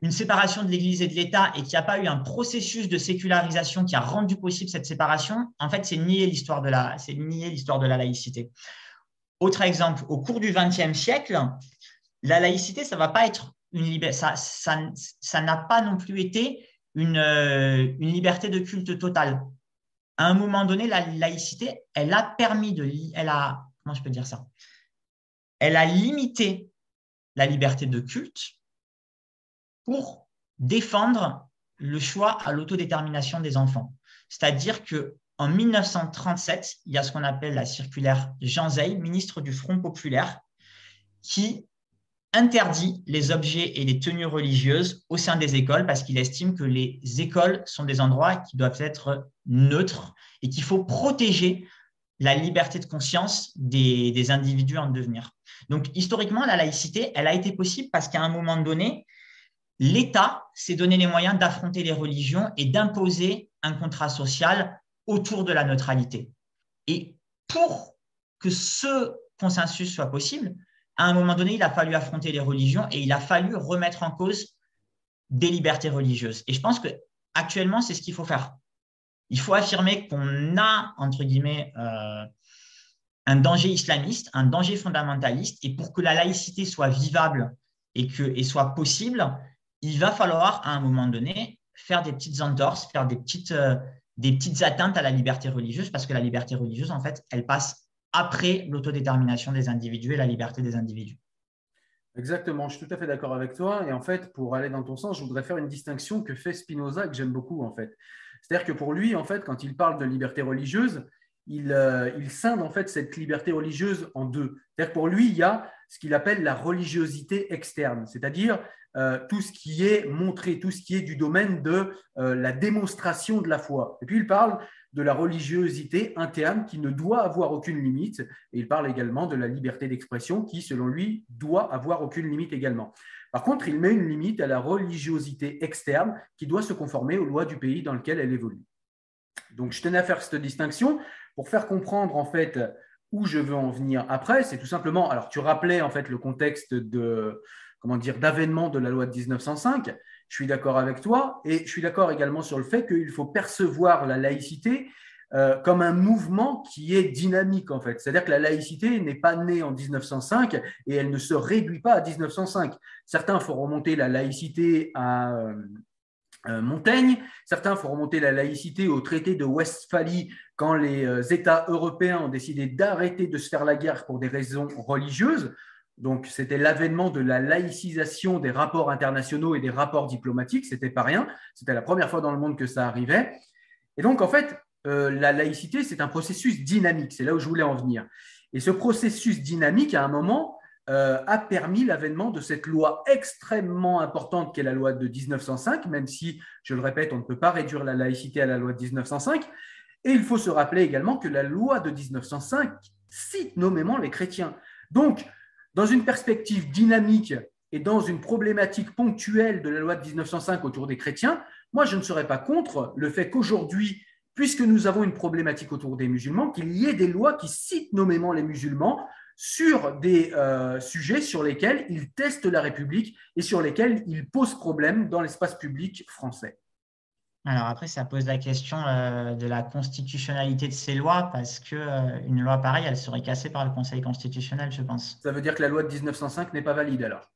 une séparation de l'Église et de l'État et qu'il n'y a pas eu un processus de sécularisation qui a rendu possible cette séparation, en fait, c'est nier l'histoire de la, c'est nier l'histoire de la laïcité. Autre exemple, au cours du XXe siècle, la laïcité, ça va pas être une ça, ça, n'a pas non plus été une, euh, une liberté de culte totale. À un moment donné, la laïcité, elle a permis de, elle a, comment je peux dire ça? Elle a limité la liberté de culte pour défendre le choix à l'autodétermination des enfants. C'est-à-dire que en 1937, il y a ce qu'on appelle la circulaire Jean Zay, ministre du Front populaire, qui interdit les objets et les tenues religieuses au sein des écoles parce qu'il estime que les écoles sont des endroits qui doivent être neutres et qu'il faut protéger la liberté de conscience des, des, individus en devenir. Donc, historiquement, la laïcité, elle a été possible parce qu'à un moment donné, l'État s'est donné les moyens d'affronter les religions et d'imposer un contrat social autour de la neutralité. Et pour que ce consensus soit possible, à un moment donné, il a fallu affronter les religions et il a fallu remettre en cause des libertés religieuses. Et je pense que actuellement, c'est ce qu'il faut faire. Il faut affirmer qu'on a, entre guillemets, euh, un danger islamiste, un danger fondamentaliste, et pour que la laïcité soit vivable et, que, et soit possible, il va falloir à un moment donné faire des petites entorses, faire des petites, euh, des petites atteintes à la liberté religieuse, parce que la liberté religieuse, en fait, elle passe après l'autodétermination des individus et la liberté des individus. Exactement, je suis tout à fait d'accord avec toi. Et en fait, pour aller dans ton sens, je voudrais faire une distinction que fait Spinoza, que j'aime beaucoup, en fait. C'est-à-dire que pour lui, en fait, quand il parle de liberté religieuse, il, euh, il scinde en fait cette liberté religieuse en deux. C'est-à-dire que pour lui, il y a ce qu'il appelle la religiosité externe, c'est-à-dire euh, tout ce qui est montré, tout ce qui est du domaine de euh, la démonstration de la foi. Et puis il parle de la religiosité interne qui ne doit avoir aucune limite. Et il parle également de la liberté d'expression qui, selon lui, doit avoir aucune limite également. Par contre, il met une limite à la religiosité externe qui doit se conformer aux lois du pays dans lequel elle évolue. Donc, je tenais à faire cette distinction pour faire comprendre en fait où je veux en venir après. C'est tout simplement, alors tu rappelais en fait le contexte de, comment dire, d'avènement de la loi de 1905. Je suis d'accord avec toi et je suis d'accord également sur le fait qu'il faut percevoir la laïcité euh, comme un mouvement qui est dynamique en fait. C'est-à-dire que la laïcité n'est pas née en 1905 et elle ne se réduit pas à 1905. Certains font remonter la laïcité à euh, euh, Montaigne, certains font remonter la laïcité au traité de Westphalie quand les États européens ont décidé d'arrêter de se faire la guerre pour des raisons religieuses. Donc, c'était l'avènement de la laïcisation des rapports internationaux et des rapports diplomatiques. C'était pas rien. C'était la première fois dans le monde que ça arrivait. Et donc, en fait, euh, la laïcité, c'est un processus dynamique. C'est là où je voulais en venir. Et ce processus dynamique, à un moment, euh, a permis l'avènement de cette loi extrêmement importante qu'est la loi de 1905, même si, je le répète, on ne peut pas réduire la laïcité à la loi de 1905. Et il faut se rappeler également que la loi de 1905 cite nommément les chrétiens. Donc, dans une perspective dynamique et dans une problématique ponctuelle de la loi de 1905 autour des chrétiens, moi, je ne serais pas contre le fait qu'aujourd'hui, puisque nous avons une problématique autour des musulmans, qu'il y ait des lois qui citent nommément les musulmans sur des euh, sujets sur lesquels ils testent la République et sur lesquels ils posent problème dans l'espace public français. Alors après, ça pose la question euh, de la constitutionnalité de ces lois, parce qu'une euh, loi pareille, elle serait cassée par le Conseil constitutionnel, je pense. Ça veut dire que la loi de 1905 n'est pas valide alors?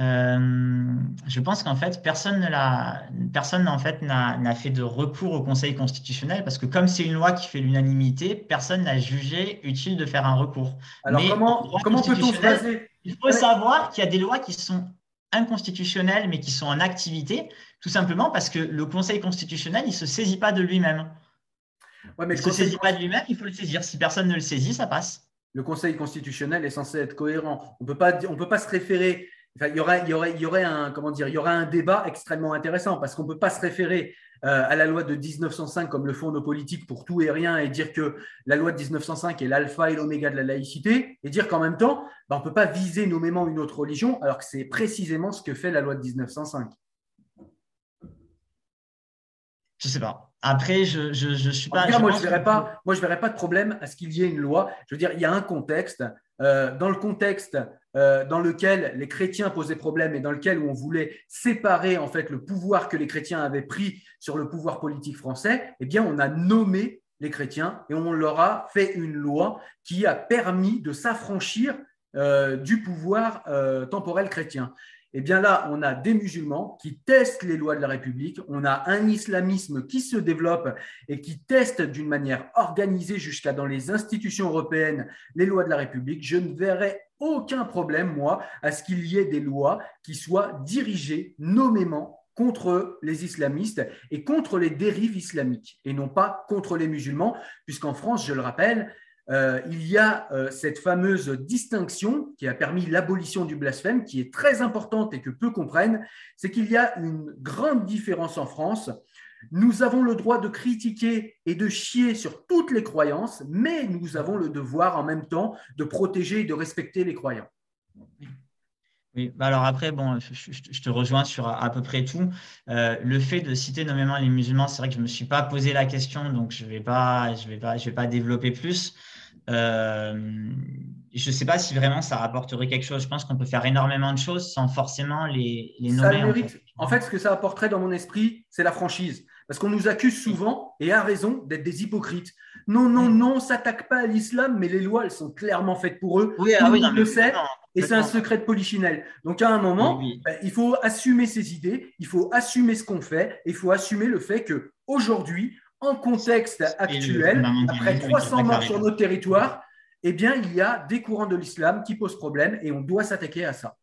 Euh, je pense qu'en fait, personne ne personne en fait n'a fait de recours au Conseil constitutionnel parce que comme c'est une loi qui fait l'unanimité, personne n'a jugé utile de faire un recours. Alors comment, comment peut-on se baser? Il faut savoir qu'il y a des lois qui sont inconstitutionnelles mais qui sont en activité tout simplement parce que le Conseil constitutionnel, il ne se saisit pas de lui-même. Ouais, mais il ne se saisit pas de lui-même, il faut le saisir. Si personne ne le saisit, ça passe. Le Conseil constitutionnel est censé être cohérent. On ne peut pas se référer il, y aurait, il, y aurait, il y aurait un comment dire, il y aurait un débat extrêmement intéressant parce qu'on ne peut pas se référer à la loi de 1905 comme le font nos politiques pour tout et rien et dire que la loi de 1905 est l'alpha et l'oméga de la laïcité et dire qu'en même temps, bah, on ne peut pas viser nommément une autre religion alors que c'est précisément ce que fait la loi de 1905. Je ne sais pas. Après, je ne suis pas. moi, je verrais, pas, moi, je verrais pas de problème à ce qu'il y ait une loi. Je veux dire, il y a un contexte. Euh, dans le contexte euh, dans lequel les chrétiens posaient problème et dans lequel on voulait séparer en fait le pouvoir que les chrétiens avaient pris sur le pouvoir politique français, eh bien, on a nommé les chrétiens et on leur a fait une loi qui a permis de s'affranchir euh, du pouvoir temporel chrétien. Eh bien là, on a des musulmans qui testent les lois de la République, on a un islamisme qui se développe et qui teste d'une manière organisée jusqu'à dans les institutions européennes les lois de la République. Je ne verrai aucun problème, moi, à ce qu'il y ait des lois qui soient dirigées nommément contre les islamistes et contre les dérives islamiques, et non pas contre les musulmans, puisqu'en France, je le rappelle, euh, il y a euh, cette fameuse distinction qui a permis l'abolition du blasphème, qui est très importante et que peu comprennent, c'est qu'il y a une grande différence en France. Nous avons le droit de critiquer et de chier sur toutes les croyances, mais nous avons le devoir en même temps de protéger et de respecter les croyants. Oui, bah alors après, bon, je, te rejoins sur à, peu près tout. Euh, le fait de citer nommément les musulmans, c'est vrai que je ne me suis pas posé la question, donc je ne vais, vais, vais pas développer plus. Euh, je ne sais pas si vraiment ça rapporterait quelque chose. Je pense qu'on peut faire énormément de choses sans forcément les, les nommer. En fait. ce que ça apporterait dans mon esprit, c'est la franchise. Parce qu'on nous accuse souvent, et à raison, d'être des hypocrites. Non, non, non, on s'attaque pas à l'islam, mais les lois, elles sont clairement faites pour eux. Oui, ah, oui, le sait, et c'est un secret de polichinelle. Donc à un moment, ben, il faut assumer ses idées, il faut assumer ce qu'on fait, et il faut assumer le fait que aujourd'hui, en contexte actuel, après 300 morts sur notre territoire, eh bien, il y a des courants de l'islam qui posent problème et on doit s'attaquer à ça.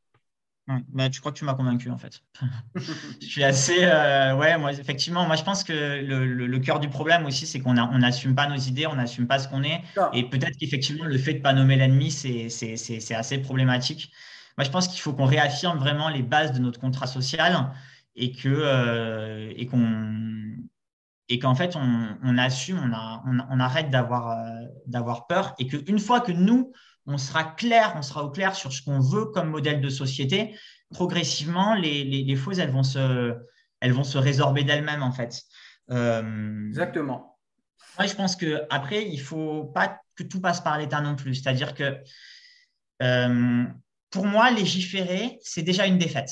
Bah, tu crois que tu m'as convaincu en fait. je suis assez. Euh, ouais, moi, effectivement, moi je pense que le, cœur du problème aussi, c'est qu'on n'assume pas nos idées, on n'assume pas ce qu'on est. Et peut-être qu'effectivement, le fait de ne pas nommer l'ennemi, c'est assez problématique. Moi, je pense qu'il faut qu'on réaffirme vraiment les bases de notre contrat social et que euh, et qu'on et qu'en fait, on, assume, on, arrête euh, d'avoir peur et qu'une fois que nous, on sera clair, on sera au clair sur ce qu'on veut comme modèle de société, progressivement, les, les, fausses, elles vont se, elles vont se résorber d'elles-mêmes, en fait. Euh, Exactement. Moi, je pense qu'après, il ne faut pas que tout passe par l'État non plus. C'est-à-dire que euh, pour moi, légiférer, c'est déjà une défaite.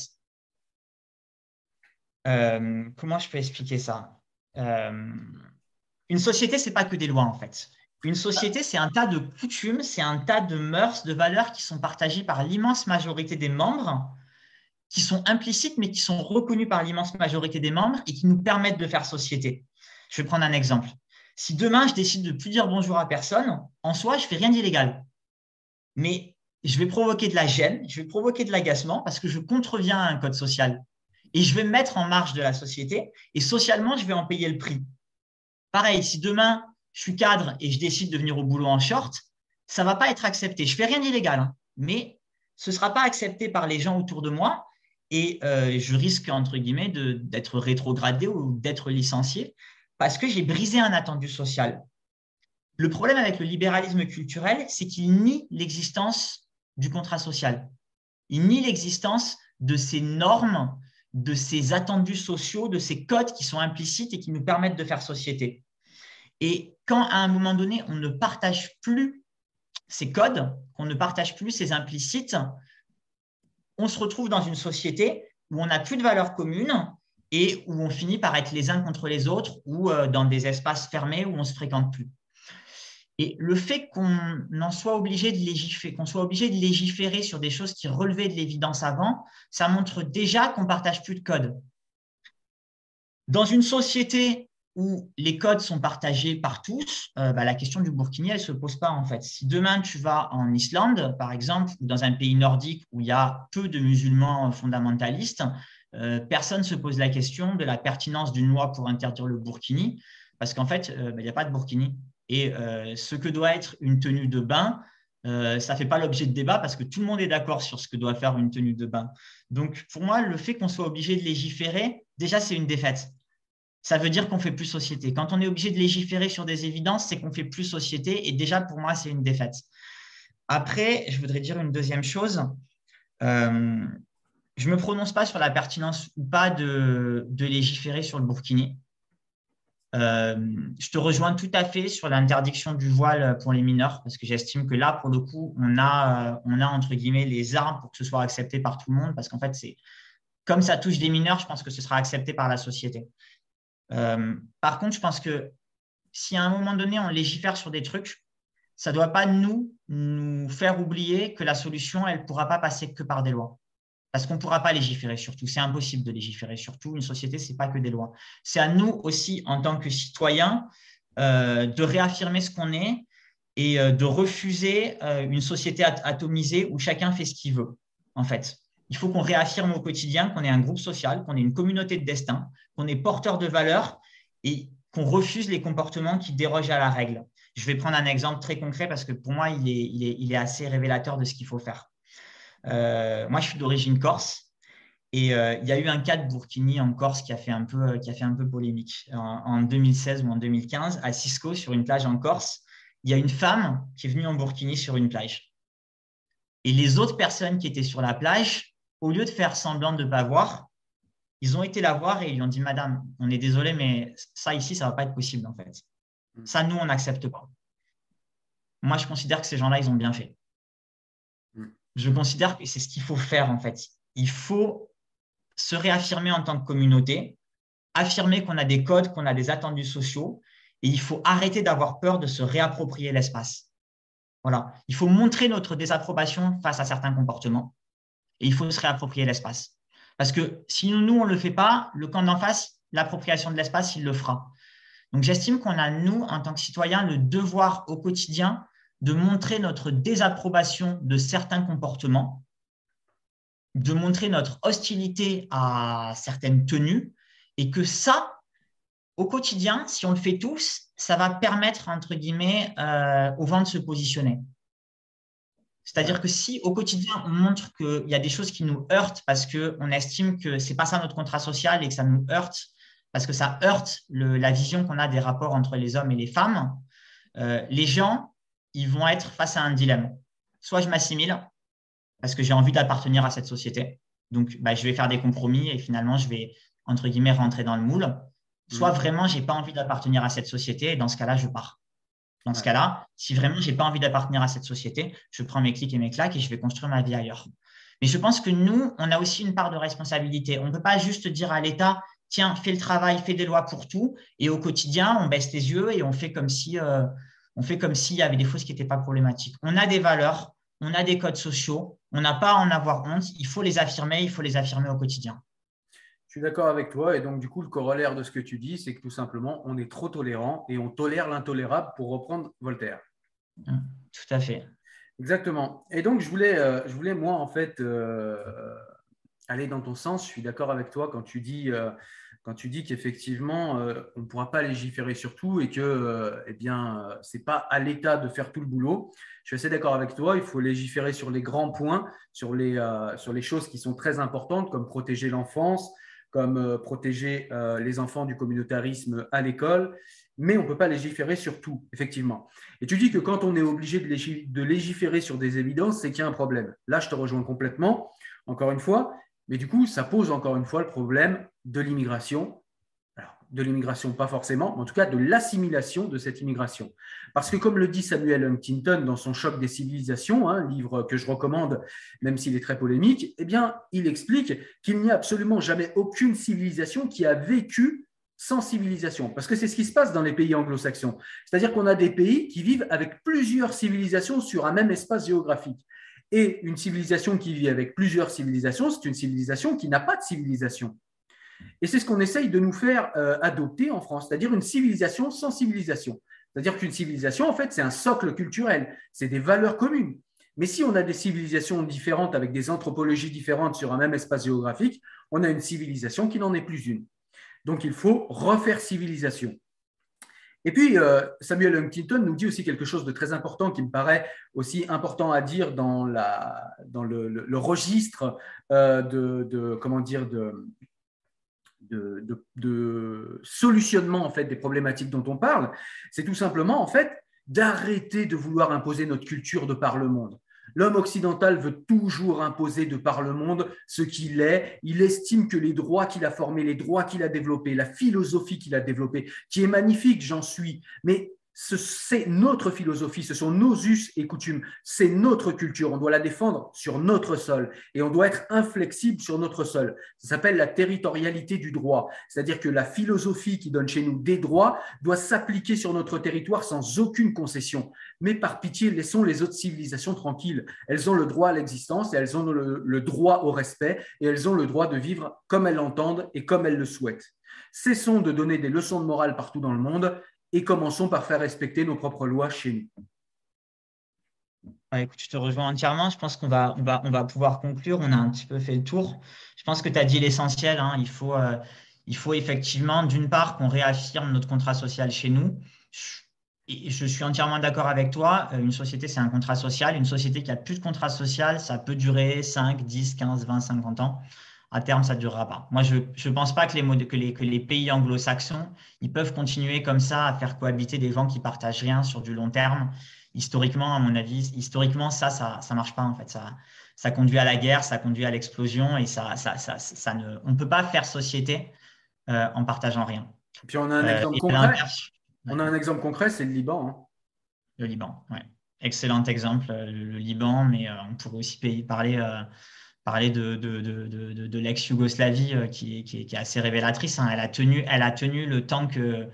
comment je peux expliquer ça? Une société, c'est pas que des lois en fait. Une société, c'est un tas de coutumes, c'est un tas de mœurs, de valeurs qui sont partagées par l'immense majorité des membres, qui sont implicites, mais qui sont reconnues par l'immense majorité des membres et qui nous permettent de faire société. Je vais prendre un exemple. Si demain, je décide de plus dire bonjour à personne, en soi, je fais rien d'illégal. Mais je vais provoquer de la gêne, je vais provoquer de l'agacement parce que je contreviens à un code social et je vais me mettre en marge de la société et socialement, je vais en payer le prix. Pareil, si demain, je suis cadre et je décide de venir au boulot en short, ça va pas être accepté. Je fais rien d'illégal, hein, mais ce sera pas accepté par les gens autour de moi et euh, je risque, entre guillemets, d'être rétrogradé ou d'être licencié parce que j'ai brisé un attendu social. Le problème avec le libéralisme culturel, c'est qu'il nie l'existence du contrat social. Il nie l'existence de ces normes de ces attendus sociaux, de ces codes qui sont implicites et qui nous permettent de faire société. Et quand à un moment donné, on ne partage plus ces codes, qu'on ne partage plus ces implicites, on se retrouve dans une société où on n'a plus de valeurs communes et où on finit par être les uns contre les autres ou euh, dans des espaces fermés où on ne se fréquente plus. Et le fait qu'on en soit obligé de légiférer, qu'on soit obligé de légiférer sur des choses qui relevaient de l'évidence avant, ça montre déjà qu'on partage plus de codes. Dans une société où les codes sont partagés par tous, euh, bah, la question du burkini, elle ne se pose pas en fait. Si demain tu vas en Islande, par exemple, ou dans un pays nordique où il y a peu de musulmans fondamentalistes, euh, personne ne se pose la question de la pertinence d'une loi pour interdire le burkini parce qu'en fait, bah, il n'y a pas de burkini. Et ce que doit être une tenue de bain, ça ne fait pas l'objet de débat parce que tout le monde est d'accord sur ce que doit faire une tenue de bain. Donc, pour moi, le fait qu'on soit obligé de légiférer, déjà, c'est une défaite. Ça veut dire qu'on fait plus société. Quand on est obligé de légiférer sur des évidences, c'est qu'on fait plus société. Et déjà, pour moi, c'est une défaite. Après, je voudrais dire une deuxième chose. Euh, je ne me prononce pas sur la pertinence ou pas de, légiférer sur le burkini. Euh, je te rejoins tout à fait sur l'interdiction du voile pour les mineurs, parce que j'estime que là, pour le coup, on a, on a entre guillemets les armes pour que ce soit accepté par tout le monde, parce qu'en fait, c'est comme ça touche des mineurs, je pense que ce sera accepté par la société. Euh, par contre, je pense que si à un moment donné, on légifère sur des trucs, ça ne doit pas nous, nous faire oublier que la solution, elle ne pourra pas passer que par des lois. Parce qu'on ne pourra pas légiférer sur tout. C'est impossible de légiférer sur tout. Une société, ce n'est pas que des lois. C'est à nous aussi, en tant que citoyens, euh, de réaffirmer ce qu'on est et euh, de refuser euh, une société atomisée où chacun fait ce qu'il veut, en fait. Il faut qu'on réaffirme au quotidien qu'on est un groupe social, qu'on est une communauté de destin, qu'on est porteur de valeurs et qu'on refuse les comportements qui dérogent à la règle. Je vais prendre un exemple très concret parce que pour moi, il est, assez révélateur de ce qu'il faut faire. Euh, moi, je suis d'origine corse et euh, il y a eu un cas de Burkini en Corse qui a fait un peu, qui a fait un peu polémique. En, 2016 ou en 2015, à Cisco, sur une plage en Corse, il y a une femme qui est venue en Burkini sur une plage. Et les autres personnes qui étaient sur la plage, au lieu de faire semblant de ne pas voir, ils ont été la voir et ils lui ont dit Madame, on est désolé, mais ça ici, ça ne va pas être possible en fait. Mm. Ça, nous, on n'accepte pas. Moi, je considère que ces gens-là, ils ont bien fait. Je considère que c'est ce qu'il faut faire, en fait. Il faut se réaffirmer en tant que communauté, affirmer qu'on a des codes, qu'on a des attendus sociaux, et il faut arrêter d'avoir peur de se réapproprier l'espace. Voilà. Il faut montrer notre désapprobation face à certains comportements, et il faut se réapproprier l'espace. Parce que si nous, on ne le fait pas, le camp d'en face, l'appropriation de l'espace, il le fera. Donc j'estime qu'on a, nous, en tant que citoyens, le devoir au quotidien de montrer notre désapprobation de certains comportements, de montrer notre hostilité à certaines tenues, et que ça, au quotidien, si on le fait tous, ça va permettre, entre guillemets, euh, aux de se positionner. C'est-à-dire que si au quotidien, on montre qu'il y a des choses qui nous heurtent parce qu'on estime que ce n'est pas ça notre contrat social et que ça nous heurte parce que ça heurte la vision qu'on a des rapports entre les hommes et les femmes, euh, les gens, ils vont être face à un dilemme. Soit je m'assimile, parce que j'ai envie d'appartenir à cette société. Donc, bah, je vais faire des compromis et finalement, je vais, entre guillemets, rentrer dans le moule. Soit mmh. vraiment, je n'ai pas envie d'appartenir à cette société et dans ce cas-là, je pars. Dans ce cas-là, si vraiment je n'ai pas envie d'appartenir à cette société, je prends mes clics et mes claques et je vais construire ma vie ailleurs. Mais je pense que nous, on a aussi une part de responsabilité. On ne peut pas juste dire à l'État, tiens, fais le travail, fais des lois pour tout, et au quotidien, on baisse les yeux et on fait comme si euh, on fait comme s'il y avait des choses qui n'étaient pas problématiques. On a des valeurs, on a des codes sociaux, on n'a pas à en avoir honte, il faut les affirmer, il faut les affirmer au quotidien. Je suis d'accord avec toi, et donc du coup, le corollaire de ce que tu dis, c'est que tout simplement, on est trop tolérant et on tolère l'intolérable, pour reprendre Voltaire. Mmh, tout à fait. Exactement. Et donc, je voulais, euh, je voulais moi, en fait, euh, aller dans ton sens. Je suis d'accord avec toi quand tu dis quand tu dis qu'effectivement, euh, on ne pourra pas légiférer sur tout et que euh, eh euh, ce n'est pas à l'État de faire tout le boulot. Je suis assez d'accord avec toi, il faut légiférer sur les grands points, sur les, sur les choses qui sont très importantes, comme protéger l'enfance, comme protéger les enfants du communautarisme à l'école, mais on ne peut pas légiférer sur tout, effectivement. Et tu dis que quand on est obligé de légiférer sur des évidences, c'est qu'il y a un problème. Là, je te rejoins complètement, encore une fois, mais du coup, ça pose encore une fois le problème de l'immigration. Alors, de l'immigration, pas forcément, mais en tout cas de l'assimilation de cette immigration. Parce que, comme le dit Samuel Huntington dans son Choc des civilisations, un hein, livre que je recommande, même s'il est très polémique, eh bien, il explique qu'il n'y a absolument jamais aucune civilisation qui a vécu sans civilisation, parce que c'est ce qui se passe dans les pays anglo-saxons. C'est-à-dire qu'on a des pays qui vivent avec plusieurs civilisations sur un même espace géographique. Et une civilisation qui vit avec plusieurs civilisations, c'est une civilisation qui n'a pas de civilisation. Et c'est ce qu'on essaye de nous faire euh, adopter en France, c'est-à-dire une civilisation sans civilisation. C'est-à-dire qu'une civilisation, en fait, c'est un socle culturel, c'est des valeurs communes. Mais si on a des civilisations différentes avec des anthropologies différentes sur un même espace géographique, on a une civilisation qui n'en est plus une. Donc il faut refaire civilisation. Et puis, euh, Samuel Huntington nous dit aussi quelque chose de très important qui me paraît aussi important à dire dans, le, registre euh, de, comment dire, de, solutionnement en fait, des problématiques dont on parle. C'est tout simplement en fait d'arrêter de vouloir imposer notre culture de par le monde. L'homme occidental veut toujours imposer de par le monde ce qu'il est. Il estime que les droits qu'il a formés, les droits qu'il a développés, la philosophie qu'il a développée, qui est magnifique, j'en suis, mais c'est notre philosophie, ce sont nos us et coutumes, c'est notre culture. On doit la défendre sur notre sol et on doit être inflexible sur notre sol. Ça s'appelle la territorialité du droit, c'est-à-dire que la philosophie qui donne chez nous des droits doit s'appliquer sur notre territoire sans aucune concession. Mais par pitié, laissons les autres civilisations tranquilles. Elles ont le droit à l'existence et elles ont le, le droit au respect et elles ont le droit de vivre comme elles l'entendent et comme elles le souhaitent. Cessons de donner des leçons de morale partout dans le monde et commençons par faire respecter nos propres lois chez nous. écoute, je te rejoins entièrement. Je pense qu'on va, on va, on va pouvoir conclure. On a un petit peu fait le tour. Je pense que tu as dit l'essentiel. Hein. Il, faut, euh, il faut effectivement, d'une part, qu'on réaffirme notre contrat social chez nous. Et je suis entièrement d'accord avec toi. Euh, une société, c'est un contrat social. Une société qui a plus de contrat social, ça peut durer 5, 10, 15, 20, 50 ans à terme, ça ne durera pas. Moi, je ne pense pas que les, que les, que les pays anglo-saxons, ils peuvent continuer comme ça à faire cohabiter des gens qui partagent rien sur du long terme. Historiquement, à mon avis, historiquement, ça, ça ne marche pas en fait. Ça, ça conduit à la guerre, ça conduit à l'explosion et ça, ça, ça, ça, ne, on ne peut pas faire société euh, en partageant rien. Et puis on a un euh, exemple concret. On a un exemple concret, c'est le Liban. Hein. Le Liban, oui. Excellent exemple, le, Liban, mais euh, on pourrait aussi parler parler de, de, de, de l'ex-Yougoslavie euh, qui, qui, est assez révélatrice. Hein. Elle, a tenu, elle a tenu le temps que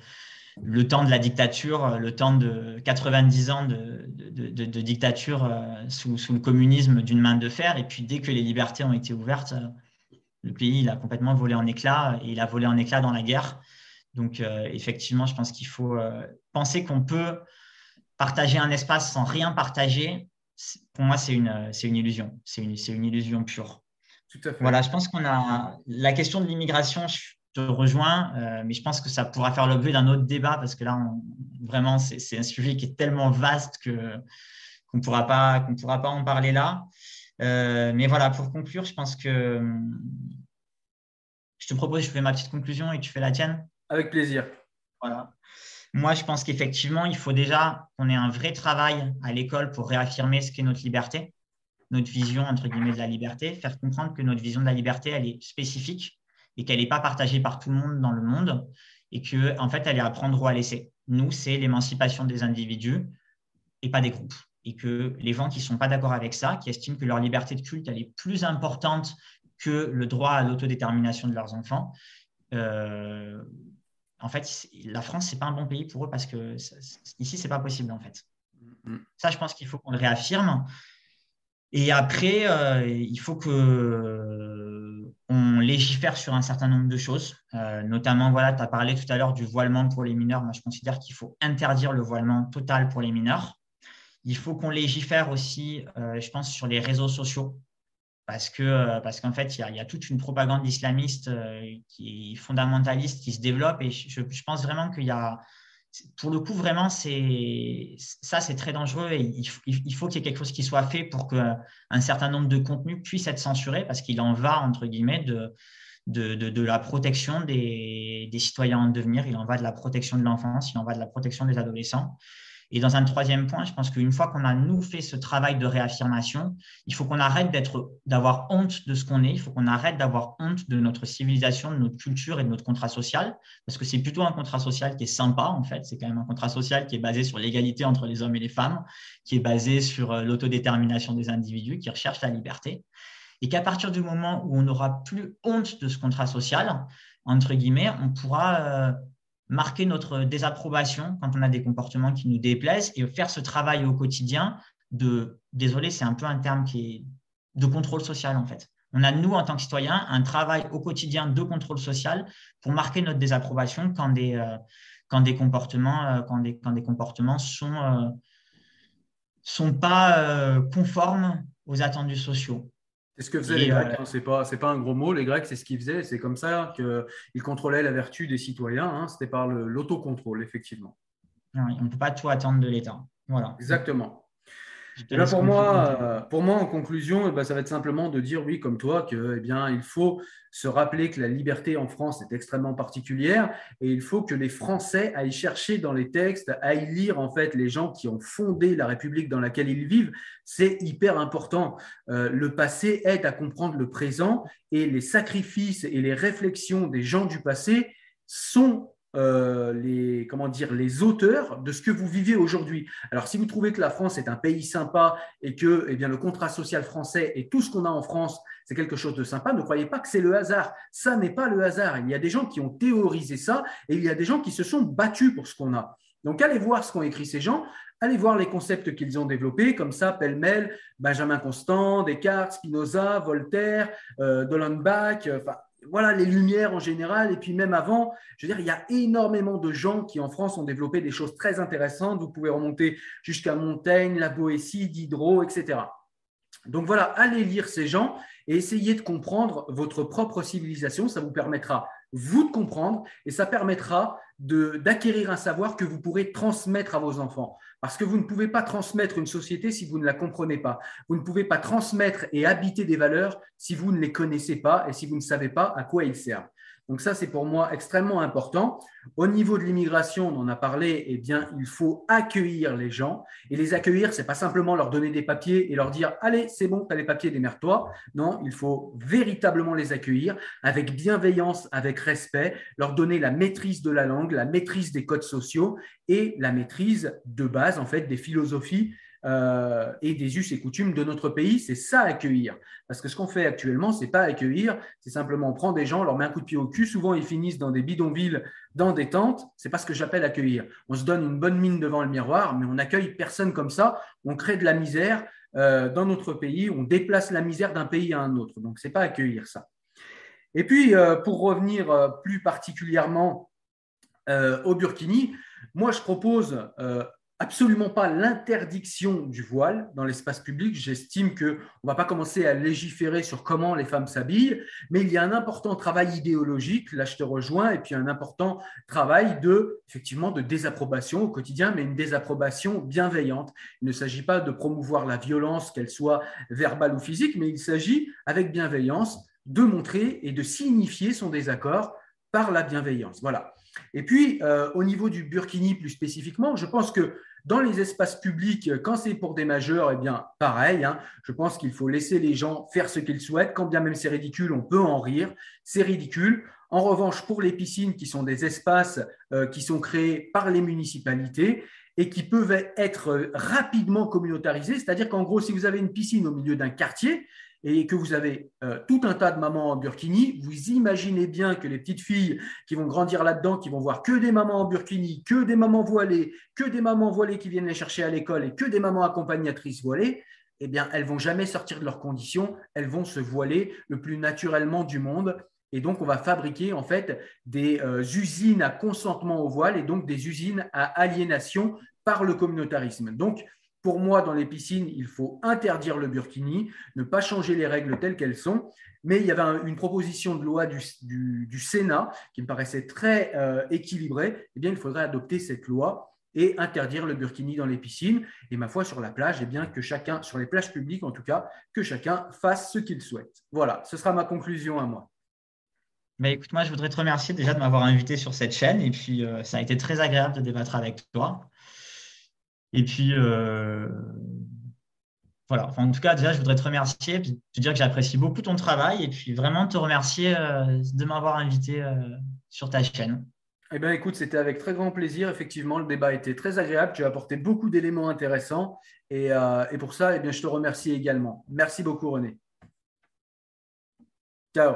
le temps de la dictature, le temps de 90 ans de, dictature euh, sous, sous, le communisme d'une main de fer. Et puis dès que les libertés ont été ouvertes, euh, le pays il a complètement volé en éclats et il a volé en éclats dans la guerre. Donc effectivement, je pense qu'il faut penser qu'on peut partager un espace sans rien partager pour moi, c'est une, une illusion. C'est une, une illusion pure. Tout à fait. Voilà, je pense qu'on a la question de l'immigration. Je te rejoins, euh, mais je pense que ça pourra faire l'objet d'un autre débat parce que là, vraiment, c'est un sujet qui est tellement vaste que qu'on ne pourra pas qu'on pourra pas en parler là. Euh, mais voilà, pour conclure, je pense que je te propose, je fais ma petite conclusion et tu fais la tienne. Avec plaisir. Voilà. Moi, je pense qu'effectivement, il faut déjà qu'on ait un vrai travail à l'école pour réaffirmer ce qu'est notre liberté, notre vision, entre guillemets, de la liberté, faire comprendre que notre vision de la liberté, elle est spécifique et qu'elle n'est pas partagée par tout le monde dans le monde et qu'en en fait, elle est à prendre ou à laisser. Nous, c'est l'émancipation des individus et pas des groupes. Et que les gens qui ne sont pas d'accord avec ça, qui estiment que leur liberté de culte, elle est plus importante que le droit à l'autodétermination de leurs enfants, euh, en fait, la France, c'est pas un bon pays pour eux parce que ici, c'est pas possible en fait. Mm. Ça, je pense qu'il faut qu'on le réaffirme. Et après, euh, il faut que euh, on légifère sur un certain nombre de choses. Euh, notamment, voilà, tu as parlé tout à l'heure du voilement pour les mineurs. Moi, je considère qu'il faut interdire le voilement total pour les mineurs. Il faut qu'on légifère aussi, je pense, sur les réseaux sociaux parce que euh, parce qu'en fait, il y, a, toute une propagande islamiste euh, qui est fondamentaliste qui se développe. Et je, pense vraiment qu'il y a pour le coup, vraiment, c'est ça, c'est très dangereux. Et il, faut qu'il y ait quelque chose qui soit fait pour qu'un certain nombre de contenus puissent être censurés parce qu'il en va, entre guillemets, de, de, de, la protection des, des, citoyens en devenir, il en va de la protection de l'enfance, il en va de la protection des adolescents. Et dans un troisième point, je pense qu'une fois qu'on a nous fait ce travail de réaffirmation, il faut qu'on arrête d'être, d'avoir honte de ce qu'on est. Il faut qu'on arrête d'avoir honte de notre civilisation, de notre culture et de notre contrat social, parce que c'est plutôt un contrat social qui est sympa en fait. C'est quand même un contrat social qui est basé sur l'égalité entre les hommes et les femmes, qui est basé sur euh, l'autodétermination des individus, qui recherche la liberté. Et qu'à partir du moment où on n'aura plus honte de ce contrat social, entre guillemets, on pourra euh, marquer notre désapprobation quand on a des comportements qui nous déplaisent et faire ce travail au quotidien de, désolé, c'est un peu un terme qui est de contrôle social en fait. On a, nous, en tant que citoyens, un travail au quotidien de contrôle social pour marquer notre désapprobation quand des, euh, quand des comportements, euh, quand des, quand des comportements sont, euh, sont pas conformes aux attendus sociaux. C'est ce que faisaient les Grecs, euh, hein. c'est pas, pas un gros mot, les Grecs, c'est ce qu'ils faisaient, c'est comme ça qu'ils contrôlaient la vertu des citoyens, hein. c'était par l'autocontrôle, effectivement. On ne peut pas tout attendre de l'État. Voilà. Exactement. Là, pour moi, euh, pour moi, en conclusion, eh ben, ça va être simplement de dire, oui, comme toi, que, eh bien, il faut se rappeler que la liberté en France est extrêmement particulière et il faut que les Français aillent chercher dans les textes, aillent lire en fait les gens qui ont fondé la République dans laquelle ils vivent. C'est hyper important. Euh, le passé aide à comprendre le présent et les sacrifices et les réflexions des gens du passé sont euh, les, comment dire, les auteurs de ce que vous vivez aujourd'hui. Alors, si vous trouvez que la France est un pays sympa et que eh bien, le contrat social français et tout ce qu'on a en France, c'est quelque chose de sympa, ne croyez pas que c'est le hasard. Ça n'est pas le hasard. Il y a des gens qui ont théorisé ça et il y a des gens qui se sont battus pour ce qu'on a. Donc, allez voir ce qu'ont écrit ces gens, allez voir les concepts qu'ils ont développés, comme ça, pêle-mêle, Benjamin Constant, Descartes, Spinoza, Voltaire, euh, Bach, euh, enfin, voilà, les Lumières en général, et puis même avant, je veux dire, il y a énormément de gens qui en France ont développé des choses très intéressantes. Vous pouvez remonter jusqu'à Montaigne, la Boétie, Diderot, etc. Donc voilà, allez lire ces gens et essayez de comprendre votre propre civilisation. Ça vous permettra, vous, de comprendre et ça permettra d'acquérir un savoir que vous pourrez transmettre à vos enfants. Parce que vous ne pouvez pas transmettre une société si vous ne la comprenez pas. Vous ne pouvez pas transmettre et habiter des valeurs si vous ne les connaissez pas et si vous ne savez pas à quoi ils servent. Donc ça, c'est pour moi extrêmement important. Au niveau de l'immigration, on en a parlé, eh bien, il faut accueillir les gens. Et les accueillir, c'est pas simplement leur donner des papiers et leur dire, allez, c'est bon, tu as les papiers, démerde-toi. Non, il faut véritablement les accueillir avec bienveillance, avec respect, leur donner la maîtrise de la langue, la maîtrise des codes sociaux et la maîtrise de base, en fait, des philosophies euh, et des us et coutumes de notre pays. C'est ça accueillir. Parce que ce qu'on fait actuellement, c'est pas accueillir, c'est simplement on prend des gens, leur met un coup de pied au cul. Souvent, ils finissent dans des bidonvilles, dans des tentes. C'est pas ce que j'appelle accueillir. On se donne une bonne mine devant le miroir, mais on accueille personne comme ça. On crée de la misère euh, dans notre pays. On déplace la misère d'un pays à un autre. Donc, c'est pas accueillir ça. Et puis, euh, pour revenir plus particulièrement au Burkini, moi, je propose absolument pas l'interdiction du voile dans l'espace public. J'estime qu'on ne va pas commencer à légiférer sur comment les femmes s'habillent, mais il y a un important travail idéologique, là je te rejoins, et puis un important travail de, effectivement, de désapprobation au quotidien, mais une désapprobation bienveillante. Il ne s'agit pas de promouvoir la violence, qu'elle soit verbale ou physique, mais il s'agit, avec bienveillance, de montrer et de signifier son désaccord par la bienveillance. Voilà. Et puis, euh, au niveau du burkini plus spécifiquement, je pense que dans les espaces publics, quand c'est pour des majeurs, eh bien, pareil. Hein. je pense qu'il faut laisser les gens faire ce qu'ils souhaitent. Quand bien même c'est ridicule, on peut en rire. C'est ridicule. En revanche, pour les piscines, qui sont des espaces euh, qui sont créés par les municipalités et qui peuvent être rapidement communautarisés, c'est-à-dire qu'en gros, si vous avez une piscine au milieu d'un quartier, et que vous avez euh, tout un tas de mamans en burkini, vous imaginez bien que les petites filles qui vont grandir là-dedans, qui vont voir que des mamans en burkini, que des mamans voilées, que des mamans voilées qui viennent les chercher à l'école et que des mamans accompagnatrices voilées, eh bien, elles vont jamais sortir de leurs conditions, elles vont se voiler le plus naturellement du monde. Et donc, on va fabriquer en fait des euh, usines à consentement au voile et donc des usines à aliénation par le communautarisme. Donc, pour moi, dans les piscines, il faut interdire le burkini, ne pas changer les règles telles qu'elles sont. Mais il y avait une proposition de loi du, Sénat qui me paraissait très euh, équilibrée. Eh bien, il faudrait adopter cette loi et interdire le burkini dans les piscines. Et ma foi, sur la plage, eh bien, que chacun, sur les plages publiques en tout cas, que chacun fasse ce qu'il souhaite. Voilà, ce sera ma conclusion à moi. Mais écoute, moi, je voudrais te remercier déjà de m'avoir invité sur cette chaîne. Et puis, euh, ça a été très agréable de débattre avec toi. Et puis, euh, voilà. en tout cas, déjà, je voudrais te remercier, te dire que j'apprécie beaucoup ton travail et puis vraiment te remercier euh, de m'avoir invité euh, sur ta chaîne. Eh bien, écoute, c'était avec très grand plaisir. Effectivement, le débat était très agréable. Tu as apporté beaucoup d'éléments intéressants. Et, et, pour ça, eh bien, je te remercie également. Merci beaucoup, René. Ciao.